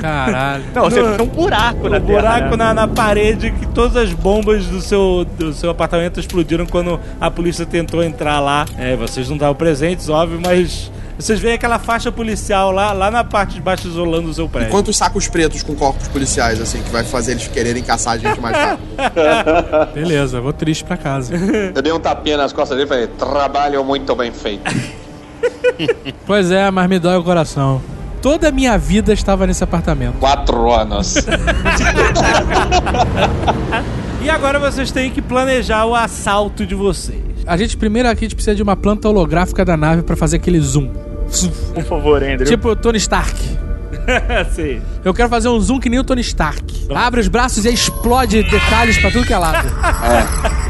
Caralho. Não, você No- tem um buraco na um terra, buraco né? na, na parede que todas as bombas do seu, do seu apartamento explodiram quando a polícia tentou entrar lá. É, vocês não estavam presentes, óbvio, mas vocês veem aquela faixa policial lá, lá na parte de baixo isolando o seu prédio. Quantos sacos pretos com corpos policiais, assim, que vai fazer eles quererem caçar a gente mais rápido? Beleza, vou triste pra casa. Eu dei um tapinha nas costas dele e falei, trabalho muito bem feito. Pois é, mas me dói o coração. Toda a minha vida estava nesse apartamento. Quatro anos. E agora vocês têm que planejar o assalto de vocês. A gente primeiro aqui a gente precisa de uma planta holográfica da nave pra fazer aquele zoom. Por favor, Andrew. Tipo o Tony Stark. Sim. Eu quero fazer um zoom que nem o Tony Stark. Abre os braços e explode detalhes pra tudo que é lado.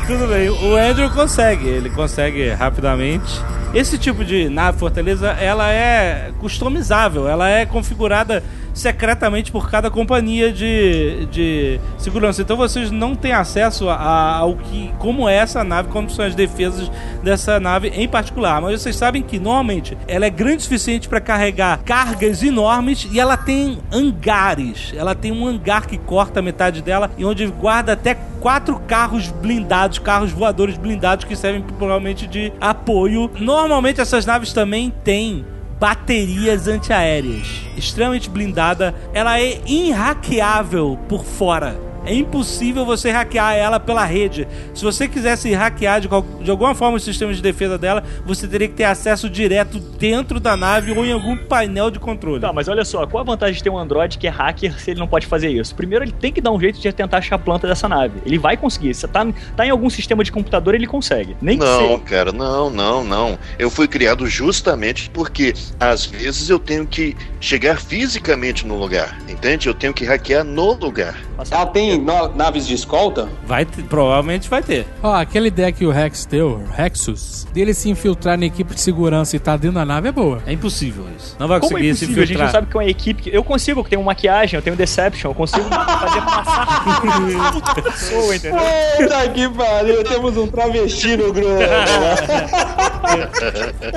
Tudo bem, o Andrew consegue, ele consegue rapidamente. Esse tipo de nave fortaleza, ela é customizável, ela é configurada secretamente por cada companhia de, de segurança. Então vocês não têm acesso a- ao que, como é essa nave, como são as defesas dessa nave em particular. Mas vocês sabem que normalmente ela é grande o suficiente para carregar cargas enormes e ela tem hangares. Ela tem um hangar que corta metade dela e onde guarda até quatro carros blindados, carros voadores blindados que servem provavelmente de apoio. Normalmente essas naves também têm baterias antiaéreas. Extremamente blindada. Ela é inhackeável por fora. É impossível você hackear ela pela rede. Se você quisesse hackear de, qual- de alguma forma o sistema de defesa dela, você teria que ter acesso direto dentro da nave ou em algum painel de controle. Tá, mas olha só, qual a vantagem de ter um Android que é hacker se ele não pode fazer isso? Primeiro, ele tem que dar um jeito de tentar achar a planta dessa nave. Ele vai conseguir. Se tá, tá em algum sistema de computador, ele consegue. Nem que Não, cara, não, não, não. Eu fui criado justamente porque às vezes eu tenho que chegar fisicamente no lugar, entende? Eu tenho que hackear no lugar. Ela tem no- naves de escolta? Vai ter- provavelmente vai ter. Ó, aquela ideia que o Rex deu, o Rexus, dele se infiltrar na equipe de segurança e tá dentro da nave é boa. É impossível isso. Não vai Como é conseguir se impossível? A gente não infiltrar. sabe que é uma equipe. que- Eu consigo, que tem uma maquiagem, eu tenho Deception, eu consigo fazer passar puta pessoa, entendeu? Puta que pariu, temos um travesti no grupo.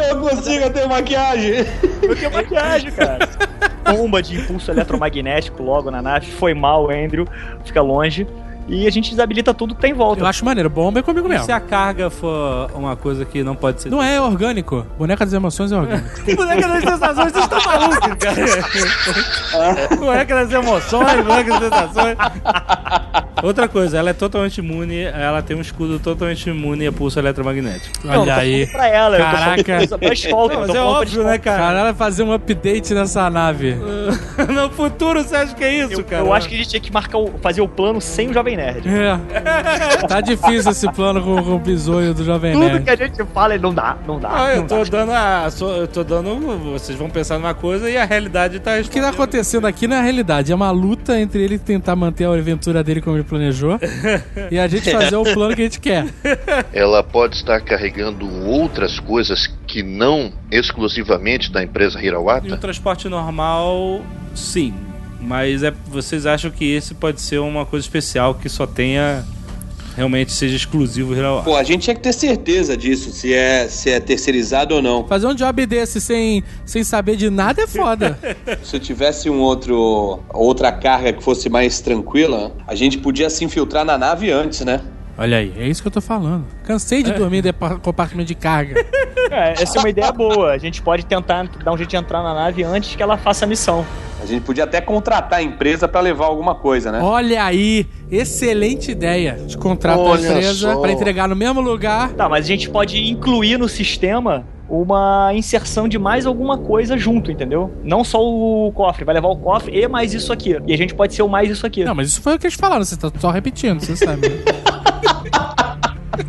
Eu consigo ter maquiagem. Eu tenho maquiagem, cara. Bomba de impulso eletromagnético logo na nave. Foi mal, Andrew. Fica longe. E a gente desabilita tudo que tem em volta. Eu acho maneiro, bomba é comigo E mesmo. se a carga for uma coisa que não pode ser. Não é orgânico. Boneca das emoções é orgânico. Boneca das sensações, vocês estão malucos, cara. Boneca das emoções, boneca das sensações. Outra coisa, ela é totalmente imune, ela tem um escudo totalmente imune a pulso eletromagnético. Não, Olha tô aí. Pra ela, Caraca. eu tô Não, eu mas tô é óbvio, né, cara? Caralho, fazer um update nessa nave. No futuro, você acha que é isso, Eu, cara? eu acho que a gente tinha que marcar o, fazer o plano sem o Jovem Nerd. É. Tá difícil esse plano com, com o bisonho do Jovem Tudo Nerd. que a gente fala, não dá, não dá. Ah, eu não tô dá. dando a. sou- Eu tô dando. Vocês vão pensar numa coisa e a realidade tá O que tá acontecendo aqui não é a realidade, é uma luta entre ele tentar manter a aventura dele como planejou e a gente fazer o plano que a gente quer. Ela pode estar carregando outras coisas que não exclusivamente da empresa E o Hirawata? transporte normal, sim. Mas é, vocês acham que esse pode ser uma coisa especial que só tenha. Realmente seja exclusivo Hirawata. Pô, a gente tinha que ter certeza disso, se é, se é terceirizado ou não. Fazer um job desse sem, sem saber de nada é foda. Se eu tivesse um outro outra carga que fosse mais tranquila, a gente podia se infiltrar na nave antes, né? Olha aí, é isso que eu tô falando. Cansei de dormir em depa- compartimento de carga. É, essa é uma ideia boa. A gente pode tentar dar um jeito de entrar na nave antes que ela faça a missão. A gente podia até contratar a empresa pra levar alguma coisa, né? Olha aí, excelente ideia. De contratar a empresa pra entregar no mesmo lugar. Tá, mas a gente pode incluir no sistema uma inserção de mais alguma coisa junto, entendeu? Não só o cofre, vai levar o cofre e mais isso aqui. E a gente pode ser o mais isso aqui. Não, mas isso foi o que eles falaram, você tá só repetindo, você sabe. né?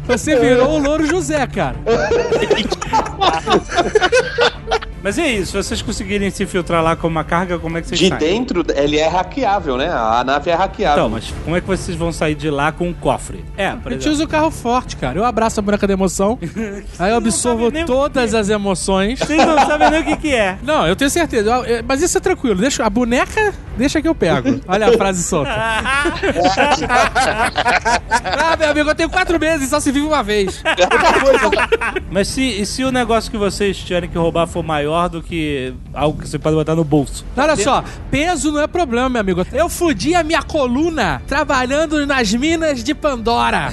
Você virou o Louro José, cara. Mas é isso, se vocês conseguirem se infiltrar lá com uma carga, como é que vocês De saem? dentro, ele é hackeável, né? A nave é hackeável. Então, mas como é que vocês vão sair de lá com um cofre? É, por A gente usa o carro forte, cara. Eu abraço a boneca da emoção, aí eu absorvo todas as emoções. Vocês não sabem nem o que, que é. Não, eu tenho certeza. Eu- eu- Mas isso é tranquilo. Deixa, a boneca, deixa que eu pego. Olha a frase solta. ah, meu amigo, eu tenho quatro meses, só se vive uma vez. Mas se, e se o negócio que vocês tiverem que roubar for maior do que algo que você pode botar no bolso? Olha só, peso não é problema, meu amigo. Eu fudi a minha coluna trabalhando nas minas de Pandora.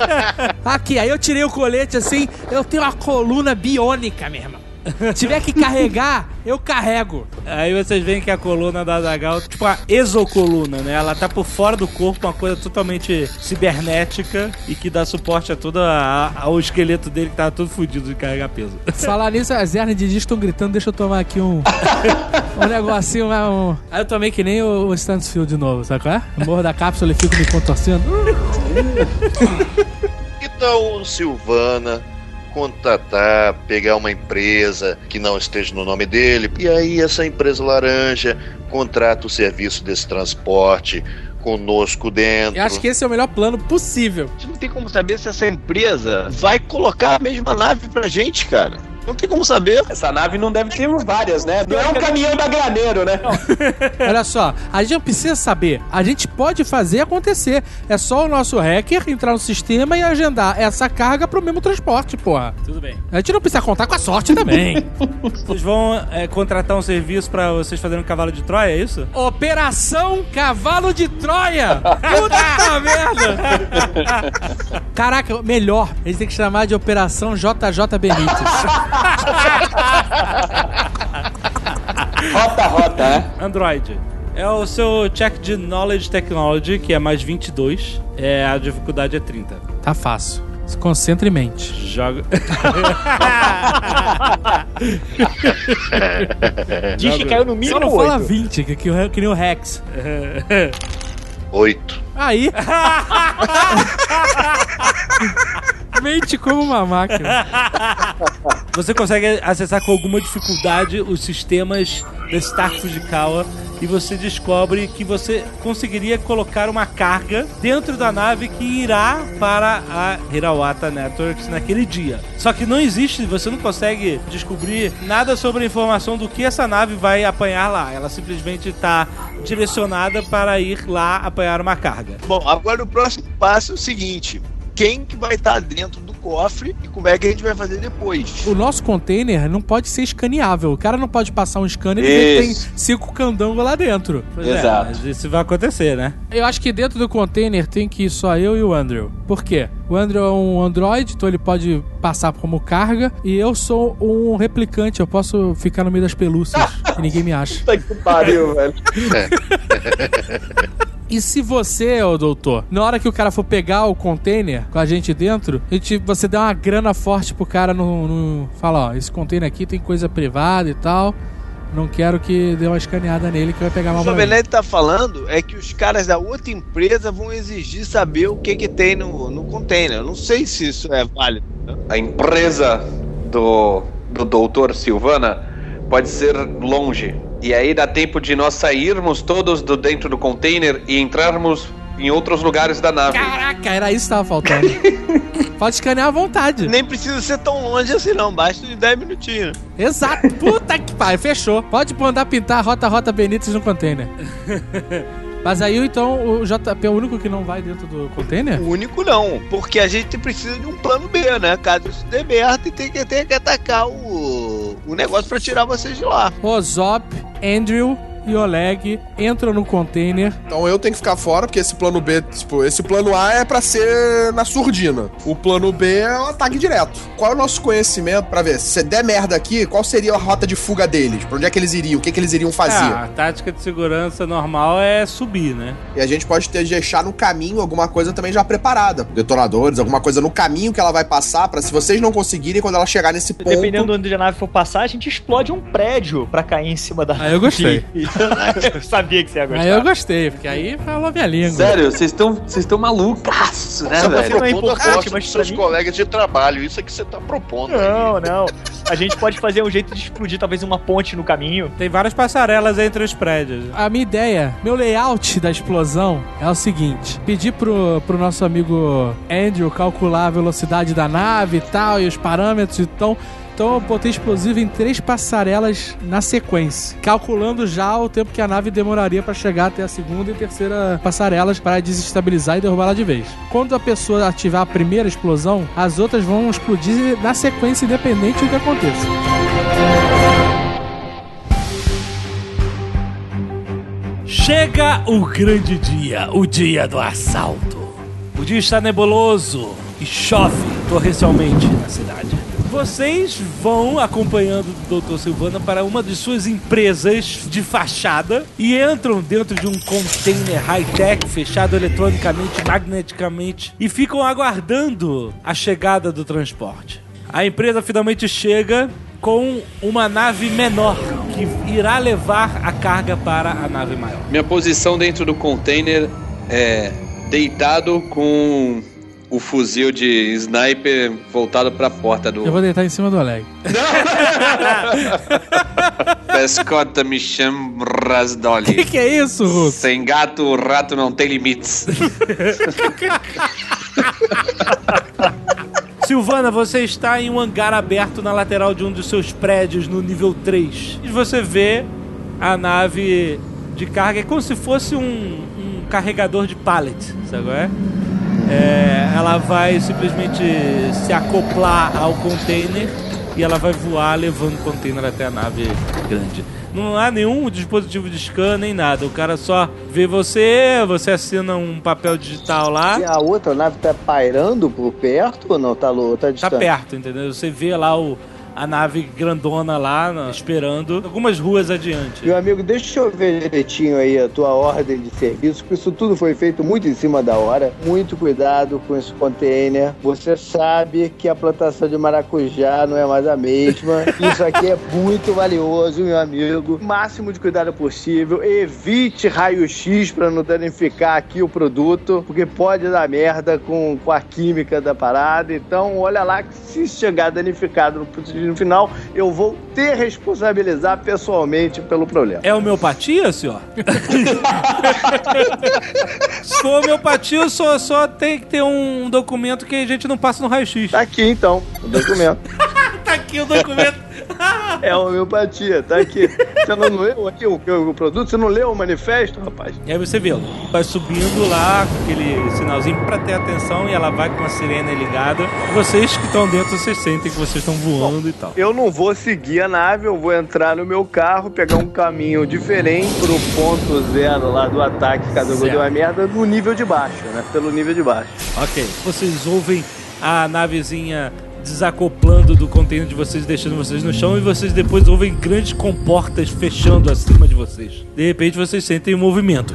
Aqui, aí eu tirei o colete assim, eu tenho uma coluna biônica, meu irmão. Tiver que carregar, eu carrego. Aí vocês veem que a coluna da Zagal, tipo a exocoluna, né? Ela tá por fora do corpo, uma coisa totalmente cibernética e que dá suporte a todo a- ao esqueleto dele que tá todo fudido de carregar peso. Falar nisso, as hernias de disco estão gritando, deixa eu tomar aqui um. um negocinho, né, um... Aí eu tomei que nem o, o Stansfield de novo, sabe qual é? No morro da cápsula e fico me contorcendo. Então, Silvana, contatar, pegar uma empresa que não esteja no nome dele, e aí essa empresa laranja contrata o serviço desse transporte conosco dentro. Eu acho que esse é o melhor plano possível. A gente não tem como saber se essa empresa vai colocar a mesma nave pra gente, cara. Não tem como saber. Essa nave não deve ter várias, né? Não é um caminhão da graneiro, né? Olha só, a gente não precisa saber. A gente pode fazer acontecer. É só o nosso hacker entrar no sistema e agendar essa carga pro mesmo transporte, porra. Tudo bem. A gente não precisa contar com a sorte também. Vocês vão é, contratar um serviço pra vocês fazerem um cavalo de Troia, é isso? Operação Cavalo de Troia! Puta merda! Caraca, melhor. A gente tem que chamar de Operação JJ Benítez. Rota, rota, né? Android. É o seu check de Knowledge Technology, que é mais 22. É, a dificuldade é 30. Tá fácil. Se concentre em mente. Joga. Diz que caiu no Só mínimo não fala 8. 20, que, que, o- que nem o Rex. Oito. Aí. Mente como uma máquina. Você consegue acessar com alguma dificuldade os sistemas da Star Fujikawa e você descobre que você conseguiria colocar uma carga dentro da nave que irá para a Hirawata Networks naquele dia. Só que não existe, você não consegue descobrir nada sobre a informação do que essa nave vai apanhar lá. Ela simplesmente está direcionada para ir lá apanhar uma carga. Bom, agora o próximo passo é o seguinte: quem que vai estar dentro do cofre e como é que a gente vai fazer depois? O nosso container não pode ser escaneável. O cara não pode passar um scanner e tem cinco candangos lá dentro. Pois é, Exato. mas isso vai acontecer, né? Eu acho que dentro do container tem que ir só eu e o Andrew. Por quê? O Andrew é um Android, então ele pode passar como carga. E eu sou um replicante, eu posso ficar no meio das pelúcias e ninguém me acha. Puta que pariu, velho. E se você, ô doutor, na hora que o cara for pegar o container com a gente dentro, a gente, você dá uma grana forte pro cara no, no. Fala, ó, esse container aqui tem coisa privada e tal. Não quero que dê uma escaneada nele que vai pegar O mal pra mim. Sobenete tá falando é que os caras da outra empresa vão exigir saber o que que tem no, no container. Eu não sei se isso é válido. né? A empresa do, do doutor Silvana pode ser longe. E aí dá tempo de nós sairmos todos do dentro do container e entrarmos em outros lugares da nave. Caraca, era isso que tava faltando. Pode escanear à vontade. Nem precisa ser tão longe assim, não. Basta de 10 minutinhos. Exato. Puta que pariu, fechou. Pode mandar pintar Rota Rota Benítez no container. Mas aí, então, o JP é o único que não vai dentro do container? O único não, porque a gente precisa de um plano B, né? Caso isso dê merda e tem que, tem que atacar o, o negócio pra tirar vocês de lá. Rosop, Andrew e Oleg entram no container. Então eu tenho que ficar fora, porque esse plano B, tipo, esse plano A é pra ser na surdina. O plano B é um ataque direto. Qual é o nosso conhecimento pra ver? Se der merda aqui, qual seria a rota de fuga deles? Pra onde é que eles iriam? O que, que eles iriam fazer? Ah, a tática de segurança normal é subir, né? E a gente pode ter, deixar no caminho alguma coisa também já preparada. Detonadores, alguma coisa no caminho que ela vai passar, pra se vocês não conseguirem, quando ela chegar nesse ponto. Dependendo de onde a nave for passar, a gente explode um prédio pra cair em cima da Ah, eu gostei. eu sabia que você ia gostar. Aí eu gostei, porque aí falou minha língua. Sério, vocês estão vocês estão malucos, né, Você tá velho? propondo a importante, morte mas seus mim- colegas de trabalho. Isso é que você tá propondo. aí. Não, não. A gente pode fazer um jeito de explodir talvez uma ponte no caminho. Tem várias passarelas entre os prédios. A minha ideia, meu layout da explosão é o seguinte: pedir pro, pro nosso amigo Andrew calcular a velocidade da nave e tal, e os parâmetros, então. Então eu botei explosivo em três passarelas na sequência, calculando já o tempo que a nave demoraria para chegar até a segunda e terceira passarelas para desestabilizar e derrubá-la de vez. Quando a pessoa ativar a primeira explosão, as outras vão explodir na sequência independente do que aconteça. Chega o grande dia, o dia do assalto. O dia está nebuloso e chove torrencialmente na cidade. Vocês vão acompanhando o Dr. Silvana para uma de suas empresas de fachada e entram dentro de um container high-tech fechado eletronicamente, magneticamente e ficam aguardando a chegada do transporte. A empresa finalmente chega com uma nave menor que irá levar a carga para a nave maior. Minha posição dentro do container é deitado com o fuzil de sniper voltado pra porta do. Eu vou deitar em cima do Oleg. Pescota me chama Rasdoli. Que que é isso, Russo? Sem gato, o rato não tem limites. Silvana, você está em um hangar aberto na lateral de um dos seus prédios no nível 3. E você vê a nave de carga, é como se fosse um, um carregador de pallet, sabe qual é? É, ela vai simplesmente se acoplar ao container e ela vai voar levando o container até a nave grande. Não há nenhum dispositivo de scan nem nada. O cara só vê você, você assina um papel digital lá. E a outra nave tá pairando por perto ou não? Tá, tá Tá distante? perto, entendeu? Você vê lá o, a nave grandona lá, esperando, algumas ruas adiante. Meu amigo, deixa eu ver direitinho aí a tua ordem de serviço, porque isso tudo foi feito muito em cima da hora. Muito cuidado com esse container. Você sabe que a plantação de maracujá não é mais a mesma. Isso aqui é muito valioso, meu amigo. Máximo de cuidado possível. Evite raio-x para não danificar aqui o produto, porque pode dar merda com, com a química da parada. Então, olha lá que se chegar danificado no, no final, eu vou te responsabilizar pessoalmente pelo problema. É homeopatia, senhor? Se for homeopatia, só, só tem que ter um documento que a gente não passa no raio-x. Tá aqui então, o documento. tá aqui o documento. É homeopatia, tá aqui. Você não leu aqui o, o produto? Você não leu o manifesto, rapaz? E aí você vê, vai subindo lá com aquele sinalzinho pra ter atenção e ela vai com a sirene ligada. Vocês que estão dentro, vocês sentem que vocês estão voando e tal. Eu não vou seguir a nave, eu vou entrar no meu carro, pegar um caminho diferente pro ponto zero lá do ataque, caso eu Certo. dê uma merda, no nível de baixo, né? Pelo nível de baixo. Ok. Vocês ouvem a navezinha desacoplando do container de vocês, deixando vocês no chão, e vocês depois ouvem grandes comportas fechando acima de vocês. De repente vocês sentem um movimento.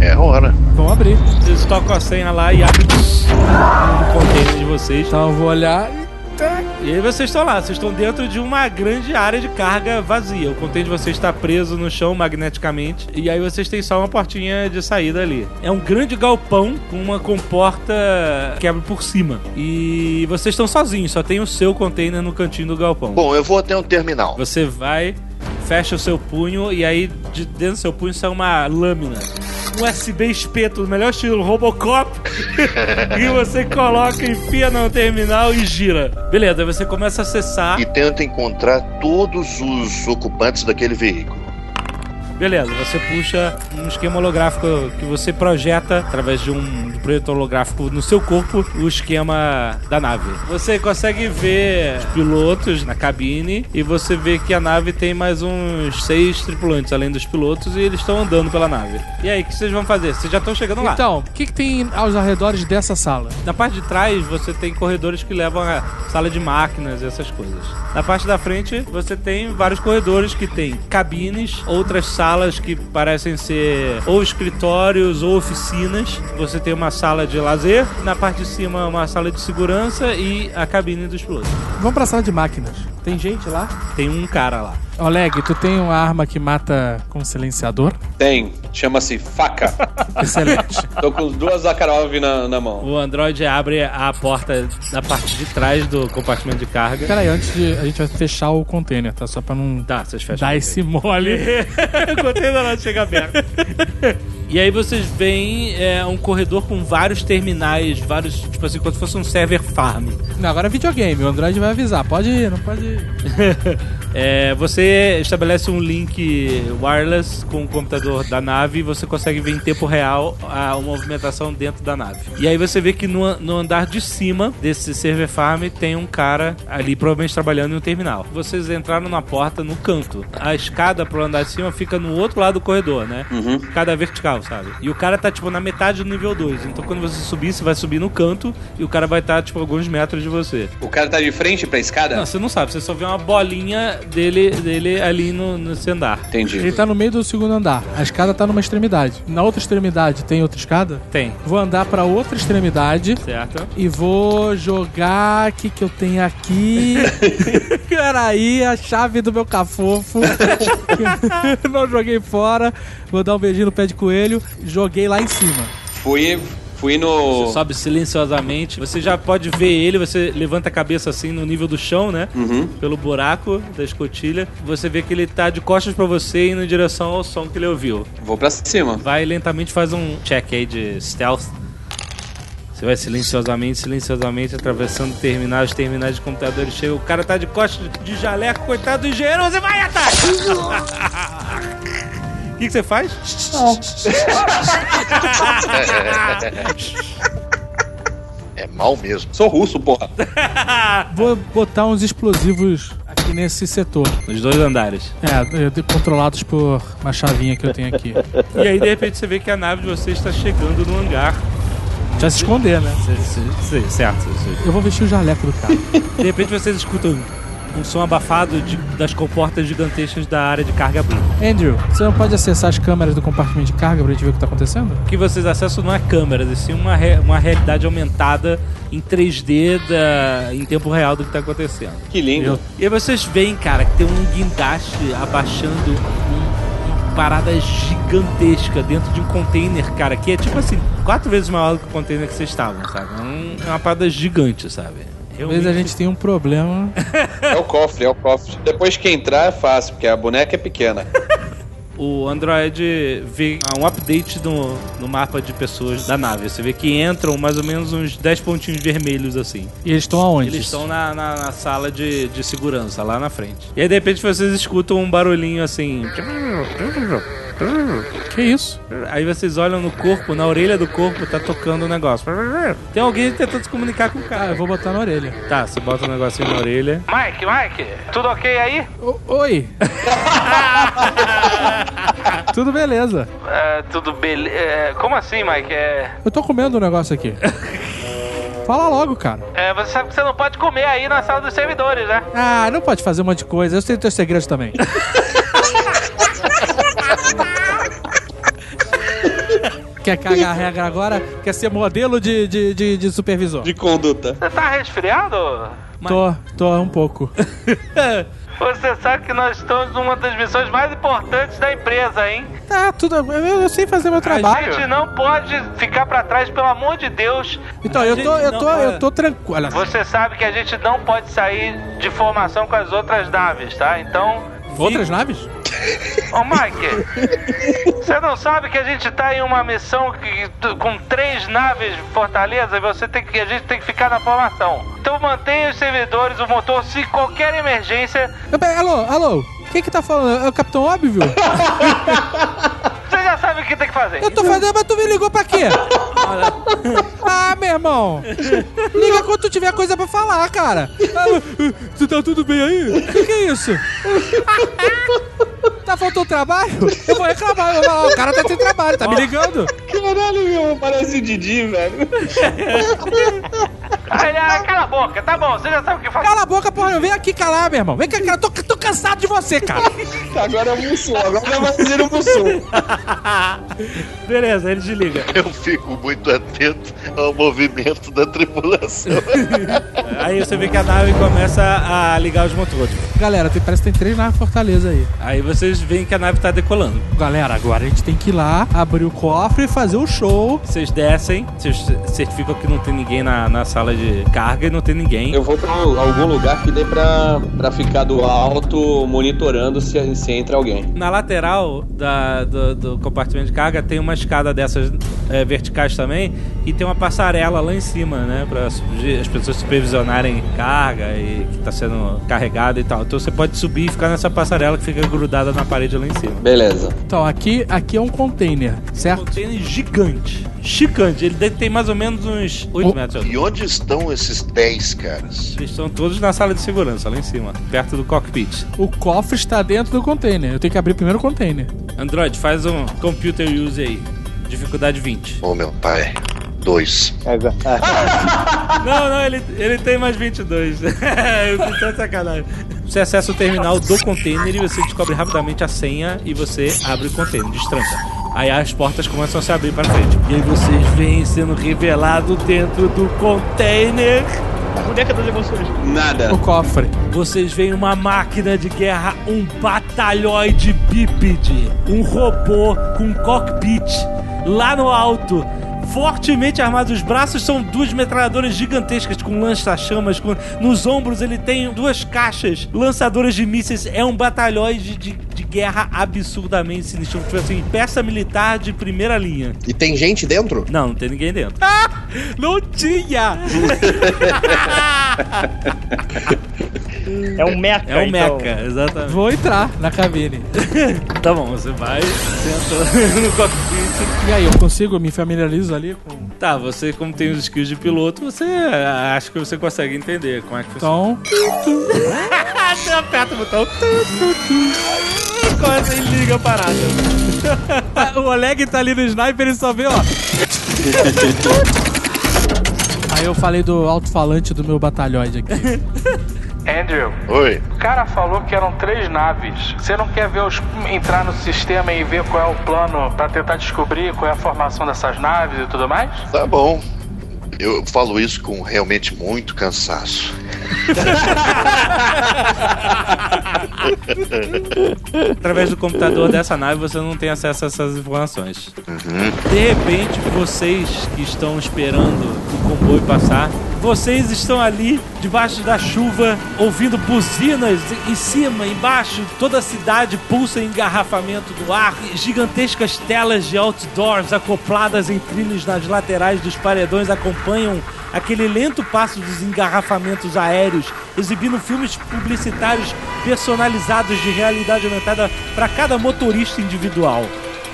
É hora. Vamos abrir. Vocês tocam a senha lá e abrem o container de vocês. Então eu vou olhar e. E aí vocês estão lá, vocês estão dentro de uma grande área de carga vazia. O container de vocês está preso no chão magneticamente. E aí vocês têm só uma portinha de saída ali. É um grande galpão com uma comporta que abre por cima. E vocês estão sozinhos, só tem o seu container no cantinho do galpão. Bom, eu vou até um terminal. Você vai, fecha o seu punho e aí de dentro do seu punho sai uma lâmina um USB espeto, o melhor estilo Robocop, e você coloca, enfia no terminal e gira. Beleza, você começa a acessar. E tenta encontrar todos os ocupantes daquele veículo. Beleza, você puxa um esquema holográfico que você projeta através de um, de projetor holográfico no seu corpo o esquema da nave. Você consegue ver os pilotos na cabine e você vê que a nave tem mais uns seis tripulantes além dos pilotos e eles estão andando pela nave. E aí, o que vocês vão fazer? Vocês já estão chegando lá. Então, o que, que tem aos arredores dessa sala? Na parte de trás, você tem corredores que levam a sala de máquinas e essas coisas. Na parte da frente, você tem vários corredores que tem cabines, outras salas que parecem ser ou escritórios ou oficinas. Você tem uma sala de lazer, na parte de cima uma sala de segurança e a cabine dos pilotos. Vamos pra sala de máquinas. Tem gente lá? Tem um cara lá. Oleg, tu tem uma arma que mata com silenciador? Tem. Chama-se faca. Excelente. Tô com duas Zakharov na, na mão. O Android abre a porta da parte de trás do compartimento de carga. Peraí, antes de. A gente vai fechar o container, tá? Só pra não Tá, vocês fecham. dar esse mole. o container não chega aberto. E aí vocês veem é, um corredor com vários terminais, vários, tipo assim, como se fosse um server farm. Não, agora é videogame, o Android vai avisar. Pode ir, não pode ir. É, você estabelece um link wireless com o computador da nave e você consegue ver em tempo real a, a movimentação dentro da nave. E aí você vê que no, no andar de cima desse server farm tem um cara ali provavelmente trabalhando em um terminal. Vocês entraram na porta no canto. A escada pro andar de cima fica no outro lado do corredor, né? Escada vertical, sabe? E o cara tá tipo na metade do nível 2. Então quando você subir, você vai subir no canto e o cara vai estar tipo alguns metros de você. O cara tá de frente pra escada? Não, você não sabe, você só vê uma bolinha dele, dele ali no, nesse andar. Entendi. Ele tá no meio do segundo andar. A escada tá numa extremidade. Na outra extremidade tem outra escada? Tem. Vou andar pra outra extremidade Certo? e vou jogar. O que, que eu tenho aqui? Peraí, a chave do meu cafofo. Não joguei fora. Vou dar um beijinho no pé de coelho. Joguei lá em cima. Fui, fui no. Você sobe silenciosamente. Você já pode ver ele, você levanta a cabeça assim no nível do chão, né? Uhum. Pelo buraco da escotilha. Você vê que ele tá de costas pra você indo em direção ao som que ele ouviu. Vou pra cima. Vai lentamente, faz um check aí de stealth. Você vai silenciosamente, silenciosamente, atravessando terminais, terminais de computadores. Chega, o cara tá de costas de jaleco, coitado do engenheiro, você vai atrás! O que, que você faz? É mal mesmo. Sou russo, porra. Vou botar uns explosivos aqui nesse setor. Nos dois andares. É, controlados por uma chavinha que eu tenho aqui. E aí, de repente, você vê que a nave de vocês está chegando no hangar. Já se esconder, né? Sim, certo. sim. Eu vou vestir o jaleco do cara. De repente, vocês escutam um som abafado de- das comportas gigantescas da área de carga abrindo. Andrew, você não pode acessar as câmeras do compartimento de carga pra gente ver o que tá acontecendo? O que vocês acessam não é câmeras, e sim uma, re- uma realidade aumentada em 3D da, em tempo real do que tá acontecendo. Que lindo. E aí vocês veem, cara, que tem um guindaste abaixando um- uma parada gigantesca dentro de um container, cara, que é tipo assim, quatro vezes maior do que o container que vocês estavam, sabe? É, um- é uma parada gigante, sabe? Talvez a gente tenha um problema. É o cofre, é o cofre. Depois que entrar é fácil, porque a boneca é pequena. O Android vê um update no, no mapa de pessoas da nave. Você vê que entram mais ou menos uns 10 pontinhos vermelhos assim. E eles estão aonde? Eles estão na, na, na sala de, de segurança, lá na frente. E aí de repente vocês escutam um barulhinho assim. Que isso? Aí vocês olham no corpo, na orelha do corpo tá tocando um negócio. Tem alguém tentando se comunicar com o Ah, cara. eu vou botar na orelha. Tá, você bota um negocinho na orelha. Mike, Mike, tudo ok aí? O- Oi! Tudo beleza. É, tudo beleza. como assim, Mike? É, Eu tô comendo um negócio aqui. Fala logo, cara. é, você sabe que você não pode comer aí na sala dos servidores, né? Ah, não pode fazer um monte de coisa. Eu sei teus segredos também. Quer cagar a regra agora? Quer ser modelo de, de, de, de supervisor? De conduta. Você tá resfriado? Tô, tô um pouco. Você sabe que nós estamos numa das missões mais importantes da empresa, hein? Tá, tudo. Eu, eu sei fazer meu A trabalho. gente não pode ficar pra trás, pelo amor de Deus. Então, eu tô, eu tô, eu tô tranquilo. Você sabe que a gente não pode sair de formação com as outras naves, tá? Então, Outras naves? Ô, Mike, você não sabe que a gente tá em uma missão que- com três naves Fortaleza e você tem que, a gente tem que ficar na formação. Então mantenha os servidores, o motor, se qualquer emergência, Alô, alô, quem que tá falando? É o Capitão Óbvio? você já sabe o que tem que fazer. Eu tô fazendo, mas tu me ligou pra quê? Ah, meu irmão. Liga quando tu tiver coisa pra falar, cara. Ah, Tu tá tudo bem aí? O que, que é isso? Tá faltando trabalho? Eu vou reclamar. Eu vou falar, o cara tá sem trabalho, tá me ligando? Caralho, meu, parece o Didi, velho. Cala a boca, tá bom, você já sabe o que fazer. Cala a boca, porra. Vem aqui calar, meu irmão. Vem cá, cara. Tô, tô cansado de você, cara. Agora é o Mussum, agora vai fazer o Mussum. Beleza, ele desliga. Eu fico muito atento ao movimento da tripulação. Aí você vê que a nave começa a ligar os motores. Galera, tem- parece que tem três na Fortaleza aí. Aí vocês veem que a nave tá decolando. Galera, agora a gente tem que ir lá, abrir o cofre e fazer o show. Vocês descem, vocês certificam que não tem ninguém na, na sala de carga e não tem ninguém. Eu vou pra algum lugar que dê pra, pra ficar do alto monitorando se, se entra alguém. Na lateral da- do, do compartimento de carga tem uma escada dessas é, verticais também e tem uma passarela lá em cima, né? Pra as pessoas supervisionarem carga e que tá sendo carregada e tal. Então você pode subir e ficar nessa passarela que fica grudada na parede lá em cima. Beleza. Então, aqui, aqui é um container, Um certo? container gigante. Gigante. Ele deve ter mais ou menos uns 8 metros. E onde estão esses 10 caras? Eles estão todos na sala de segurança, lá em cima, perto do cockpit. O cofre está dentro do container. Eu tenho que abrir primeiro o container. Android, faz um computer use aí. Dificuldade 20. Ô meu pai. Dois. Não, não, ele, ele tem mais 22. Eu tô tão sacanagem. Você acessa o terminal do container e você descobre rapidamente a senha e você abre o container, destranca. Aí as portas começam a se abrir para frente. E aí vocês veem sendo revelado dentro do container. Boneca das emoções. Nada. O cofre. Vocês veem uma máquina de guerra, um batalhões bípede, um robô com cockpit lá no alto. Fortemente armado, os braços são duas metralhadoras gigantescas com lança-chamas. Com... Nos ombros ele tem duas caixas lançadoras de mísseis. É um batalhão de, de, guerra absurdamente sinistro. Tipo assim, peça militar de primeira linha. E tem gente dentro? Não, não tem ninguém dentro. Não tinha! É um meca, É um então. mecha, exatamente. Vou entrar na cabine. Tá bom, você vai, senta no cockpit. E aí, eu consigo, eu me familiarizo ali com. Tá, você como tem os skills de piloto, você ah, acho que você consegue entender como é que funciona. Então. você aperta o botão. Começa e liga a parada. o Oleg tá ali no sniper e só vê, ó. Aí eu falei do alto-falante do meu batalhões aqui. Andrew, Oi. o cara falou que eram três naves. Você não quer ver os, entrar no sistema e ver qual é o plano pra tentar descobrir qual é a formação dessas naves e tudo mais? Tá bom. Eu falo isso com realmente muito cansaço. Através do computador dessa nave você não tem acesso a essas informações. De repente, vocês que estão esperando o comboio passar, vocês estão ali debaixo da chuva, ouvindo buzinas em cima, embaixo, toda a cidade pulsa em engarrafamento do ar, gigantescas telas de outdoors acopladas em trilhos nas laterais dos paredões acompanham aquele lento passo dos engarrafamentos aéreos, exibindo filmes publicitários personalizados de realidade aumentada para cada motorista individual.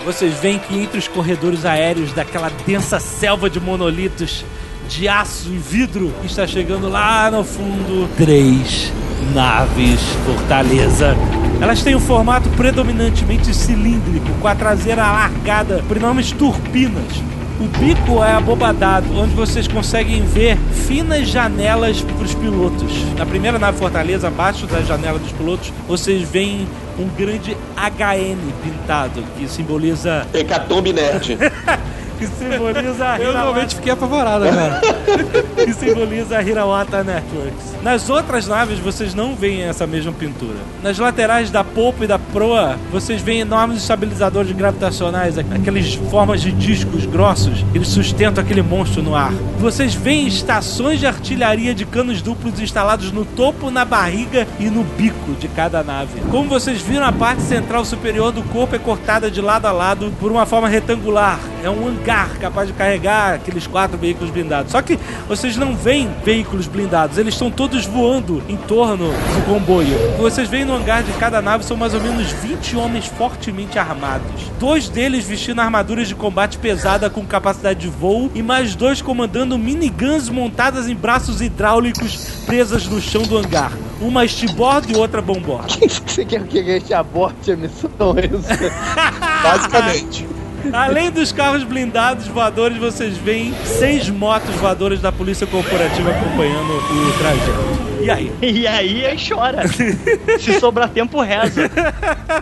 Vocês veem que entre os corredores aéreos daquela densa selva de monolitos de aço e vidro que está chegando lá no fundo, três naves Fortaleza. Elas têm um formato predominantemente cilíndrico, com a traseira alargada por enormes turbinas. O bico é abobadado, onde vocês conseguem ver finas janelas para os pilotos. Na primeira nave Fortaleza, abaixo da janela dos pilotos, vocês veem um grande HN pintado, que simboliza Hecatombe Nerd. que simboliza a Eu Hirawata- realmente fiquei apavorado agora. que simboliza a Hirawata Networks. Nas outras naves, vocês não veem essa mesma pintura. Nas laterais da polpa e da proa, vocês veem enormes estabilizadores gravitacionais, aquelas formas de discos grossos, eles sustentam aquele monstro no ar. Vocês veem estações de artilharia de canos duplos instalados no topo, na barriga e no bico de cada nave. Como vocês viram, a parte central superior do corpo é cortada de lado a lado por uma forma retangular. É um capaz de carregar aqueles quatro veículos blindados. Só que vocês não veem veículos blindados, eles estão todos voando em torno do comboio. Vocês veem no hangar de cada nave são mais ou menos 20 homens fortemente armados. Dois deles vestindo armaduras de combate pesada com capacidade de voo e mais dois comandando miniguns montadas em braços hidráulicos presas no chão do hangar. Uma estibordo e outra bombordo. Você quer que a gente aborte a missão? É isso? Basicamente. Além dos carros blindados voadores, vocês veem seis motos voadoras da Polícia Corporativa acompanhando o trajeto. E aí? E aí, aí chora. Se sobrar tempo, reza.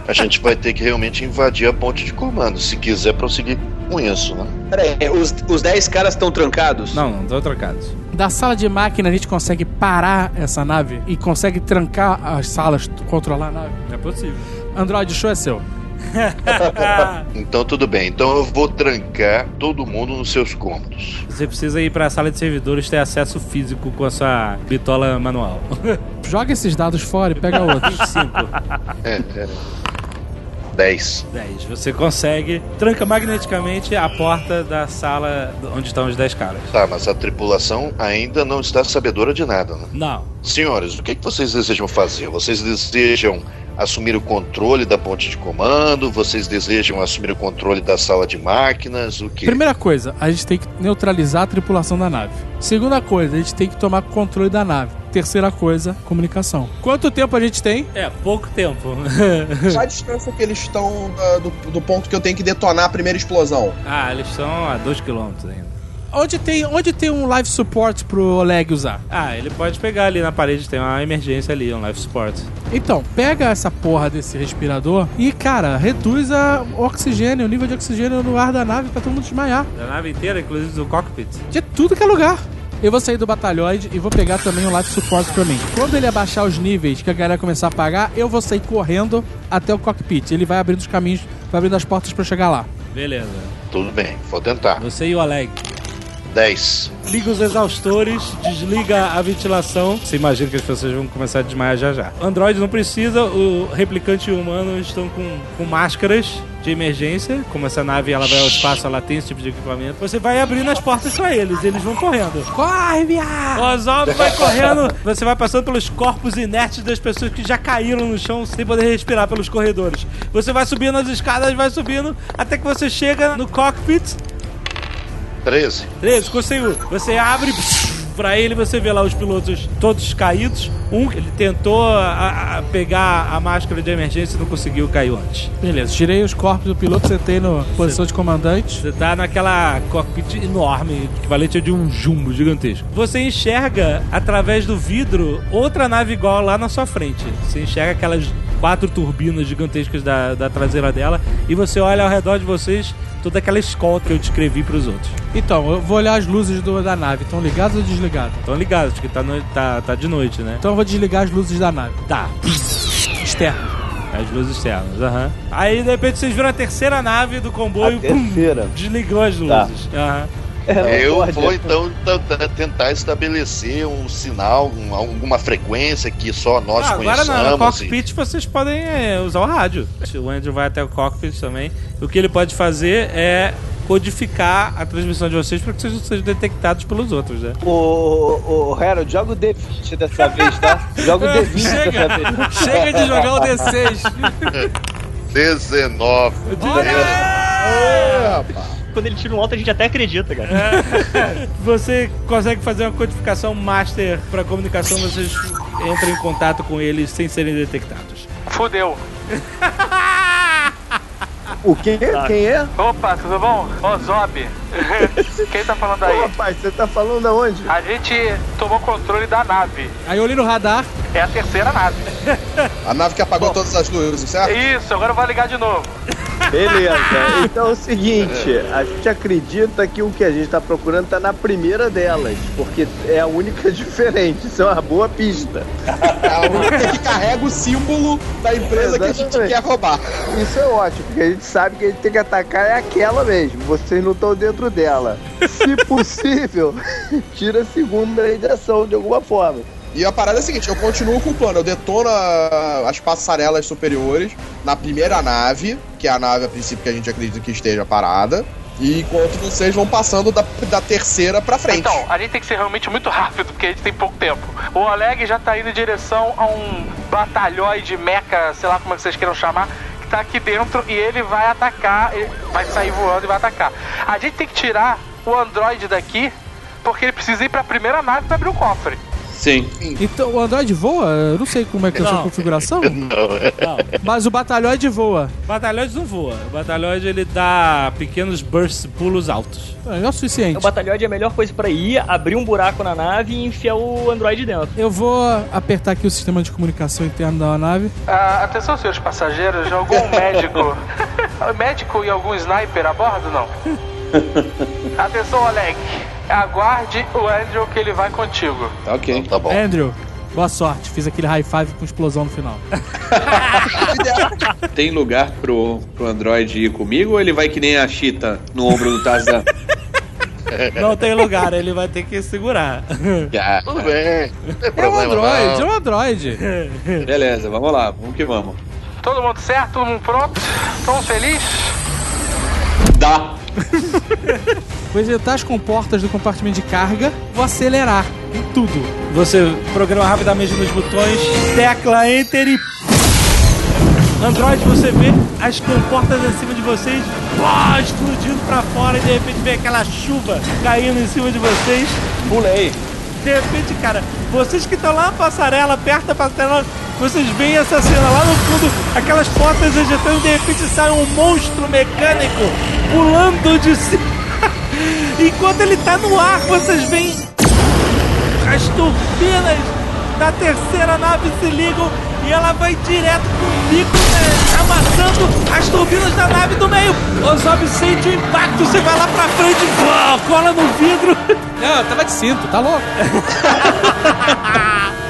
A gente vai ter que realmente invadir a ponte de comando, se quiser prosseguir com isso, né? Peraí, os, os 10 caras estão trancados? Não, não estão trancados. Da sala de máquina a gente consegue parar essa nave e consegue trancar as salas, controlar a nave. É possível. Android, o show é seu. Então tudo bem. Então eu vou trancar todo mundo nos seus cômodos. Você precisa ir pra sala de servidores ter acesso físico com a sua bitola manual. Joga esses dados fora e pega outros. 25. É, é. 10. 10. Você consegue, tranca magneticamente a porta da sala onde estão os 10 caras. Tá, mas a tripulação ainda não está sabedora de nada, né? Não. Senhores, o que, que vocês desejam fazer? Vocês desejam assumir o controle da ponte de comando? Vocês desejam assumir o controle da sala de máquinas? O que? Primeira coisa, a gente tem que neutralizar a tripulação da nave. Segunda coisa, a gente tem que tomar controle da nave. Terceira coisa, comunicação. Quanto tempo a gente tem? É, pouco tempo. Qual a distância que eles estão ah, do, do ponto que eu tenho que detonar a primeira explosão? ah, eles estão a 2km ainda. Onde tem, onde tem um live support pro Oleg usar? Ah, ele pode pegar ali na parede, tem uma emergência ali, um life support. Então, pega essa porra desse respirador e, cara, reduz a- o oxigênio, o nível de oxigênio no ar da nave pra todo mundo desmaiar. Da nave inteira, inclusive do cockpit. De tudo que é lugar. Eu vou sair do batalhoide e vou pegar também o life support pra mim. Quando ele abaixar os níveis que a galera começar a apagar, eu vou sair correndo até o cockpit. Ele vai abrindo os caminhos, vai abrindo as portas pra eu chegar lá. Beleza. Tudo bem, vou tentar. Você e o Oleg. 10. Liga os exaustores, desliga a ventilação. Você imagina que as pessoas vão começar a desmaiar já já. Android não precisa, o replicante e o humano estão com, com máscaras de emergência. Como essa nave ela vai ao espaço, ela tem esse tipo de equipamento. Você vai abrindo as portas pra eles, eles vão correndo. Corre, viado! O Ozob vai correndo, você vai passando pelos corpos inertes das pessoas que já caíram no chão sem poder respirar pelos corredores. Você vai subindo as escadas, vai subindo, até que você chega no cockpit 13. 13, conseguiu. Você abre pra ele, você vê lá os pilotos todos caídos. Um, ele tentou a- a- pegar a máscara de emergência e não conseguiu, caiu antes. Beleza, tirei os corpos do piloto, sentei na posição de comandante. Você tá naquela cockpit enorme, equivalente a de um jumbo gigantesco. Você enxerga, através do vidro, outra nave igual lá na sua frente. Você enxerga aquelas quatro turbinas gigantescas da, da traseira dela e você olha ao redor de vocês toda aquela escola que eu descrevi pros outros. Então, eu vou olhar as luzes do- da nave. Estão ligadas ou desligadas? Estão ligados, porque tá, no- tá, tá de noite, né? Então eu vou desligar as luzes da nave. Tá. Externo. As luzes externas, aham. Aí, de repente, vocês viram a terceira nave do comboio. A terceira? Pum, desligou as Tá. luzes. Eu pode, vou então tentar estabelecer um sinal, um- alguma frequência que só nós Ah, agora conheçamos. no e- cockpit vocês podem é, usar o rádio. O Andrew vai até o cockpit também. O que ele pode fazer é codificar a transmissão de vocês para que vocês não sejam detectados pelos outros, né? Ô, ô, ô, Harold, joga o D20 dessa vez, tá? Joga o D20 Chega! dessa vez. Chega de jogar o D6. 19. Quando ele tira um alto, a gente até acredita, cara. Você consegue fazer uma codificação master para comunicação, vocês entram em contato com eles sem serem detectados. Fudeu. O quê? Quem é? Opa, tudo bom? Ô, Zob. Quem tá falando Ô, aí? rapaz, você tá falando aonde? A gente tomou controle da nave. Aí eu olhei no radar. É a terceira nave. A nave que apagou todas as luzes, certo? Isso, agora eu vou ligar de novo. Beleza, então é o seguinte, a gente acredita que o que a gente tá procurando tá na primeira delas, porque é a única diferente, isso é uma boa pista. É a única que carrega o símbolo da empresa que a gente Exatamente. quer roubar. Isso é ótimo, porque a gente sabe que a gente tem que atacar é aquela mesmo, vocês não estão dentro dela. Se possível, tira a segunda aí de ação de alguma forma. E a parada é a seguinte, eu continuo com o plano, eu detono a- as passarelas superiores na primeira nave, que é a nave a princípio que a gente acredita que esteja parada, e enquanto vocês vão passando da, da terceira pra frente. Então, a gente tem que ser realmente muito rápido, porque a gente tem pouco tempo. O Oleg já tá indo em direção a um batalhões meca, sei lá como é que vocês queiram chamar, tá aqui dentro e ele vai atacar, ele vai sair voando e vai atacar. A gente tem que tirar o androide daqui, porque ele precisa ir pra primeira nave pra abrir o cofre. Sim. Então o Android voa? Eu não sei como é que é a sua configuração. Não. Não, Mas o batalhoide voa. o batalhões não voa. O batalhões ele dá pequenos bursts, pulos altos. É o suficiente. O batalhão é a melhor coisa pra ir, abrir um buraco na nave e enfiar o androide dentro. Eu vou apertar aqui o sistema de comunicação interno da nave. Ah, atenção, senhores passageiros, algum médico. médico e algum sniper a bordo, não? Atenção, Oleg. Aguarde o Andrew que ele vai contigo. Tá ok. Tá bom. Andrew, boa sorte. Fiz aquele high five com explosão no final. Tem lugar pro, pro Android ir comigo ou ele vai que nem a Cheetah no ombro do Tarzan? Não tem lugar, ele vai ter que segurar. Já. Tudo bem, não tem É um Android, é não. um Android. Beleza, vamos lá, vamos que vamos. Todo mundo certo? Todo mundo pronto? Todo mundo feliz? Dá. Vou ejetar as comportas do compartimento de carga. Vou acelerar em tudo. Você programa rapidamente nos botões, tecla Enter e. Android, você vê as comportas acima de vocês pá, explodindo pra fora e de repente vem aquela chuva caindo em cima de vocês. Pulei. De repente, cara, vocês que estão lá na passarela, perto da passarela, vocês veem essa cena lá no fundo, aquelas portas ejetando de repente sai um monstro mecânico pulando de cima. Enquanto ele tá no ar, vocês veem as turbinas da terceira nave se ligam e ela vai direto com o bico né, amassando as turbinas da nave do meio. O Zob sente o impacto, você vai lá pra frente, cola no vidro. Não, eu tava de cinto, tá louco?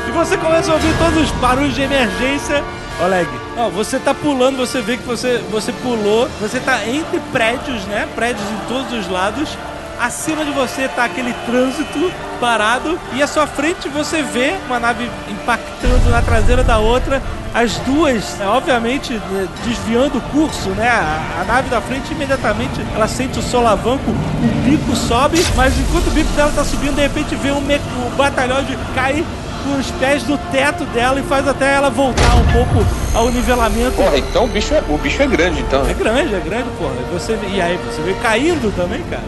E você começa a ouvir todos os barulhos de emergência. Oleg, ó, você tá pulando, você vê que você, você pulou, você tá entre prédios, né? Prédios em todos os lados. Acima de você tá aquele trânsito parado e à sua frente você vê uma nave impactando na traseira da outra, as duas, é, obviamente, né, desviando o curso, né? A, nave da frente imediatamente ela sente o solavanco, o bico sobe, mas enquanto o bico dela tá subindo, de repente vê um o batalhão de cair com os pés do teto dela e faz até ela voltar um pouco ao nivelamento. Porra, então o bicho é, o bicho é grande, então. É grande, é grande, porra. E, você, e aí, você vê caindo também, cara.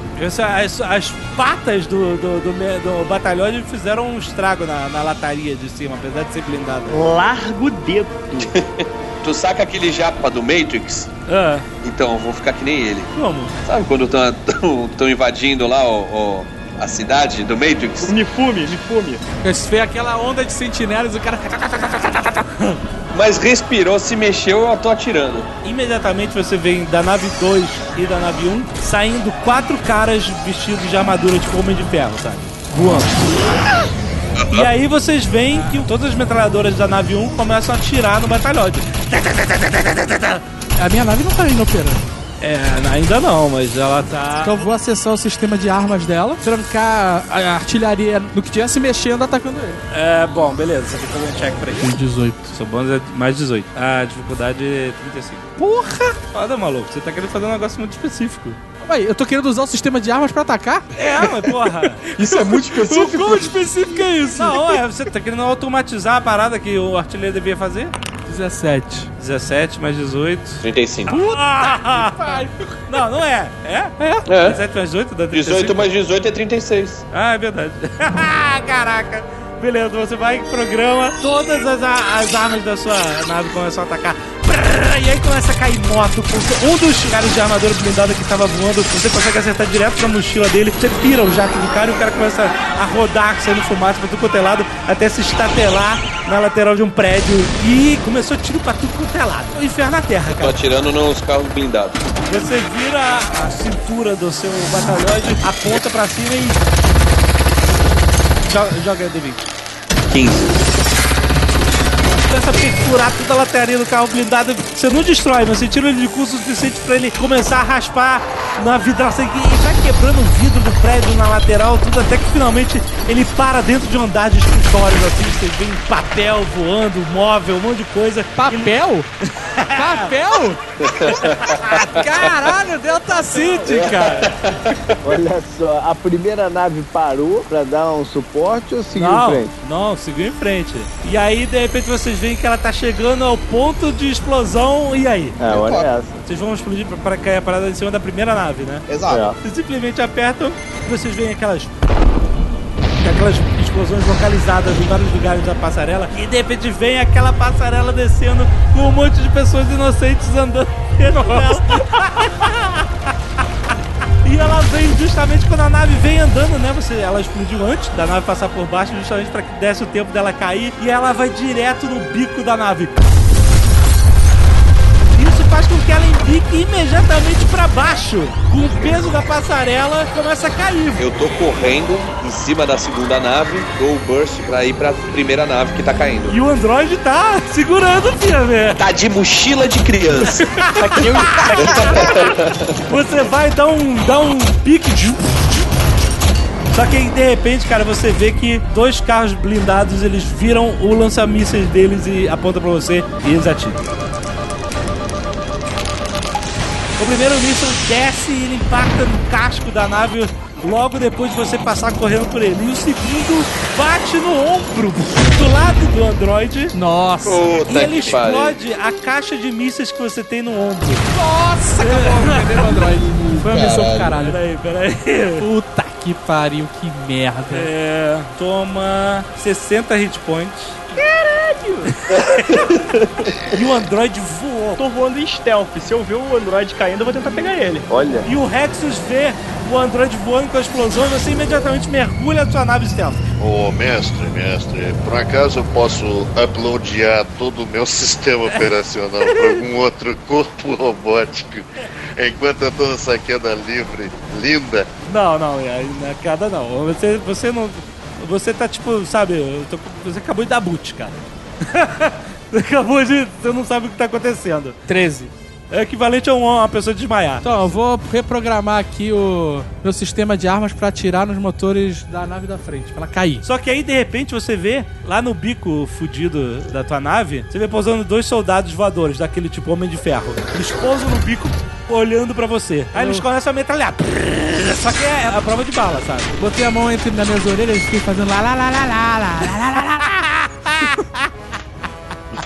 As, as patas do, do, do, do batalhão fizeram um estrago na, na lataria de cima, apesar de ser blindada. Largo o dedo. Tu saca aquele japa do Matrix? Ah, Então, eu vou ficar que nem ele. como? Sabe quando estão invadindo lá o, o- a cidade do Matrix? Me fume, me fume. Você vê aquela onda de sentinelas e o cara. Mas respirou, se mexeu, eu tô atirando. Imediatamente você vê da nave 2 e da nave 1 saindo quatro caras vestidos de armadura de homem de ferro, sabe? Voando. E aí vocês veem que todas as metralhadoras da nave 1 começam a atirar no batalhote. A minha nave não tá inoperando. É, ainda não, mas ela tá. Então eu vou acessar o sistema de armas dela, trancar a artilharia no que estiver se mexendo, atacando ele. É, bom, beleza, você tem que fazer um check pra isso. 18. Seu bônus é mais 18. A dificuldade é 35. Porra! Foda, maluco, você tá querendo fazer um negócio muito específico. Ué, eu tô querendo usar o sistema de armas pra atacar? É, mas porra. Isso é muito específico. Quão específico é isso? Não, é, você tá querendo automatizar a parada que o artilheiro devia fazer? 17. 17 mais 18. 35. Não, não é. É? É. É. 17 mais 18 dá 35. 18 mais 18 é 36. Ah, é verdade. Caraca. Beleza, você vai programa todas as, as armas da sua nave começam a atacar. E aí começa a cair moto. Um dos caras de armadura blindada que tava voando, você consegue acertar direto na mochila dele. Você pira o jato do cara e o cara começa a rodar, saindo fumaça pra tudo quanto é lado, até se estatelar na lateral de um prédio. E começou tiro pra tudo quanto é lado. O inferno na terra, Tô cara. atirando nos carros blindados. Você vira a cintura do seu batalhões, aponta pra cima e. Joga, joga aí, David. 15. Começa a perfurar toda a lateria do carro blindado. Você não destrói, mas você tira ele de curso o suficiente pra ele começar a raspar na vidraça e vai quebrando o vidro do prédio na lateral, tudo até que finalmente ele para dentro de um andar de escritórios assim. Você vê papel voando, móvel, um monte de coisa. Papel? Papel? Caralho, Delta City, cara. Olha só, a primeira nave parou pra dar um suporte ou seguiu em Não, frente? não, seguiu em frente. E aí, de repente, vocês veem que ela tá chegando ao ponto de explosão. E aí? É, olha essa. Vocês vão explodir pra cair a parada em cima da primeira nave, né? Exato. Vocês simplesmente apertam e vocês veem aquelas. Aquelas explosões localizadas em vários lugares da passarela. E de repente vem aquela passarela descendo com um monte de pessoas inocentes andando dela. Ela vem justamente quando a nave vem andando, né? Você, ela explodiu antes da nave passar por baixo, justamente para que desse o tempo dela cair. E ela vai direto no bico da nave. Faz com que ela embique imediatamente para baixo. Com o peso da passarela, começa a cair. Eu tô correndo em cima da segunda nave, dou o burst pra ir pra primeira nave que tá caindo. E o Android tá segurando, filha, velho. Tá de mochila de criança. Você vai dar um, dar um pique. de- Só que aí, de repente, cara, você vê que dois carros blindados, eles viram o lança-mísseis deles e apontam pra você e eles atiram. O primeiro míssil desce e ele impacta no casco da nave logo depois de você passar correndo por ele. E o segundo bate no ombro do lado do androide. Nossa. e Puta ele que pariu. explode a caixa de mísseis que você tem no ombro. Nossa, acabou de perder o Android. Foi uma missão pro caralho. Peraí, peraí. Puta que pariu, que merda. É, toma 60 hit points. e o Android voou. Tô voando em stealth. Se eu ver o Android caindo, eu vou tentar pegar ele. Olha. E o Rexus vê o Android voando com a explosão e você imediatamente mergulha a sua nave stealth. Ô, mestre, mestre, por acaso eu posso uploadear todo o meu sistema operacional para algum outro corpo robótico enquanto eu tô nessa queda livre linda? Não, não, é, na queda não. Você, você não. Você tá tipo, sabe, tô- você acabou de dar boot, cara. acabou de. Você não sabe o que tá acontecendo. 13. É equivalente a um- uma pessoa desmaiar. Então, eu vou reprogramar aqui o meu sistema de armas pra atirar nos motores da nave da frente, pra ela cair. Só que aí, de repente, você vê lá no bico fudido da tua nave, você vê pousando dois soldados voadores, daquele tipo Homem de Ferro. Eles pousam no bico olhando pra você. Aí eles começam a metralhar. Só que é a prova de bala, sabe? Botei a mão entre nas minhas orelhas e fiquei fazendo lá, lá, lá, lá, lá, lá, lá, lá, lá, lá.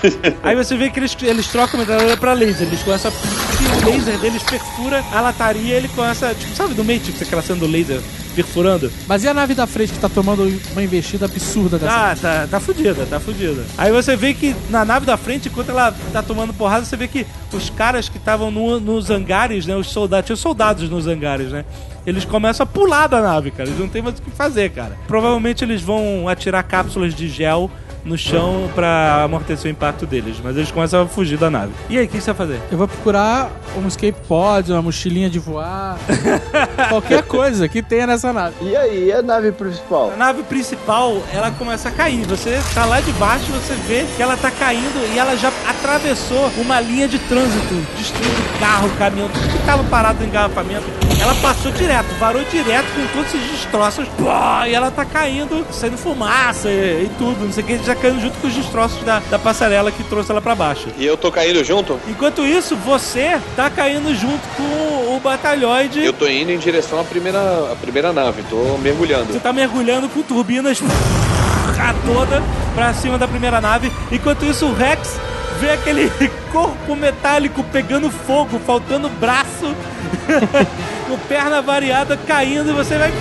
Aí você vê que eles, eles trocam a metralhadora pra laser. Eles começam a. E o laser deles perfura a lataria ele começa. Tipo, sabe do Matrix, aquela cena do laser perfurando? Mas e a nave da frente que tá tomando uma investida absurda dessa? Tá, tá, tá fudida, tá fudida. Aí você vê que na nave da frente, enquanto ela tá tomando porrada, você vê que os caras que estavam no- nos hangares, né? Os soldados, tinha soldados nos hangares, né? Eles começam a pular da nave, cara. Eles não tem mais o que fazer, cara. Provavelmente eles vão atirar cápsulas de gel no chão pra amortecer o impacto deles. Mas eles começam a fugir da nave. E aí, o que você vai fazer? Eu vou procurar um escape pod, uma mochilinha de voar, qualquer coisa que tenha nessa nave. E aí, e a nave principal? A nave principal, ela começa a cair. Você tá lá de baixo, você vê que ela tá caindo e ela já atravessou uma linha de trânsito, destruindo carro, caminhão, tudo que tava parado em engarrafamento. Ela passou direto, varou direto com todos esses destroços. Pô, e ela tá caindo, saindo fumaça e, e tudo. Não sei o que, já caindo junto com os destroços da, da passarela que trouxe ela pra baixo. E eu tô caindo junto? Enquanto isso, você tá caindo junto com o batalhoide. Eu tô indo em direção à primeira, à primeira nave, tô mergulhando. Você tá mergulhando com turbinas a toda pra cima da primeira nave. Enquanto isso, o Rex vê aquele corpo metálico pegando fogo, faltando braço, com perna variada caindo e você vai.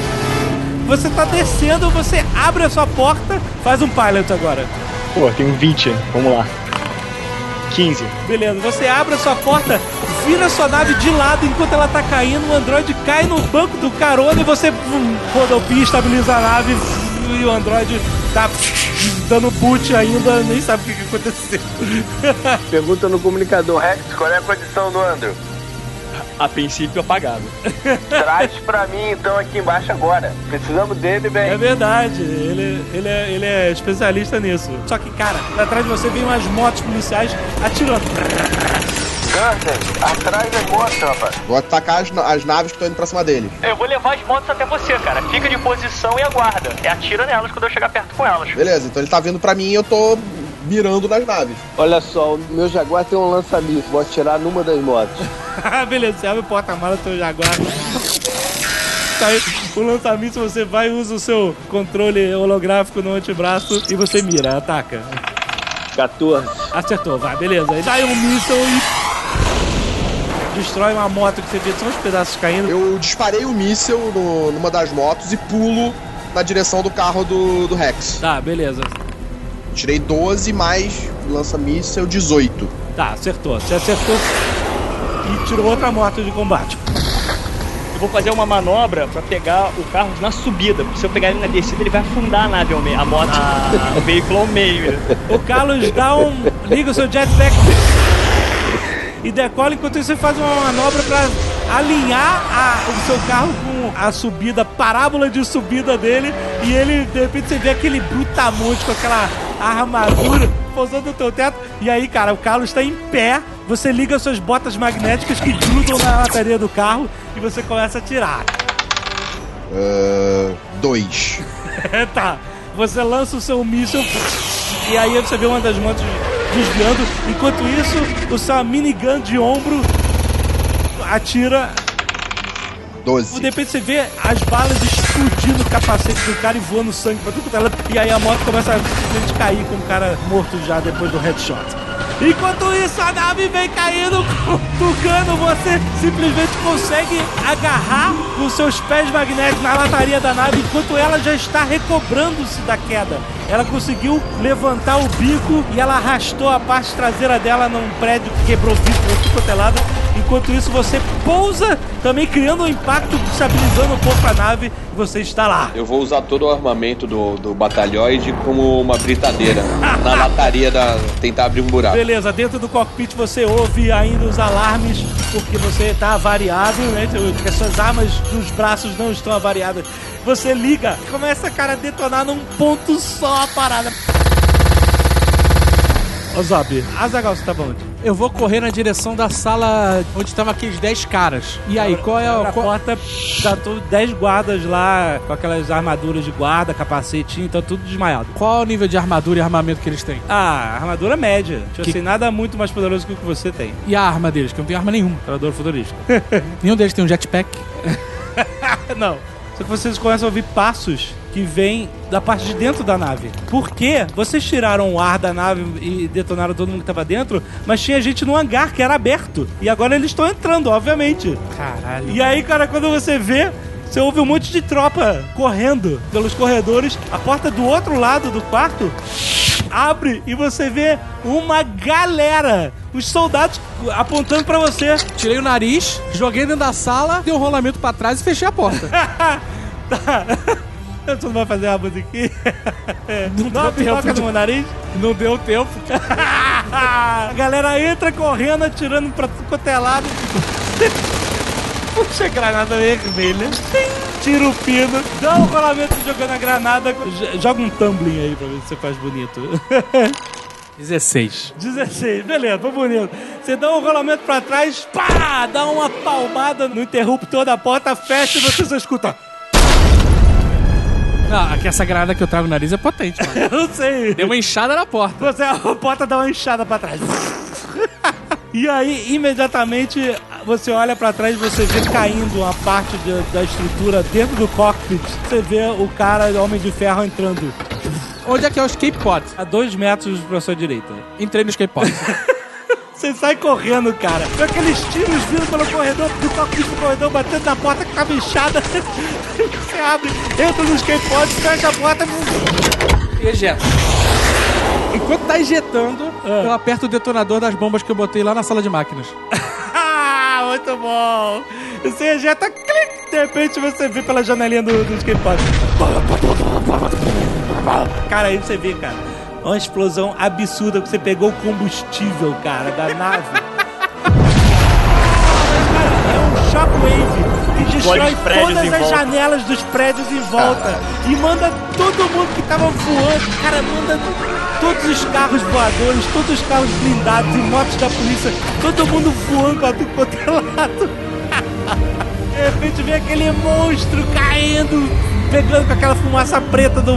Você tá descendo, você abre a sua porta, faz um pilot agora. Pô, tem um 20. Vamos lá. 15. Beleza, você abre a sua porta, vira a sua nave de lado enquanto ela tá caindo, o androide cai no banco do carona e você vum, rodopia, estabiliza a nave e o androide tá dando boot ainda, nem sabe o que, que aconteceu. Pergunta no comunicador, Rex, qual é a condição do Andrew? A princípio apagado. Traz pra mim então aqui embaixo agora. Precisamos dele, É bem. verdade, ele, ele, é, ele é especialista nisso. Só que, cara, atrás de você vem umas motos policiais atirando. Atrás das motos, rapaz. Vou atacar as, as naves que estão indo pra cima deles. Eu vou levar as motos até você, cara. Fica de posição e aguarda. É atira nelas quando eu chegar perto com elas. Beleza, então ele tá vindo pra mim e eu tô mirando nas naves. Olha só, o meu Jaguar tem um lança-míssil. Vou atirar numa das motos. Ah, beleza, você abre o porta-mala do seu Jaguar. Tá aí, o lançamento você vai e usa o seu controle holográfico no antebraço e você mira, ataca. 14. Acertou, vai, beleza. Aí sai um míssil e. Destrói uma moto que você vê só os pedaços caindo. Eu disparei o míssil no- numa das motos e pulo na direção do carro do, do Rex. Tá, beleza. Tirei 12 mais lança-míssel 18. Tá, acertou. Você acertou e tirou outra moto de combate. Eu vou fazer uma manobra pra pegar o carro na subida. porque Se eu pegar ele na descida, ele vai afundar a nave ao meio. A moto, o veículo ao meio. O Carlos dá um. liga o seu jetpack e decola. Enquanto isso, você faz uma manobra pra alinhar a- o seu carro com a subida, a parábola de subida dele. E ele, de repente, você vê aquele brutamonte com aquela armadura pousando no teu teto. E aí, cara, o Carlos está em pé. Você liga suas botas magnéticas que grudam na bateria do carro e você começa a tirar. Ah, dois. tá. Você lança o seu míssil e aí você vê uma das motos desviando. Enquanto isso, o seu minigun de ombro atira. 12. De repente você vê as balas explodindo o capacete do cara e voando sangue pra tudo quanto é lado. E aí a moto começa a simplesmente cair com o cara morto já depois do headshot. Enquanto isso, a nave vem caindo, cutucando, você simplesmente consegue agarrar com seus pés magnéticos na lataria da nave, enquanto ela já está recobrando-se da queda. Ela conseguiu levantar o bico e ela arrastou a parte traseira dela num prédio que quebrou tudo quanto é lado. Enquanto isso, você pousa, também criando um impacto, estabilizando um pouco a nave, e você está lá. Eu vou usar todo o armamento do, do batalhoide como uma britadeira. na lataria da. tentar abrir um buraco. Beleza, dentro do cockpit você ouve ainda os alarmes, porque você tá avariado, né? Porque as suas armas dos braços não estão avariadas. Você liga, começa, cara, a detonar num ponto só a parada. Ô Zob, Azagal, você tá bom? Eu vou correr na direção da sala onde estavam aqueles 10 caras. E aí, qual é o. Qual... porta, tá tudo 10 guardas lá, com aquelas armaduras de guarda, capacetinho, tá tudo desmaiado. Qual é o nível de armadura e armamento que eles têm? Ah, armadura média. Tipo Que- assim, nada muito mais poderoso que o que você tem. E a arma deles? Que eu não tenho arma nenhuma. Armadura futurista. Nenhum deles tem um jetpack. Não. Só que vocês começam a ouvir passos que vêm da parte de dentro da nave. Por quê? Vocês tiraram o ar da nave e detonaram todo mundo que tava dentro, mas tinha gente no hangar que era aberto. E agora eles estão entrando, obviamente. Caralho. E aí, cara, quando você vê, você ouve um monte de tropa correndo pelos corredores. A porta do outro lado do quarto abre e você vê uma galera. Os soldados apontando pra você. Tirei o nariz, joguei dentro da sala, dei um rolamento pra trás e fechei a porta. Tá. Você não vai fazer a musiquinha? Não Dá uma deu tempo piroca de- no meu nariz? Não deu tempo. a galera entra correndo, atirando pra quanto é lado. Puxa a granada vermelha. Tira o pino. Dá um rolamento jogando a granada. Joga um tumbling aí pra ver se você faz bonito. 16. 16, beleza, foi bonito. Você dá um rolamento pra trás, pá! Dá uma palmada no interruptor da porta, fecha e você só escuta. Ah, aqui essa granada que eu trago no nariz é potente, mano. Eu não sei. Deu uma inchada na porta. Você, a porta dá uma inchada pra trás. E aí, imediatamente, você olha pra trás e você vê caindo uma parte de- da estrutura dentro do cockpit. Você vê o cara, o Homem de Ferro, entrando Onde é que é o escape pod? a dois metros pra sua direita. Entrei no escape pod. Você sai correndo, cara. Com aqueles tiros vindo pelo corredor, do cockpit do corredor, batendo na porta que tava inchada. Você abre, entra no pod, fecha a porta. Ejeta. Enquanto tá injetando, eu aperto o detonador das bombas que eu botei lá na sala de máquinas. Ah, muito bom! Você ejeta, clique, de repente você vê pela janelinha do, do skateboard. Cara, aí você vê, cara, uma explosão absurda que você pegou o combustível, cara, da nave. Cara, é um shockwave que destrói todas as janelas dos prédios em volta e manda todo mundo que tava voando, cara, manda todos os carros voadores, todos os carros blindados e motos da polícia, todo mundo voando pra tudo quanto é lado. De repente vem aquele monstro caindo, pegando com aquela fumaça preta do,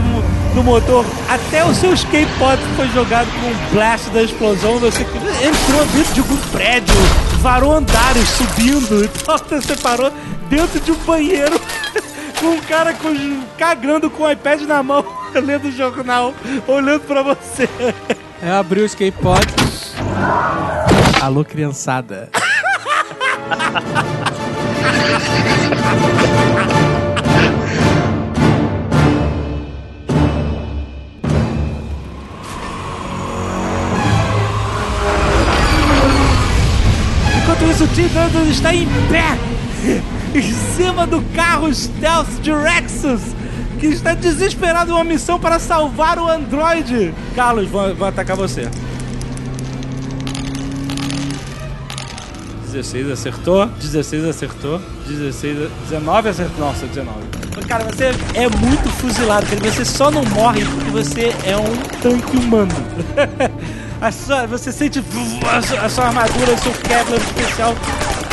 do motor. Até o seu skateboard foi jogado com um blast da explosão. Você entrou dentro de algum prédio, varou andares subindo. Então você parou dentro de um banheiro com um cara com, cagando com o iPad na mão, lendo o jornal, olhando pra você. Eu abri o skateboard. Alô, criançada. Enquanto isso, o Tim Dundon está em pé, em cima do carro Stealth de Rexus, que está desesperado em uma missão para salvar o androide. Carlos, vão, vão atacar você. 16 acertou, 16 acertou, 16, a- 19 acertou. Nossa, 19. Cara, você é muito fuzilado, cara. Você só não morre porque você é um tanque humano. A sua, você sente a sua, a sua armadura, o seu Kevlar especial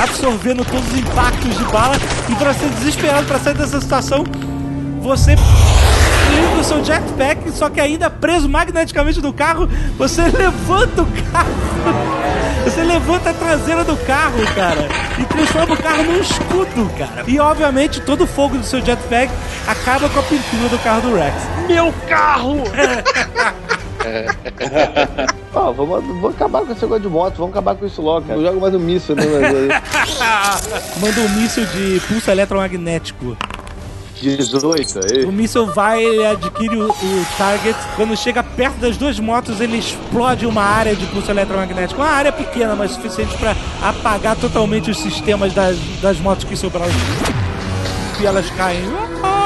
absorvendo todos os impactos de bala. E pra ser desesperado pra sair dessa situação, você liga o seu jetpack, só que ainda preso magneticamente no carro, você levanta o carro. Você levanta a traseira do carro, cara, e transforma o carro num escudo, cara. E obviamente todo o fogo do seu jetpack acaba com a pintura do carro do Rex. Meu carro! Ó, vamos, vamos acabar com esse negócio de moto, vamos acabar com isso logo, cara. Não joga mais um míssil, né, mas Manda um míssil de pulso eletromagnético. 18 aí. O míssil vai, ele adquire o, o target. Quando chega perto das duas motos, ele explode uma área de pulso eletromagnético. Uma área pequena, mas suficiente para apagar totalmente os sistemas das, das motos que sobraram. E elas caem. Ah,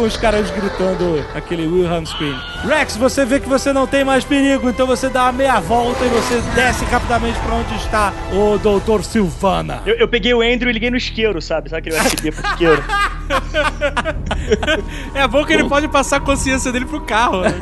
Com os caras gritando aquele Wilhelm Scream. Rex, você vê que você não tem mais perigo, então você dá uma meia volta e você desce rapidamente para onde está o Dr. Silvana. Eu, eu peguei o Andrew e liguei no isqueiro, sabe? Sabe aquele USB pro isqueiro? É bom que ele pode passar a consciência dele pro carro. né?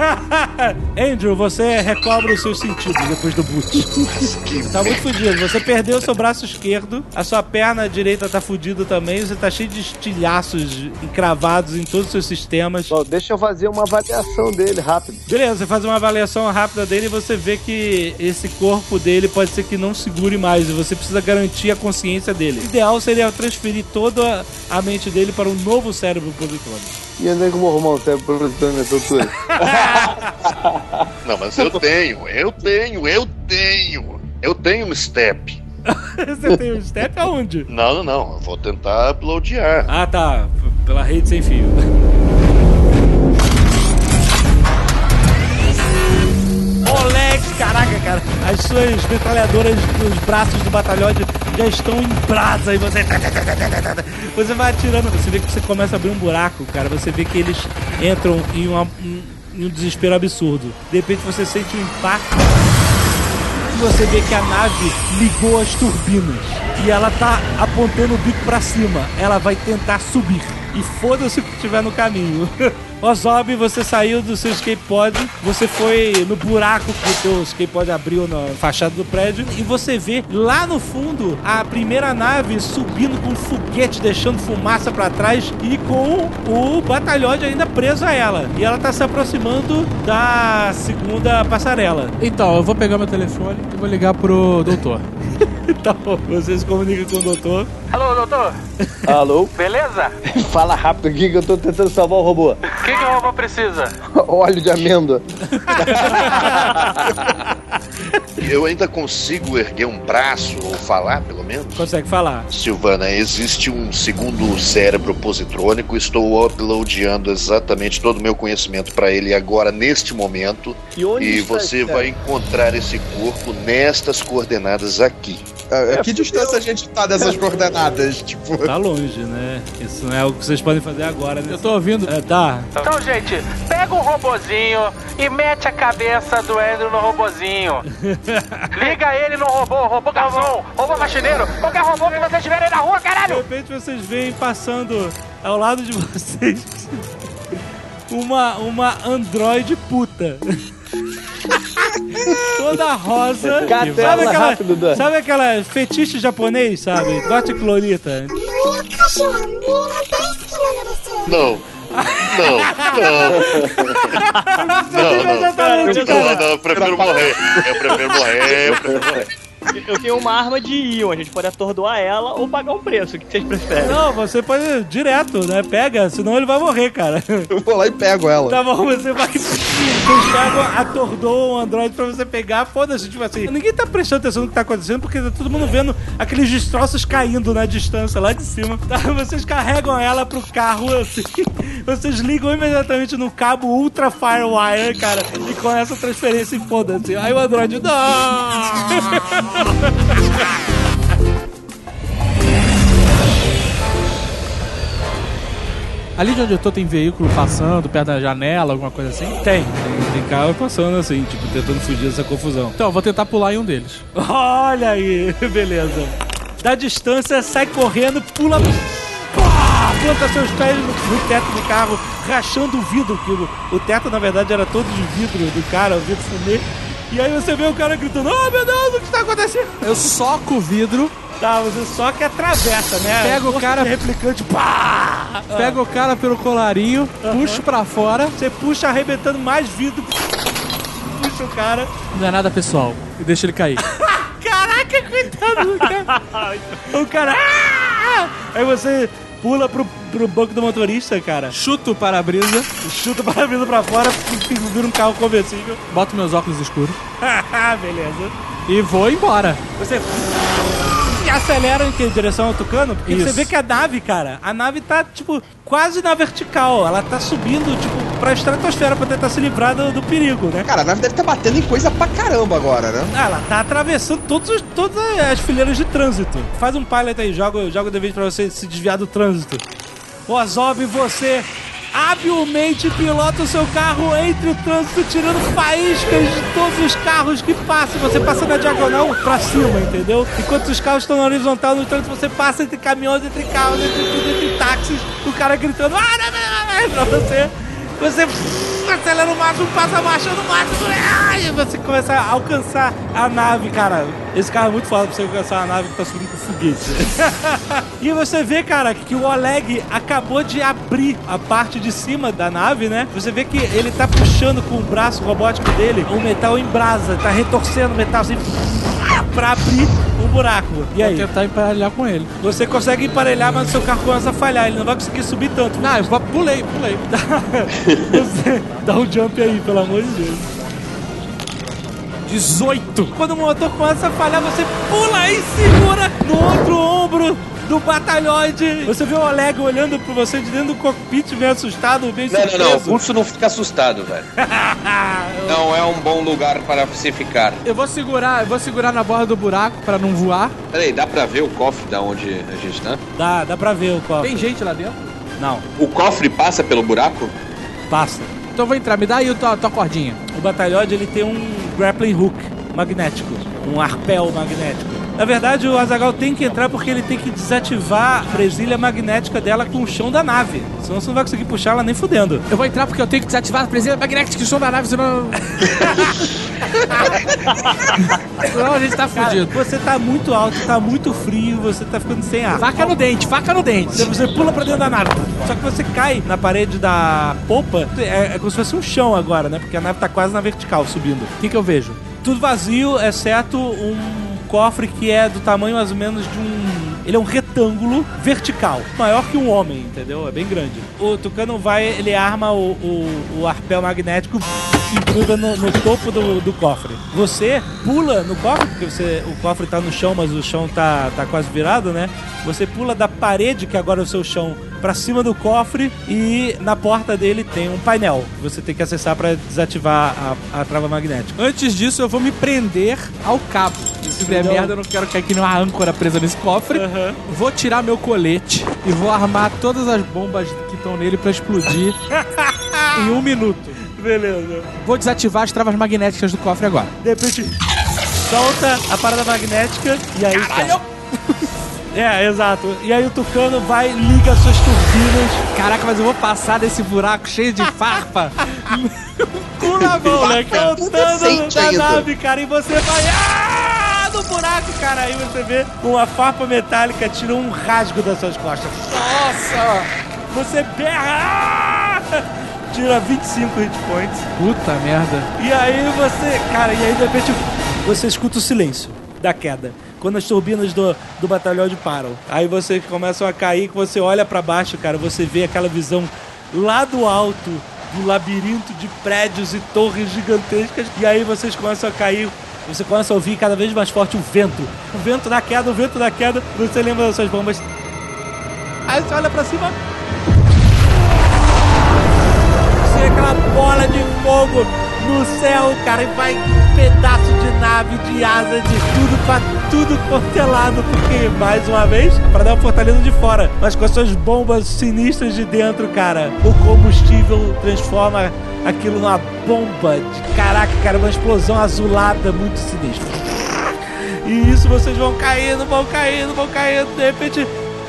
Andrew, você recobra os seus sentidos depois do boot. Você tá muito fudido. Você perdeu o seu braço esquerdo, a sua perna direita tá fudida também, você tá cheio de estilhaços encravados em todos os seus sistemas. Bom, deixa eu fazer uma avaliação dele rápido. Beleza, você faz uma avaliação rápida dele e você vê que esse corpo dele pode ser que não segure mais e você precisa garantir a consciência dele. O ideal seria transferir toda a mente dele para um novo cérebro produtor. E onde é que eu vou arrumar um cérebro produtor nessa altura? Não, mas eu tenho, eu tenho, eu tenho. Eu tenho um step. você tem um step aonde? Não, não, não. Eu vou tentar uploadear. Ah, tá. Pela rede sem fio. Moleque, caraca, cara. As suas metralhadoras dos braços do batalhões já estão em brasa e você. Você vai atirando. Você vê que você começa a abrir um buraco, cara. Você vê que eles entram em, uma- um, em um desespero absurdo. De repente você sente um impacto você vê que a nave ligou as turbinas e ela tá apontando o bico pra cima. Ela vai tentar subir. E foda-se o que tiver no caminho. Ozob, você saiu do seu skateboard, você foi no buraco que o teu skateboard abriu na fachada do prédio e você vê lá no fundo a primeira nave subindo com um foguete, deixando fumaça pra trás e com o batalhões ainda preso a ela. E ela tá se aproximando da segunda passarela. Então, eu vou pegar meu telefone e vou ligar pro doutor. Então, você se comunica com o doutor. Alô, doutor? Alô? Beleza? Fala rápido aqui que eu tô tentando salvar o robô. O que, que o robô precisa? Óleo de amêndoa. Eu ainda consigo erguer um braço ou falar, pelo menos? Consegue falar. Silvana, existe um segundo cérebro positrônico. Estou uploadando exatamente todo o meu conhecimento para ele agora, neste momento. E onde E está você vai encontrar esse corpo nestas coordenadas aqui. A, a que distância a gente tá dessas coordenadas? Tipo. Tá longe, né? Isso não é o que vocês podem fazer agora, né? Eu tô ouvindo. É, tá. Então, gente, pega um robozinho e mete a cabeça do Andrew no robozinho. Liga ele no robô, robô garçom, robô faxineiro, qualquer robô que vocês tiverem aí na rua, De caralho! repente vocês veem passando ao lado de vocês uma, uma androide puta. Toda rosa. Catela sabe aquela, rápido, Dan. sabe aquela fetiche japonês, sabe? Dote Clorita. Não. Não, não. Não, não. Não, não, eu prefiro morrer. Eu prefiro morrer, eu prefiro morrer. Eu tenho uma arma de íon, a gente pode atordoar ela ou pagar um preço. O que vocês preferem? Não, você pode ir direto, né? Pega, senão ele vai morrer, cara. Eu vou lá e pego ela. Tá bom, você vai. Vocês pegam, atordoam o Android pra você pegar, foda-se, tipo assim. Ninguém tá prestando atenção no que tá acontecendo, porque tá todo mundo vendo aqueles destroços caindo na distância lá de cima. Tá? Vocês carregam ela pro carro, assim. Vocês ligam imediatamente no cabo Ultra Firewire, cara, e com essa transferência e foda-se. Aí o Android. Não! Ali de onde eu tô tem veículo passando perto da janela, alguma coisa assim? Tem, tem, carro passando assim, tipo, tentando fugir dessa confusão. Então, eu vou tentar pular em um deles. Olha aí, beleza. Da distância, sai correndo, pula. Pá, planta seus pés no, no teto do carro, rachando o vidro. Que o, o teto, na verdade, era todo de vidro do cara, o vidro fumê. E aí você vê o cara gritando: Oh meu Deus, o que está acontecendo? Eu soco o vidro, Tá, você só que atravessa, né? Pega o cara- replicante, pá! pego o cara pelo colarinho, puxo pra fora. Você puxa arrebentando mais vidro. Puxa o cara. Não é nada pessoal. E deixa ele cair. Caraca, coitado do cara. o cara. "Ah!" Aí você pula pro, pro banco do motorista, cara. Chuto o para-brisa, Chuta para vida pra fora, vira um carro conversível. boto meus óculos escuros Beleza. e vou embora. Você e acelera em que direção ao Tucano? Porque Isso. você vê que a nave, cara, a nave tá, tipo, quase na vertical. Ela tá subindo, tipo, pra estratosfera pra tentar se livrar do, do perigo, né? Cara, a nave deve estar batendo em coisa pra caramba agora, né? Ah, Ela tá atravessando todos os- todas as fileiras de trânsito. Faz um pilot aí, joga, joga o dever pra você se desviar do trânsito. Ozob, você habilmente pilota o seu carro entre o trânsito, tirando faíscas de todos os carros que passam. Você passa na diagonal pra cima, entendeu? Enquanto os carros estão na horizontal no trânsito, você passa entre caminhões, entre carros, entre tudo, entre táxis, o cara gritando, ah, não, não, não, não, pra você. Você acelera o máximo, passa marcha no máximo, ai, você começa a alcançar a nave, cara. Esse carro é muito foda pra você alcançar a nave que tá subindo com foguete. e você vê, cara, que o Oleg acabou de abrir a parte de cima da nave, né? Você vê que ele tá puxando com o braço robótico dele o metal em brasa, tá retorcendo o metal assim pra abrir o buraco. E Vou aí? tentar emparelhar com ele. Você consegue emparelhar, mas o seu carro começa a falhar. Ele não vai conseguir subir tanto. Não, eu vou- pulei, pulei. Você dá um jump aí, pelo amor de Deus. 18. Quando o motor começa a falhar, você pula e segura no outro ombro do batalhoide. Você vê o Oleg olhando pra você de dentro do cockpit, meio assustado, meio Não, não, não. O surpreso. Curso não fica assustado, velho. Não é um bom lugar para se ficar. Eu vou segurar, eu vou segurar na borda do buraco pra não voar. Peraí, dá pra ver o cofre da onde a gente tá? Dá, dá pra ver o cofre. Tem gente lá dentro? Não, O cofre passa pelo buraco? passa. Então eu vou entrar, me dá aí a tua, tua cordinha. O batalhoide ele tem um grappling hook magnético, um arpel magnético. Na verdade, o Azagal tem que entrar porque ele tem que desativar a presilha magnética dela com o chão da nave. Senão você não vai conseguir puxar ela nem fudendo. Eu vou entrar porque eu tenho que desativar a presença magnética do som da nave, senão. senão a gente tá Cara, fudido. você tá muito alto, tá muito frio, você tá ficando sem ar. Faca no dente, faca no dente. Você, você pula pra dentro da nave. Só que você cai na parede da polpa. É, é como se fosse um chão agora, né? Porque a nave tá quase na vertical, subindo. O que, que eu vejo? Tudo vazio, exceto um cofre que é do tamanho mais ou menos de um. Ele é um retângulo vertical, maior que um homem, entendeu? É bem grande. O Tucano vai, ele arma o, o, o arpel magnético e gruda no, no topo do, do cofre. Você pula no cofre, porque você, o cofre tá no chão, mas o chão tá, tá quase virado, né? Você pula da parede, que agora é o seu chão, pra cima do cofre e na porta dele tem um painel que você tem que acessar pra desativar a, a trava magnética. Antes disso, eu vou me prender ao cabo. Se der Então- merda, eu não quero cair aqui numa âncora presa nesse cofre. Vou tirar meu colete e vou armar todas as bombas que estão nele pra explodir em um minuto. Beleza. Vou desativar as travas magnéticas do cofre agora. De repente, solta a parada magnética e aí. Caralho! É, exato. E aí o Tucano vai, liga suas turbinas. Caraca, mas eu vou passar desse buraco cheio de farpa. cu na mão, né, cara? Sente da ainda. nave, cara, e você vai. Ah! No buraco, cara. Aí você vê uma farpa metálica tira um rasgo das suas costas. Nossa! Você berra! Ah! Tira 25 hit points. Puta merda. E aí você, cara, e aí de repente você escuta o silêncio da queda. Quando as turbinas do, do batalhão param. Aí vocês começam a cair, que você olha pra baixo, cara, você vê aquela visão lá do alto do labirinto de prédios e torres gigantescas. E aí vocês começam a cair. Você começa a ouvir cada vez mais forte o vento. O vento da queda, o vento da queda. Você lembra das suas bombas. Aí você olha pra cima. Você vê aquela bola de fogo no céu, cara, e vai pedaço de nave, de asa, de tudo pra tudo quanto é porque, mais uma vez, para dar uma fortaleza de fora, mas com as suas bombas sinistras de dentro, cara, o combustível transforma aquilo numa bomba de caraca, cara, uma explosão azulada muito sinistra. E isso vocês vão caindo, vão caindo, vão caindo, de repente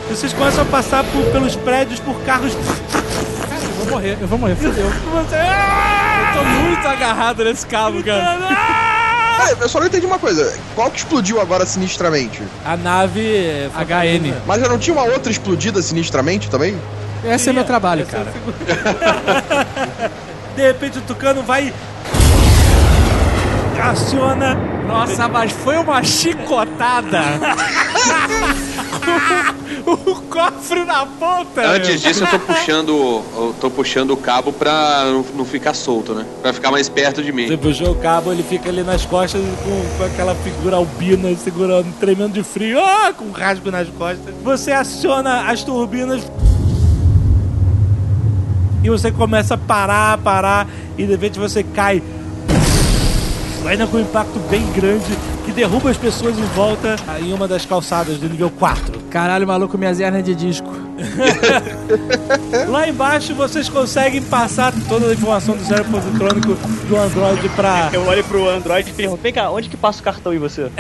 vocês começam a passar por- pelos prédios por carros. Eu vou morrer, eu vou morrer, fodeu. Você. Eu tô muito agarrado nesse cabo, cara. Peraí, eu só não entendi uma coisa. Qual que explodiu agora sinistramente? A nave HN. Mas já não tinha uma outra explodida sinistramente também? Esse é meu trabalho, cara. De repente o Tucano vai. Aciona. Nossa, mas foi uma chicotada. o cofre na ponta. Antes meu. disso, eu tô puxando, eu tô puxando o cabo pra não, ficar solto, né? Pra ficar mais perto de mim. Você puxou o cabo, ele fica ali nas costas com, com aquela figura albina segurando, tremendo de frio, ah, com rasgo nas costas. Você aciona as turbinas e você começa a parar, parar, e de repente você cai. Ainda com um impacto bem grande derruba as pessoas em volta em uma das calçadas do nível 4. Caralho, maluco, minhas hernias de disco. Lá embaixo vocês conseguem passar toda a informação do zero positrônico do Android pra. Eu olho pro Android e pergunto, vem cá, onde que passa o cartão em você?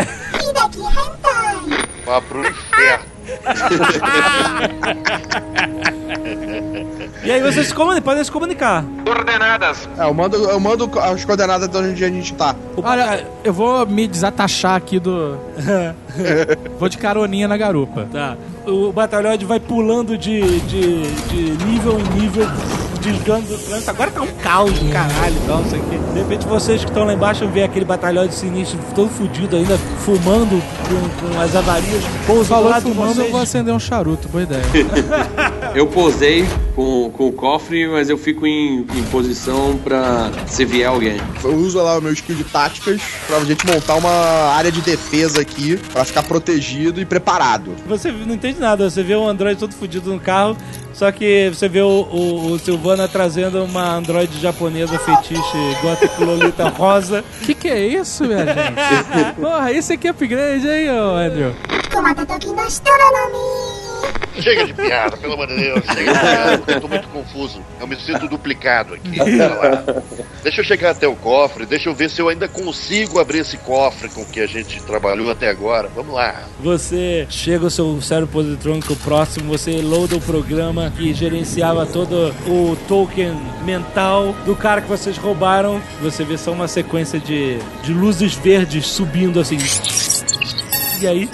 Vá pro inferno. E aí vocês se comuni- podem se comunicar. Coordenadas. É, eu mando, eu mando as coordenadas de onde a gente tá. Olha, eu vou me desatachar aqui do. vou de caroninha na garupa. Tá. O batalhões vai pulando de, de, de nível em nível, desgando o trânsito. Agora tá um caos do caralho, não sei o quê. De repente vocês que estão lá embaixo vê aquele batalhão de sinistro todo fudido ainda, fumando com, com as avarias. Pousa do Falou lado fumando, vocês. eu vou acender um charuto, boa ideia. Eu posei com, com o cofre, mas eu fico em, em posição pra se vier alguém. Eu uso lá o meu skill de táticas pra gente montar uma área de defesa aqui pra ficar protegido e preparado. Você não entende nada, você vê um Android todo fudido no carro, só que você vê o, o, o Silvana trazendo uma Android japonesa fetiche gótico lolita rosa. Que que é isso, minha gente? Porra, isso aqui é upgrade, hein, ô Andrew? Chega de piada, pelo amor de Deus. Chega de piada, eu tô muito confuso. Eu me sinto duplicado aqui. Deixa eu chegar até o cofre, deixa eu ver se eu ainda consigo abrir esse cofre com que a gente trabalhou até agora. Vamos lá. Você chega ao seu cérebro positrônico próximo, você loada o programa que gerenciava todo o token mental do cara que vocês roubaram. Você vê só uma sequência de, de luzes verdes subindo assim. E aí?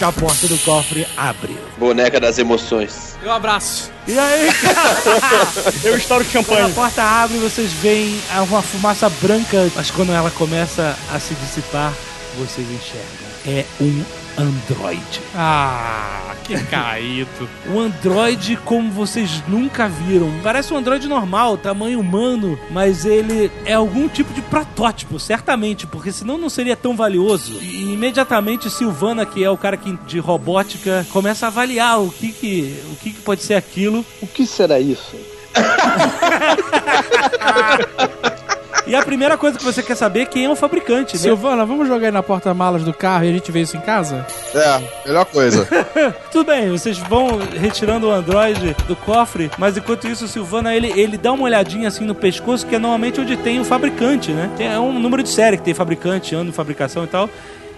Que a porta do cofre abre. Boneca das emoções. Eu abraço. E aí, Eu estouro Quando a champanhe. porta abre, vocês veem uma fumaça branca, mas quando ela começa a se dissipar, vocês enxergam. É um androide. Ah, que caído. Um androide como vocês nunca viram. Parece um androide normal, tamanho humano, mas ele é algum tipo de protótipo, certamente, porque senão não seria tão valioso. E imediatamente Silvana, que é o cara que, de robótica, começa a avaliar o que que, o que que pode ser aquilo. O que será isso? E a primeira coisa que você quer saber é quem é o fabricante, né? Silvana, vamos jogar aí na porta-malas do carro e a gente vê isso em casa? É, melhor coisa. Tudo bem, vocês vão retirando o Android do cofre, mas enquanto isso, o Silvana ele, ele dá uma olhadinha assim no pescoço, que é normalmente onde tem o fabricante, né? Tem, é um número de série que tem fabricante, ano de fabricação e tal.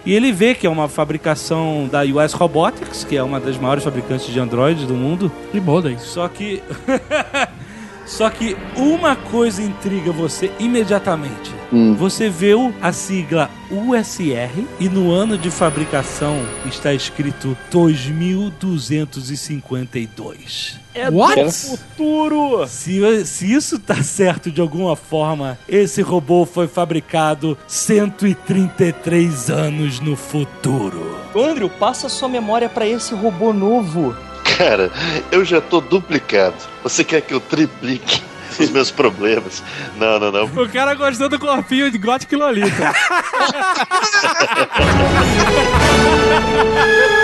E ele vê que é uma fabricação da US Robotics, que é uma das maiores fabricantes de Android do mundo. E modem. Só que. Só que uma coisa intriga você imediatamente. Você vê o- a sigla USR e no ano de fabricação está escrito 2252. É What? do futuro. Se, se isso tá certo de alguma forma, esse robô foi fabricado 133 anos no futuro. Andrew, passa sua memória pra esse robô novo. Cara, eu já tô duplicado. Você quer que eu triplique os meus problemas? Não, não, não. O cara gostou do corpinho de Gothic Lolita.